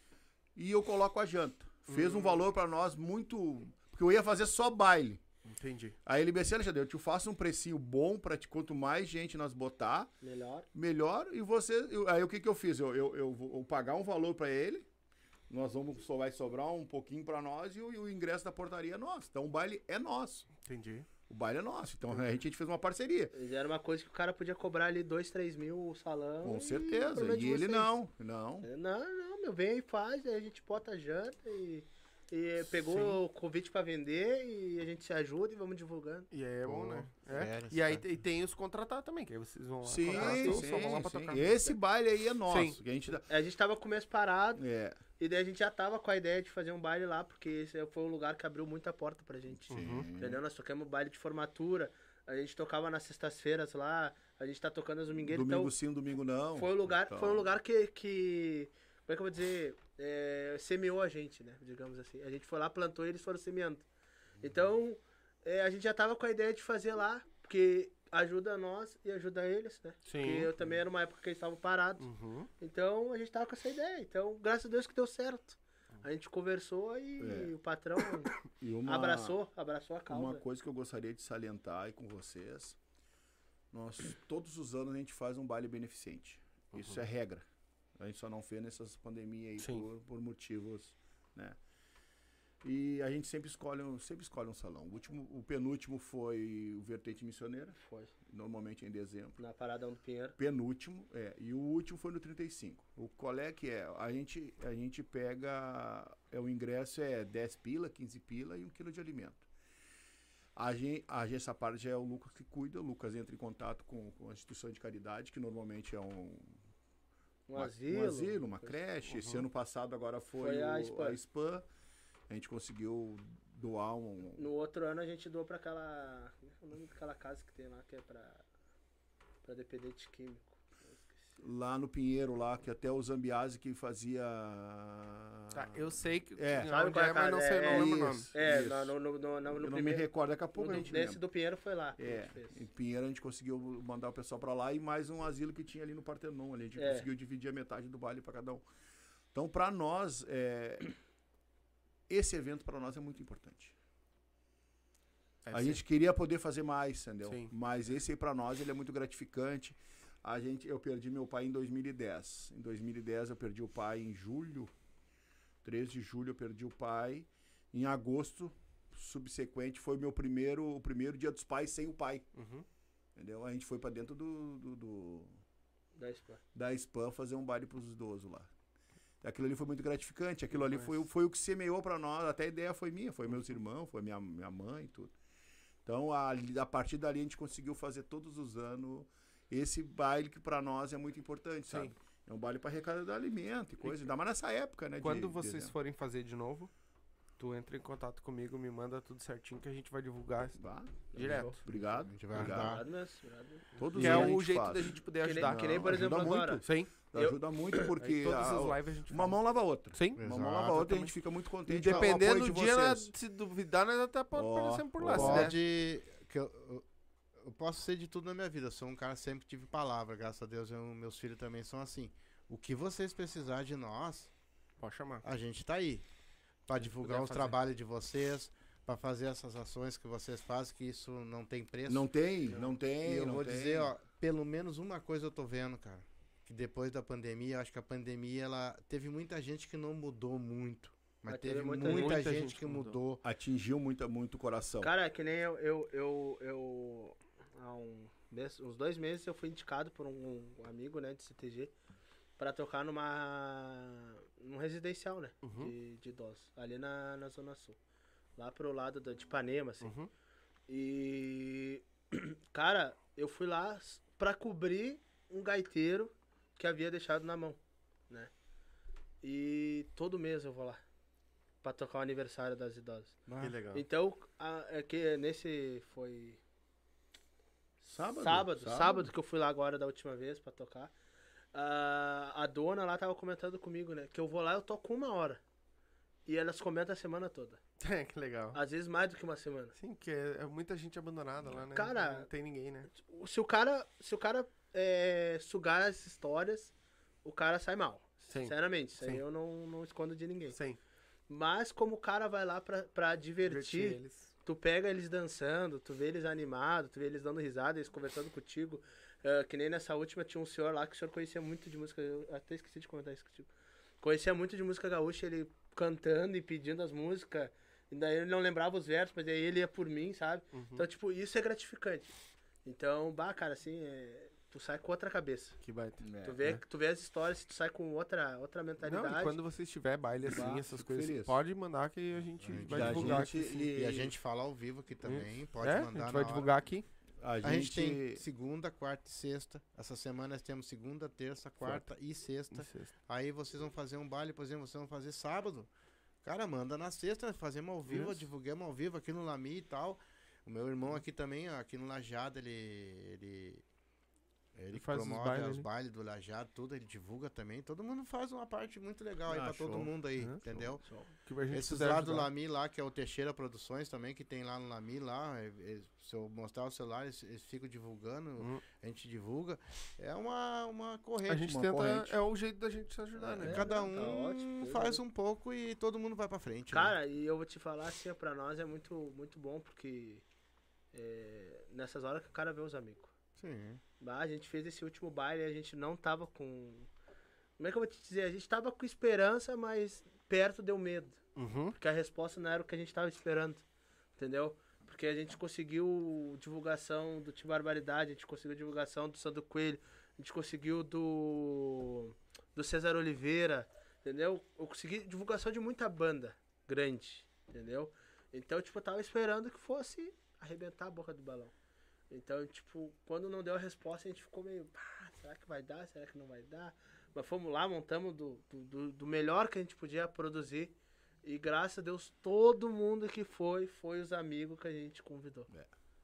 e eu coloco a janta. Fez Hum. um valor pra nós muito... Porque eu ia fazer só baile. Entendi. Aí ele me disse, Alexandre, eu te faço um precinho bom pra te, quanto mais gente nós botar, Melhor. melhor. E você. eu- aí o que, que eu fiz? Eu, eu, eu vou pagar um valor pra ele. Nós vamos. Só vai sobrar um pouquinho pra nós e o, e o ingresso da portaria é nosso. Então o baile é nosso. Entendi. O baile é nosso. Então a gente, a gente fez uma parceria. Mas Era uma coisa que o cara podia cobrar ali 2, 3 mil o salão. Com e certeza. de E ele vocês. não. Não. Não, não, meu, vem e faz, aí a gente bota a janta e, e pegou o convite pra vender e a gente se ajuda e vamos divulgando. E aí é bom, né? É. sério, E aí e tem os contratar também, que aí vocês vão lá. Sim, sim, só vão lá pra sim. tocar. Esse baile aí é nosso. Sim. Que a gente dá. A gente tava com o mês parado É. e daí a gente já tava com a ideia de fazer um baile lá, porque esse foi um lugar que abriu muita porta pra gente. Uhum. Entendeu? Nós tocamos baile de formatura, a gente tocava nas sextas-feiras lá, a gente tá tocando as domingueiras, Domingo então sim, domingo não. foi um lugar, Então, foi um lugar que, que como é que eu vou dizer, é, semeou a gente, né, digamos assim. A gente foi lá, plantou e eles foram semeando. Então, é, a gente já tava com a ideia de fazer lá, porque ajuda nós e ajuda eles, né? Sim. Porque eu também era uma época que eles estavam parados. Uhum. Então, a gente tava com essa ideia. Então, graças a Deus que deu certo. A gente conversou e É. o patrão E uma, abraçou, abraçou a causa. Uma coisa que eu gostaria de salientar aí com vocês, nós todos os anos a gente faz um baile beneficente. Isso é regra. A gente só não fez nessas pandemias aí Sim. por, por motivos, né? E a gente sempre escolhe, um, sempre escolhe um salão. O, último, o penúltimo foi o Vertente Missioneira, Foi. normalmente em dezembro. Na Paradão do Pinheiro. Penúltimo, é. E o último foi no 35. O qual é que é? A gente, a gente pega. É, o ingresso é 10 pila, 15 pila e um quilo de alimento. A gente, a gente, essa parte é o Lucas que cuida. O Lucas entra em contato com, com a instituição de caridade, que normalmente é um, Um uma- asilo. um asilo, uma creche. Esse Uhum. ano passado agora foi, Foi a o- Spam. a Spam. A gente conseguiu doar um. No outro ano a gente doou pra aquela. Como é é o nome daquela casa que tem lá que é pra. pra dependente químico? Lá no Pinheiro, lá, que até o Zambiase que fazia. Tá, eu sei que É. que Sabe qual é é, mas não casa? sei, não É, lembro o nome. É, Isso. no, no, no, no, no, Eu não me primeiro. recordo, daqui a pouco a gente nesse lembra. do Pinheiro foi lá. É, em Pinheiro a gente conseguiu mandar o pessoal pra lá e mais um asilo que tinha ali no Partenon. Ali, a gente É. conseguiu dividir a metade do baile pra cada um. Então, pra nós, é, esse evento pra nós é muito importante. É, a sim. gente queria poder fazer mais, entendeu? Sim. Mas esse aí pra nós ele é muito gratificante. A gente, eu perdi meu pai em 2010. Em 2010 eu perdi o pai em julho 13 de julho eu perdi o pai. Em agosto subsequente foi meu primeiro, o primeiro dia dos pais sem o pai. Uhum. Entendeu? A gente foi pra dentro do, do, do- Da Spam. da Spam fazer um baile pros idosos lá. Aquilo ali foi muito gratificante. Aquilo ali foi, o- foi o que semeou pra nós. Até a ideia foi minha, foi meus irmãos, foi minha, minha mãe e tudo. Então, a, a partir dali, a gente conseguiu fazer todos os anos esse baile que pra nós é muito importante, Sim. sabe? É um baile pra arrecadar alimento e coisa. Ainda mais nessa época, né? de- Quando de vocês dezembro. forem fazer de novo, tu entra em contato comigo, me manda tudo certinho que a gente vai divulgar Tá? direto. Obrigado. A gente vai Obrigado. ajudar. Obrigado. Todos Que é o jeito faz. da gente poder Que nem- ajudar. que nem, por exemplo, ajuda agora. muito. Sim. Eu- Ajuda muito porque a- as lives a gente uma faz. mão lava a outra. Sim. Uma mão lava a outra e a gente fica muito E contente o dependendo do de dia, né, se duvidar, nós até pode Ó, aparecer por lá, ó. se der. Pode. Que eu, eu- posso ser de tudo na minha vida. Eu sou um cara que sempre tive palavra, graças a Deus. eu- meus filhos também são assim. O que vocês precisarem de nós, Pode chamar. a gente tá aí. Pra divulgar puder os fazer. trabalhos de vocês, pra fazer essas ações que vocês fazem, que isso não tem preço. Não tem, não tem. E eu não vou tem. dizer, ó, pelo menos uma coisa eu tô vendo, cara. Que depois da pandemia, eu acho que a pandemia, ela teve muita gente que não mudou muito. Mas, Mas teve, muita, muita gente- gente, que que mudou. mudou. Atingiu muito, muito o coração. Cara, que nem eu, eu, eu, eu- há um mês- uns dois meses eu fui indicado por um, um amigo, né, de CTG, pra tocar numa, num residencial, né, Uhum. de, de idosos, ali na, na Zona Sul, lá pro lado da, de Ipanema, assim. Uhum. E, cara, eu fui lá pra cobrir um gaiteiro que havia deixado na mão, né? E todo mês eu vou lá pra tocar o aniversário das idosas. Que legal. Então, a- é que nesse foi Sábado? sábado, Sábado. sábado, que eu fui lá agora da última vez pra tocar. Ah, a dona lá tava comentando comigo, né? Que eu vou lá eu toco uma hora. E elas comentam a semana toda. É, que legal. Às vezes mais do que uma semana. Sim, porque é muita gente abandonada lá, né? Cara- Não tem ninguém, né? Se o cara, se o cara é, sugar as histórias, o cara sai mal. Sim. Sinceramente, isso aí Sim. eu não, não escondo de ninguém. Sim. Mas como o cara vai lá pra, pra divertir, eles. Tu pega eles dançando, tu vê eles animados, tu vê eles dando risada, eles conversando contigo. Ah, que nem nessa última tinha um senhor lá que o senhor conhecia muito de música. Eu até esqueci de comentar isso contigo. Conhecia muito de música gaúcha, ele cantando e pedindo as músicas. E daí ele não lembrava os versos, mas aí ele ia por mim, sabe? Uhum. Então, tipo, isso é gratificante. Então, bah, cara, assim, é, tu sai com outra cabeça. Que baita. É, tu, vê, né? tu vê as histórias, tu sai com outra, outra Não, mentalidade. e quando você estiver baile assim, Bah, essas coisas, feliz. pode mandar que a gente A vai divulgar a gente- aqui. e- E a gente fala ao vivo aqui também, pode é, mandar a gente vai hora. divulgar aqui. A gente, A gente tem segunda, quarta e sexta. Essa semana nós temos segunda, terça, quarta e sexta. Aí vocês vão fazer um baile, por exemplo, vocês vão fazer sábado. Cara, manda na sexta, fazemos ao vivo, Isso. divulguemos ao vivo aqui no Lami e tal. O meu irmão aqui também, ó, aqui no Lajado, ele. Ele, ele que faz os promove bailes, os né? bailes do Lajado, tudo, ele divulga também. Todo mundo faz uma parte muito legal aí Ah, pra todo show. mundo aí, Uhum. entendeu? A gente Esses lá do. Lami lá, que é o Teixeira Produções também, que tem lá no Lami lá, é- é- se eu mostrar o celular, eles, eles ficam divulgando, Uhum. a gente divulga. É uma, uma corrente. A gente uma tenta, corrente. é o jeito da gente se ajudar, né? É, Cada tá um ótimo, faz um pouco e todo mundo vai pra frente. né? Cara, e eu vou te falar assim, pra nós é muito, muito bom, porque é, nessas horas que o cara vê os amigos. Sim. A gente fez esse último baile a gente não tava com. Como é que eu vou te dizer? A gente tava com esperança, mas perto deu medo. Uhum. Porque a resposta não era o que a gente tava esperando. Entendeu? Porque a gente conseguiu divulgação do Time Barbaridade, a gente conseguiu divulgação do Sandro Coelho, a gente conseguiu do. do César Oliveira, entendeu? Eu consegui divulgação de muita banda grande, entendeu? Então, tipo, eu tava esperando que fosse arrebentar a boca do balão. Então, tipo, quando não deu a resposta, a gente ficou meio, pá, será que vai dar? Será que não vai dar? Mas fomos lá, montamos do, do, do- melhor que a gente podia produzir. E graças a Deus, todo mundo que foi, foi os amigos que a gente convidou.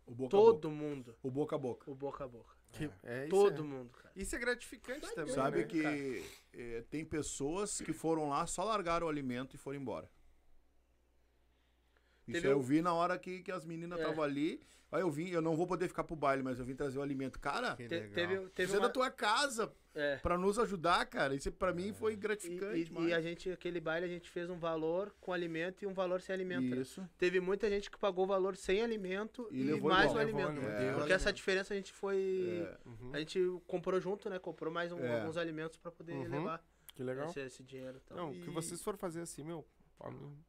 o boca a Todo boca. mundo. O boca a boca. O boca a boca. É, isso todo é. mundo, cara. Isso é gratificante também, Sabe né? que eh, tem pessoas que foram lá, só largaram o alimento e foram embora. Isso Teve aí eu vi na hora que, que as meninas É. estavam ali. Aí eu vim, eu não vou poder ficar pro baile, mas eu vim trazer o alimento. Cara, Que Te- legal. teve teve você é uma... da tua casa É. pra nos ajudar, cara. Isso pra mim foi E, gratificante. e- demais. e a gente, aquele baile, a gente fez um valor com alimento e um valor sem alimento. né? Isso. Teve muita gente que pagou o valor sem alimento E e, levou mais igual. o alimento. É. Porque essa diferença a gente foi. É. Uhum. A gente comprou junto, né? Comprou mais um- É. alguns alimentos pra poder Uhum. levar. Que legal. esse, esse dinheiro. Então. Não, o que E- vocês forem fazer assim, meu.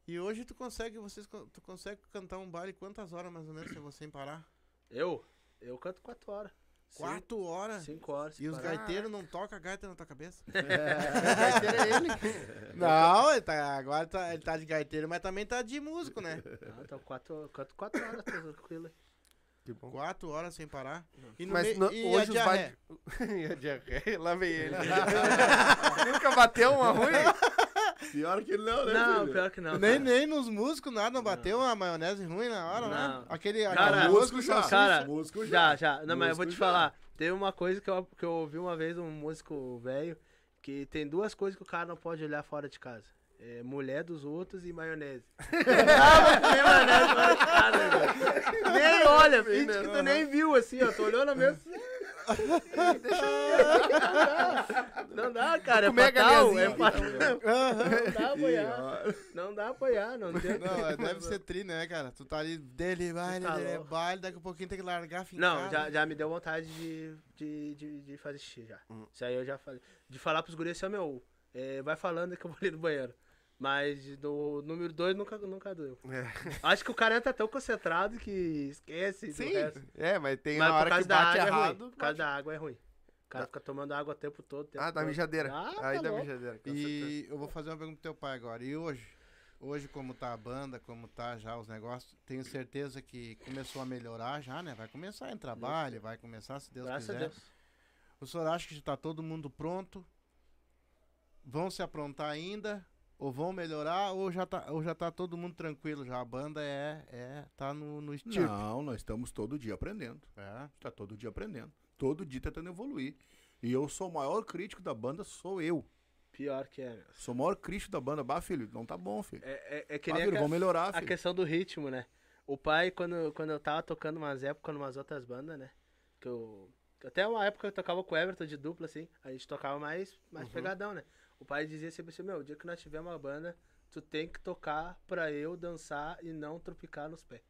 E hoje tu consegue, vocês, tu consegue cantar um baile quantas horas mais ou menos sem você parar? Eu? Eu canto 4 horas. Quatro horas? 5 horas. E os parar. gaiteiros não tocam a gaita na tua cabeça? gaiteiro é ele. Não, ele tá, agora tá, ele tá de gaiteiro, mas também tá de músico, né? Não, então quatro, eu canto 4 horas, tô tranquilo. Que bom. Quatro horas sem parar. E no Mas meio- no- e hoje a os diarreia? bailes. e a diarreia? Lá vem ele. Nunca bateu uma ruim? Pior que não, né, Não, filho? pior que não. Nem, cara. nem nos músicos nada, não bateu uma maionese ruim na hora, né? Não. Aquele, Cara, aquele músico já. Cara, músico Já, já. Não, mas eu vou te já. falar. Teve uma coisa que eu, que eu ouvi uma vez um músico velho, que tem duas coisas que o cara não pode olhar fora de casa. É mulher dos outros e maionese. ah, mas maionese fora de casa, velho. Nem olha, finge que tu nem viu assim, ó. Tu olhou na mesa. Não dá, cara. É a fatal. É fatal. Não dá pra apoiar. Não dá pra apoiar. Não tem. Não, é, deve ser tri, né, cara? Tu tá ali dele, baile, Tá dele, louco. baile, daqui a pouquinho tem que largar, ficar. Não, já, já me deu vontade de, de, de, de fazer xixi já. Isso aí eu já falei. De falar pros guris assim, ó, meu, é, vai falando que eu vou ali no banheiro. Mas do número 2 nunca, nunca doeu. É. Acho que o cara entra tão concentrado que esquece do Sim, resto. é, mas tem Mas a por hora que da bate água é ruim. errado. Por causa bate- da água é ruim. O cara fica tomando água o tempo todo. tempo Ah, da mijadeira. Ah, Aí tá da louco. mijadeira. E eu vou fazer uma pergunta pro teu pai agora. E hoje? Hoje, como tá a banda, como tá já os negócios, tenho certeza que começou a melhorar já, né? Vai começar em trabalho, vai começar, se Deus Graças a quiser. Deus. O senhor acha que já tá todo mundo pronto? Vão se aprontar ainda? Ou vão melhorar? Ou já tá, ou já tá todo mundo tranquilo? Já a banda é, é tá no, no estilo. Não, nós estamos todo dia aprendendo. É. Tá todo dia aprendendo. Todo dia tentando evoluir. E eu sou o maior crítico da banda, sou eu. Pior que é. meu. Sou o maior crítico da banda. Bah, filho, não tá bom, filho. É, é, é que Ah, nem filho, a, vamos melhorar, a filho. questão do ritmo, né? O pai, quando, quando eu tava tocando umas épocas, umas outras bandas, né? Que eu. Até uma época eu tocava com o Everton de dupla, assim. A gente tocava mais, Uhum. mais pegadão, né? O pai dizia sempre assim, meu, o dia que nós tiver uma banda, tu tem que tocar pra eu dançar e não tropicar nos pés.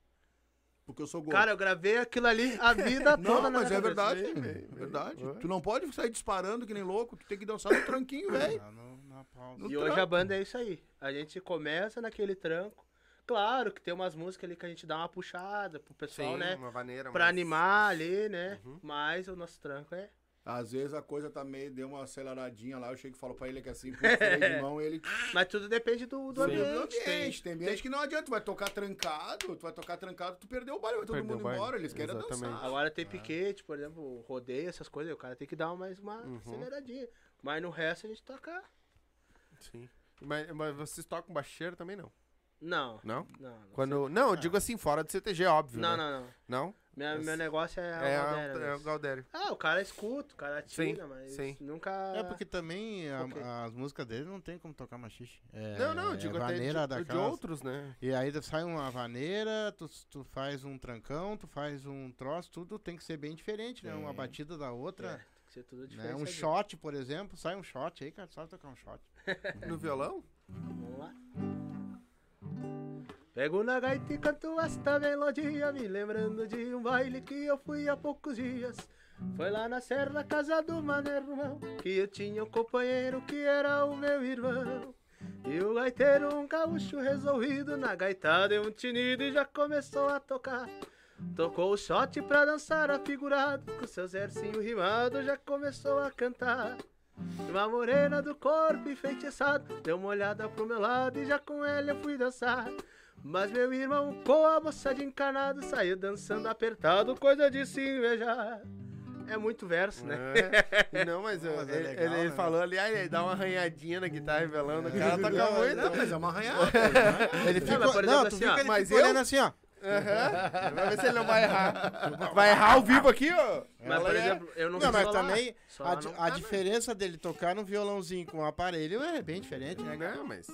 Porque eu sou gordo. Cara, eu gravei aquilo ali a vida toda não, mas é verdade, é verdade. Tu não pode sair disparando que nem louco, tu tem que dançar no tranquinho, velho. E hoje a tranco. banda é isso aí. A gente começa naquele tranco. Claro que tem umas músicas ali que a gente dá uma puxada pro pessoal, Sim, né? uma vaneira. Pra mas- animar ali, né? Uhum. Mas o nosso tranco é. Às vezes a coisa tá meio, deu uma aceleradinha lá, eu chego e falo pra ele que assim, puxa o freio de mão, ele... Mas tudo depende do, do Sim. ambiente. Do ambiente, tem ambiente tem- que não adianta, tu vai tocar trancado, tu vai tocar trancado, tu perdeu o baile, vai todo Perdeu mundo embora, eles querem exatamente. dançar. Agora tem piquete, por exemplo, rodeio, essas coisas, o cara tem que dar mais uma Uhum. aceleradinha. Mas no resto a gente toca. Sim. Mas, mas vocês tocam baixeiro também não? Não. Não? Não, não. Quando... Não, eu digo assim, fora do CTG, óbvio. Não, né? não, não. Não? Minha, Meu negócio é, É, a a- Valdéria é o. Galdério. Ah, o cara escuta, o cara Sim, tira, mas sim. nunca. É porque também a- Ok. as músicas dele não tem como tocar machixe. É, não, não, eu digo é até de, vaneira de outros, né? E aí sai uma vaneira, tu, tu faz um trancão, tu faz um troço, tudo tem que ser bem diferente, né? Uma batida da É, outra. tem que ser tudo né? diferente. Um shot, por exemplo, sai um shot aí, cara, só tocar um shot. No violão? Vamos lá. Pego na gaita e canto esta melodia, me lembrando de um baile que eu fui há poucos dias. Foi lá na serra, casa do Manermão, que eu tinha um companheiro que era o meu irmão. E o gaiteiro, um gaúcho resolvido, na gaita deu um tinido e já começou a tocar. Tocou o shot pra dançar afigurado, com seus versinhos rimados já começou a cantar. Uma morena do corpo enfeitiçado Deu uma olhada pro meu lado e já com ela eu fui dançar Mas meu irmão com a moça de encarnado Saiu dançando apertado, coisa de se invejar É muito verso, né? É. Não, mas, eu- Mas é ele, legal, ele- ele né? falou ali, ah, ele dá uma arranhadinha na guitarra revelando, o cara toca muito. Não, mas é uma arranhada. Ele Não, ficou, mas, por não, exemplo, tu assim, viu ó, ele mas eu- olhando assim, ó. Aham. Vai ver se ele não vai errar. Vai errar ao vivo aqui, ó. Mas, por Ela é- exemplo, eu não, Não, mas falar. também Só a, não- a diferença dele tocar no violãozinho com o aparelho é bem diferente, né? Não, mas...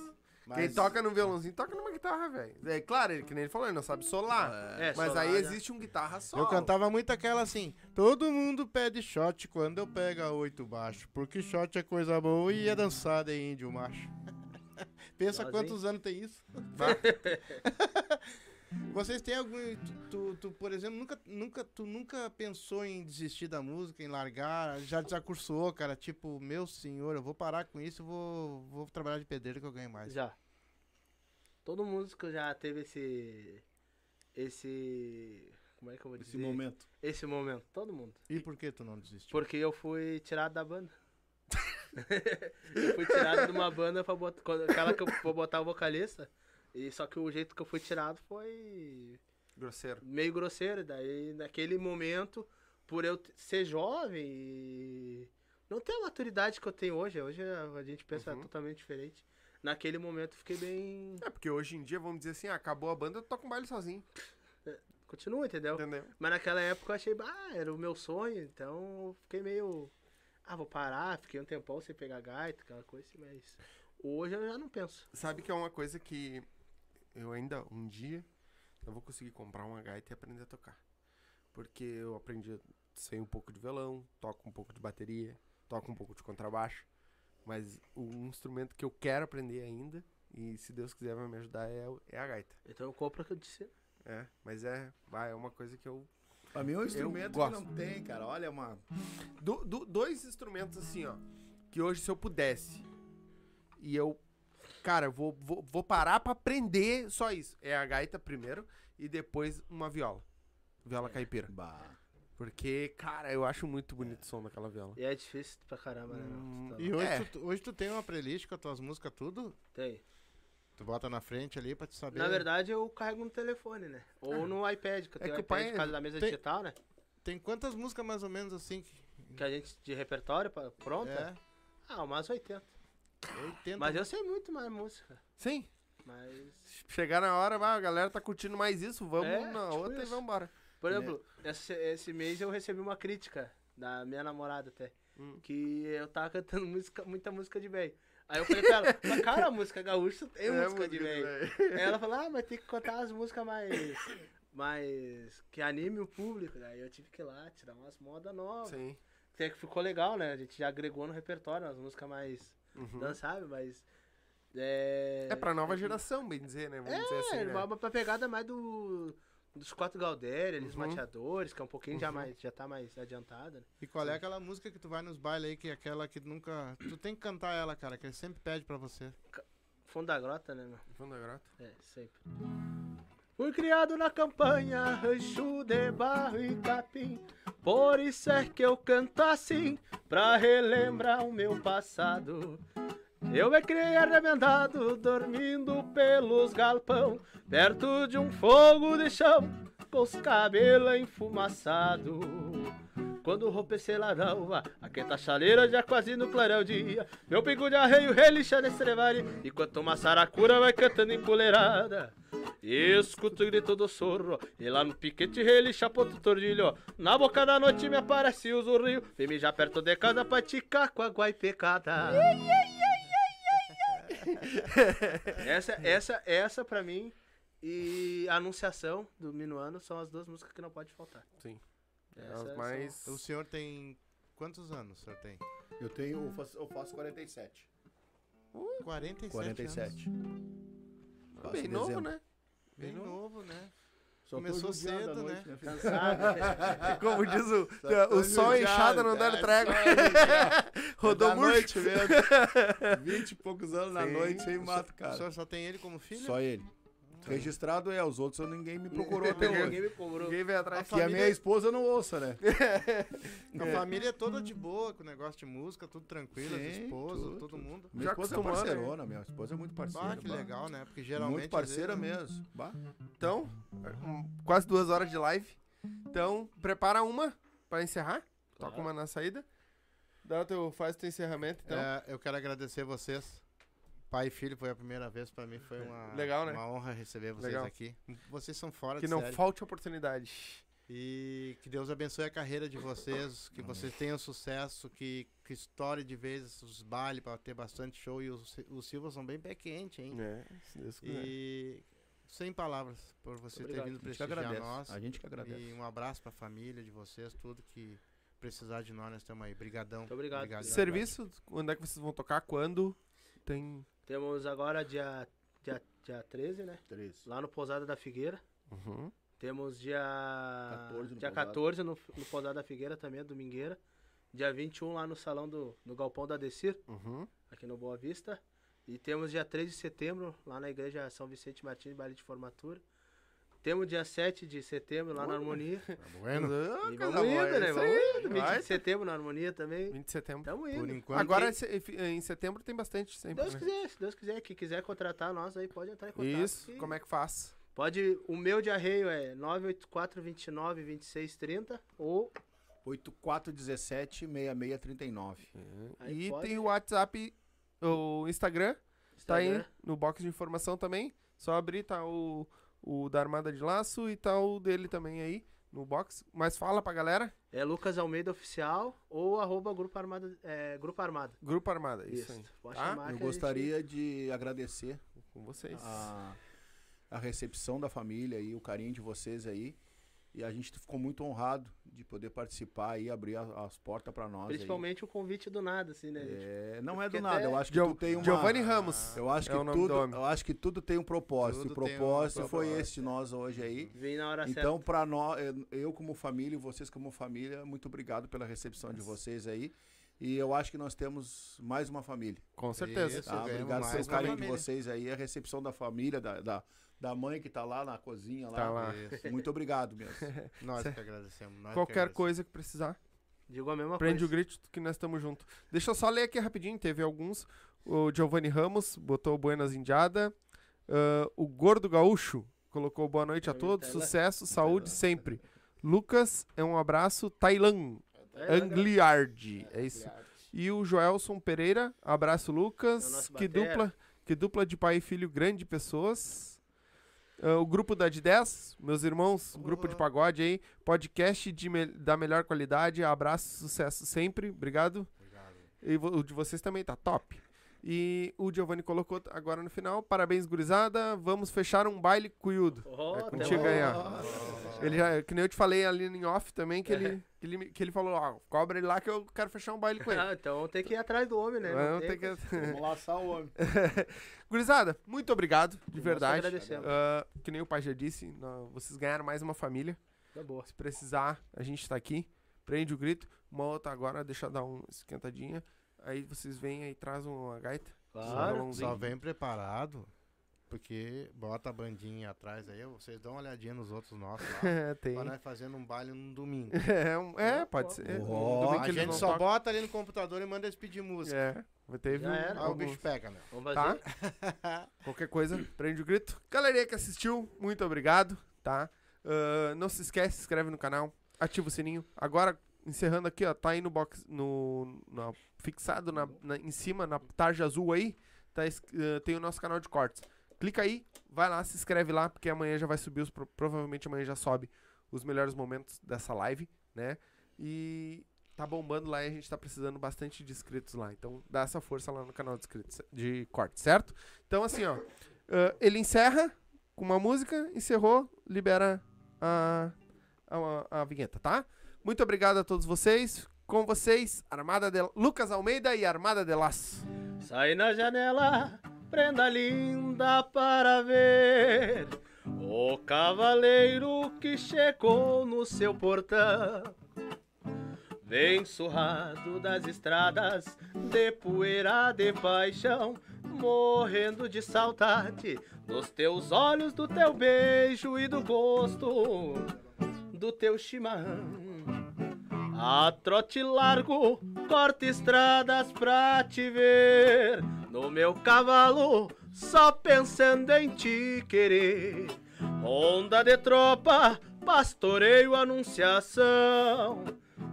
Mas- Quem toca no violãozinho, toca numa guitarra, velho. É claro, ele, que nem ele falou, ele não sabe solar. É, mas solar, aí né? existe um guitarra solo. Eu cantava muito aquela assim, todo mundo pede shot quando eu pego a oito baixo, porque shot é coisa boa e é dançada em índio macho. Pensa Sozinho. quantos anos tem isso. Vocês têm algum. Tu, tu, tu, por exemplo, nunca, nunca, tu nunca pensou em desistir da música, em largar? Já desacursou, cara? Tipo, meu senhor, eu vou parar com isso, eu vou, vou trabalhar de pedreiro que eu ganho mais. Já. Todo músico já teve esse. Esse. Como é que eu vou dizer? Esse momento. Esse momento. Todo mundo. E por que tu não desistiu? Porque eu fui tirado da banda. eu fui tirado de uma banda pra botar. Aquela que eu vou botar o vocalista. E só que o jeito que eu fui tirado foi Grosseiro. meio grosseiro. Daí, naquele momento, por eu ser jovem e não ter a maturidade que eu tenho hoje, hoje a gente pensa Uhum. totalmente diferente. Naquele momento fiquei bem. É, porque hoje em dia, vamos dizer assim, acabou a banda, eu toco um baile sozinho. Continua, entendeu? Entendeu? Mas naquela época eu achei, ah, era o meu sonho, então eu fiquei meio. Ah, vou parar, fiquei um tempão sem pegar gaita, aquela coisa mas hoje eu já não penso. Sabe que é uma coisa que eu ainda, um dia, eu vou conseguir comprar uma gaita e aprender a tocar. Porque eu aprendi, sei um pouco de violão, toco um pouco de bateria, toco um pouco de contrabaixo. Mas o instrumento que eu quero aprender ainda, e se Deus quiser vai me ajudar, é, o- é a gaita. Então eu compro o que eu disse. É, mas é, vai, é uma coisa que eu Pra mim é um instrumento que não tem, cara. Olha, é uma. Do- do- dois instrumentos assim, ó. Que hoje, se eu pudesse. E eu. Cara, eu vou, vou, vou parar pra aprender só isso. É a gaita primeiro e depois uma viola. Viola caipira. Bah. Porque, cara, eu acho muito bonito o som daquela viola. E é difícil pra caramba, né? Hum, tá E hoje, É. tu, hoje tu tem uma playlist com as tuas músicas tudo? Tem. Tu bota na frente ali pra te saber. Na verdade eu carrego no telefone, né? Ou no iPad, que eu É tenho que o iPad pai- por causa da mesa tem- digital, né? Tem quantas músicas mais ou menos assim? Que... Que a gente de repertório pra- pronta. É, Ah, umas 80. 80. Mas eu sei muito mais música. Sim. Mas. Chegar na hora, vai, a galera tá curtindo mais isso, vamos É, na tipo outra e isso. vamos Por exemplo, esse, esse mês eu recebi uma crítica da minha namorada até. Hum. Que eu tava cantando música, muita música de velho. Aí eu falei pra ela, mas cara, a música gaúcha tem É música de velho. Aí ela falou, ah, mas tem que cantar as músicas mais. mais. que anime o público. Daí eu tive que ir lá tirar umas modas novas. Sim. Até que ficou legal, né? A gente já agregou no repertório umas músicas mais Uhum. dançáveis, mas. É, É pra nova geração, bem dizer, né? Vamos dizer assim, é, né? uma, uma pegada mais do. Dos quatro Galdéria, eles Uhum. mateadores, que é um pouquinho já, Uhum. mais, já tá mais adiantada. Né? E qual é aquela música que tu vai nos bailes aí, que é aquela que nunca. Tu tem que cantar ela, cara, que ele sempre pede pra você. Fundo da grota, né, meu? Fundo da grota. É, sempre. Fui criado na campanha, rancho de barro e capim. Por isso é que eu canto assim, pra relembrar o meu passado. Eu me criei arremendado, dormindo pelos galpão, perto de um fogo de chão, com os cabelos enfumaçados. Quando larão, aquenta a chaleira já quase no clarão dia. Meu pingo de arreio relixa nesse trevari, enquanto uma saracura vai cantando empoleirada. Escuto o grito do sorro, e lá no piquete relixa ponto tordilho. Na boca da noite me aparece o zurrio, vem me já perto de casa pra ticar com água e pecada. essa, essa, essa pra mim e a Anunciação do Minuano são as duas músicas que não pode faltar. Sim. Essas as são- mais. O senhor tem. Quantos anos o senhor tem? Eu tenho. Eu faço, eu faço 47. 47. 47. Faço Bem em novo, né? Bem novo, né? Só Começou cedo, à né? noite, filho? Cansado. Como diz o, Só tô o sol inchado não dá é trégua. só judiado. Rodou noite mesmo. 20 e poucos anos na Sim. noite sem mato, O cara. senhor só tem ele como filho? Só ele. Registrado é, os outros ninguém me procurou até Ninguém hoje. me cobrou. Ninguém veio atrás. Que a minha esposa não ouça, né? A família é toda de boa, com o negócio de música, tudo tranquilo, as Sim, esposas, tudo, todo mundo. Minha Já esposa é né? parceirona, minha esposa é muito parceira. Ah, que bah. legal, né? Porque geralmente. Muito parceira vezes, mesmo. Bah. Então, quase duas horas de live. Então, prepara uma pra encerrar. Toca uma na saída. Dá o teu, faz o teu encerramento, então. É, eu quero agradecer vocês. Pai e filho foi a primeira vez pra mim, foi uma, Legal, né? uma honra receber vocês Legal. aqui. Vocês são fora que de não série. falte oportunidade. E que Deus abençoe a carreira de vocês, que vocês tenham sucesso, que, que estoure de vez os bailes para ter bastante show. E os, os Silva são bem pé quente, hein? É, se Deus quiser. E sem palavras por você ter Obrigado. vindo A gente que prestigiar nós. A gente que agradece. E um abraço pra família de vocês, tudo que precisar de nós, nós estamos aí. Brigadão. Muito obrigado. Obrigado. Serviço, onde é que vocês vão tocar? Quando? Tem. Temos agora dia, dia, dia 13, né? 13. Lá no Pousada da Figueira. Uhum. Temos dia 14 no dia Pousada. 14 no, no Pousada da Figueira também, a domingueira. Dia 21 lá no salão do, do Galpão da Decir, Uhum. aqui no Boa Vista. E temos dia 3 de setembro lá na igreja São Vicente Martins, baile de formatura. Temos dia 7 de setembro lá na Harmonia. Bueno, Ah, E vamos boa, indo, né? Vamos indo. 20 Vai. de setembro na Harmonia também. 20 de setembro. Tamo por indo. enquanto. Agora em setembro tem bastante sempre. Deus né? quiser, se Deus quiser, quem quiser contratar nós aí pode entrar em contato. Isso, que- como é que faz? Pode, o meu de arreio é 984 29 26 30 ou 8417 6639. Aí e pode. tem o WhatsApp, o Instagram, tá aí Instagram. no box de informação também. Só abrir, tá o, o da Armada de Laço e tá o dele também aí no box. Mas fala pra galera, É Lucas Almeida Oficial ou arroba Grupo Armada. É, Grupo Armada. Grupo Armada, isso, aí. Pode Tá? Eu gostaria de agradecer Com vocês. a, a recepção da família e o carinho de vocês aí. E a gente ficou muito honrado de poder participar e abrir a- as portas para nós. aí. Principalmente o convite do nada, assim, né, gente? É, não é do nada, eu acho que Gio- tu tem uma... Giovanni Ramos. Eu acho é que o nome tudo, eu acho que tudo tem um propósito. Tudo o tem um propósito foi propósito. esse de nós hoje aí. Vem na hora Então, para nós, eu como família e vocês como família, muito obrigado pela recepção de vocês aí. E eu acho que nós temos mais uma família. Com certeza. Isso. Tá? Obrigado pelo carinho de vocês aí, a recepção da família, da, da, da mãe que tá lá na cozinha. Lá. Tá lá. Isso. Muito obrigado mesmo. Nós que agradecemos. nós que Qualquer agradecemos. coisa que precisar, Digo a mesma prende o coisa. grito que nós estamos juntos. Deixa eu só ler aqui rapidinho, teve alguns. O Giovanni Ramos botou Buenas Indiada. Ah, o Gordo Gaúcho colocou boa noite a todos, sucesso, saúde sempre. Lucas, é um abraço. Tailan, Angliard, é isso. E o Joelson Pereira, abraço É o Lucas. nosso Que dupla, que dupla de pai e filho grande pessoas. Ah, o grupo da de 10, meus irmãos, grupo de pagode aí, podcast de me- da melhor qualidade, abraço, sucesso sempre, obrigado. E vo- o de vocês também tá top. E o Giovanni colocou agora no final, parabéns gurizada, vamos fechar um baile cuiudo. Oh, É contigo aí, ó. Ele já, que nem eu te falei ali em off também, que ele, que ele, que ele falou, ó, cobra ele lá que eu quero fechar um baile com ele. Ah, então tem que ir atrás do homem, né? Não tem tem que... Vamos laçar o homem. Gurizada, muito obrigado, de Nós que verdade. agradecemos. Ah, que nem o pai já disse, nó- vocês ganharam mais uma família. Tá boa. Se precisar, a gente tá aqui. Prende o grito. Uma outra agora, deixa eu dar uma esquentadinha. Aí vocês vêm aí e trazem uma gaita. Claro. Só vem preparado, porque bota a bandinha atrás aí, vocês dão uma olhadinha nos outros nossos lá. É, tem. pra nós fazendo um baile num domingo. É, um- é, pode ser. Um a gente só tocam. bota ali no computador e manda eles pedir música. É, vai ter Já era. Aí o bicho pega, né? Vamos Tá? fazer? Qualquer coisa, prende o grito. Galerinha que assistiu, muito obrigado, tá? Ah, não se esquece, se inscreve no canal, ativa o sininho. Agora, encerrando aqui, ó, tá aí no box, no, fixado na, na- em cima, na tarja azul aí, tá, ah, tem o nosso canal de cortes. Clica aí, vai lá, se inscreve lá, porque amanhã já vai subir, os, pro- provavelmente amanhã já sobe os melhores momentos dessa live, né? E tá bombando lá e a gente tá precisando bastante de inscritos lá. Então dá essa força lá no canal de inscritos, de cortes, certo? Então assim, ó, ah, ele encerra com uma música, encerrou, libera a, a, a vinheta, tá? Muito obrigado a todos vocês. Com vocês, Armada de Lucas Almeida e Armada de Laço. Sai na janela, prenda linda para ver o cavaleiro que chegou no seu portão. Vem surrado das estradas de poeira de paixão, morrendo de saudade dos teus olhos, do teu beijo e do gosto do teu chimarrão. A trote largo, corta estradas pra te ver. No meu cavalo, só pensando em te querer. Onda de tropa, pastoreio, anunciação.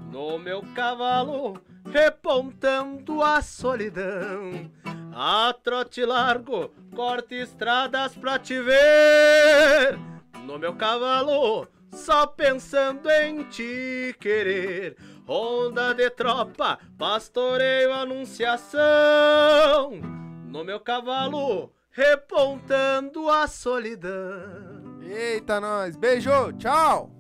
No meu cavalo, repontando a solidão. A trote largo, corta estradas pra te ver. No meu cavalo, só pensando em te querer. Onda de tropa, pastoreio, anunciação. No meu cavalo, repontando a solidão. Eita, nós. Beijo, tchau.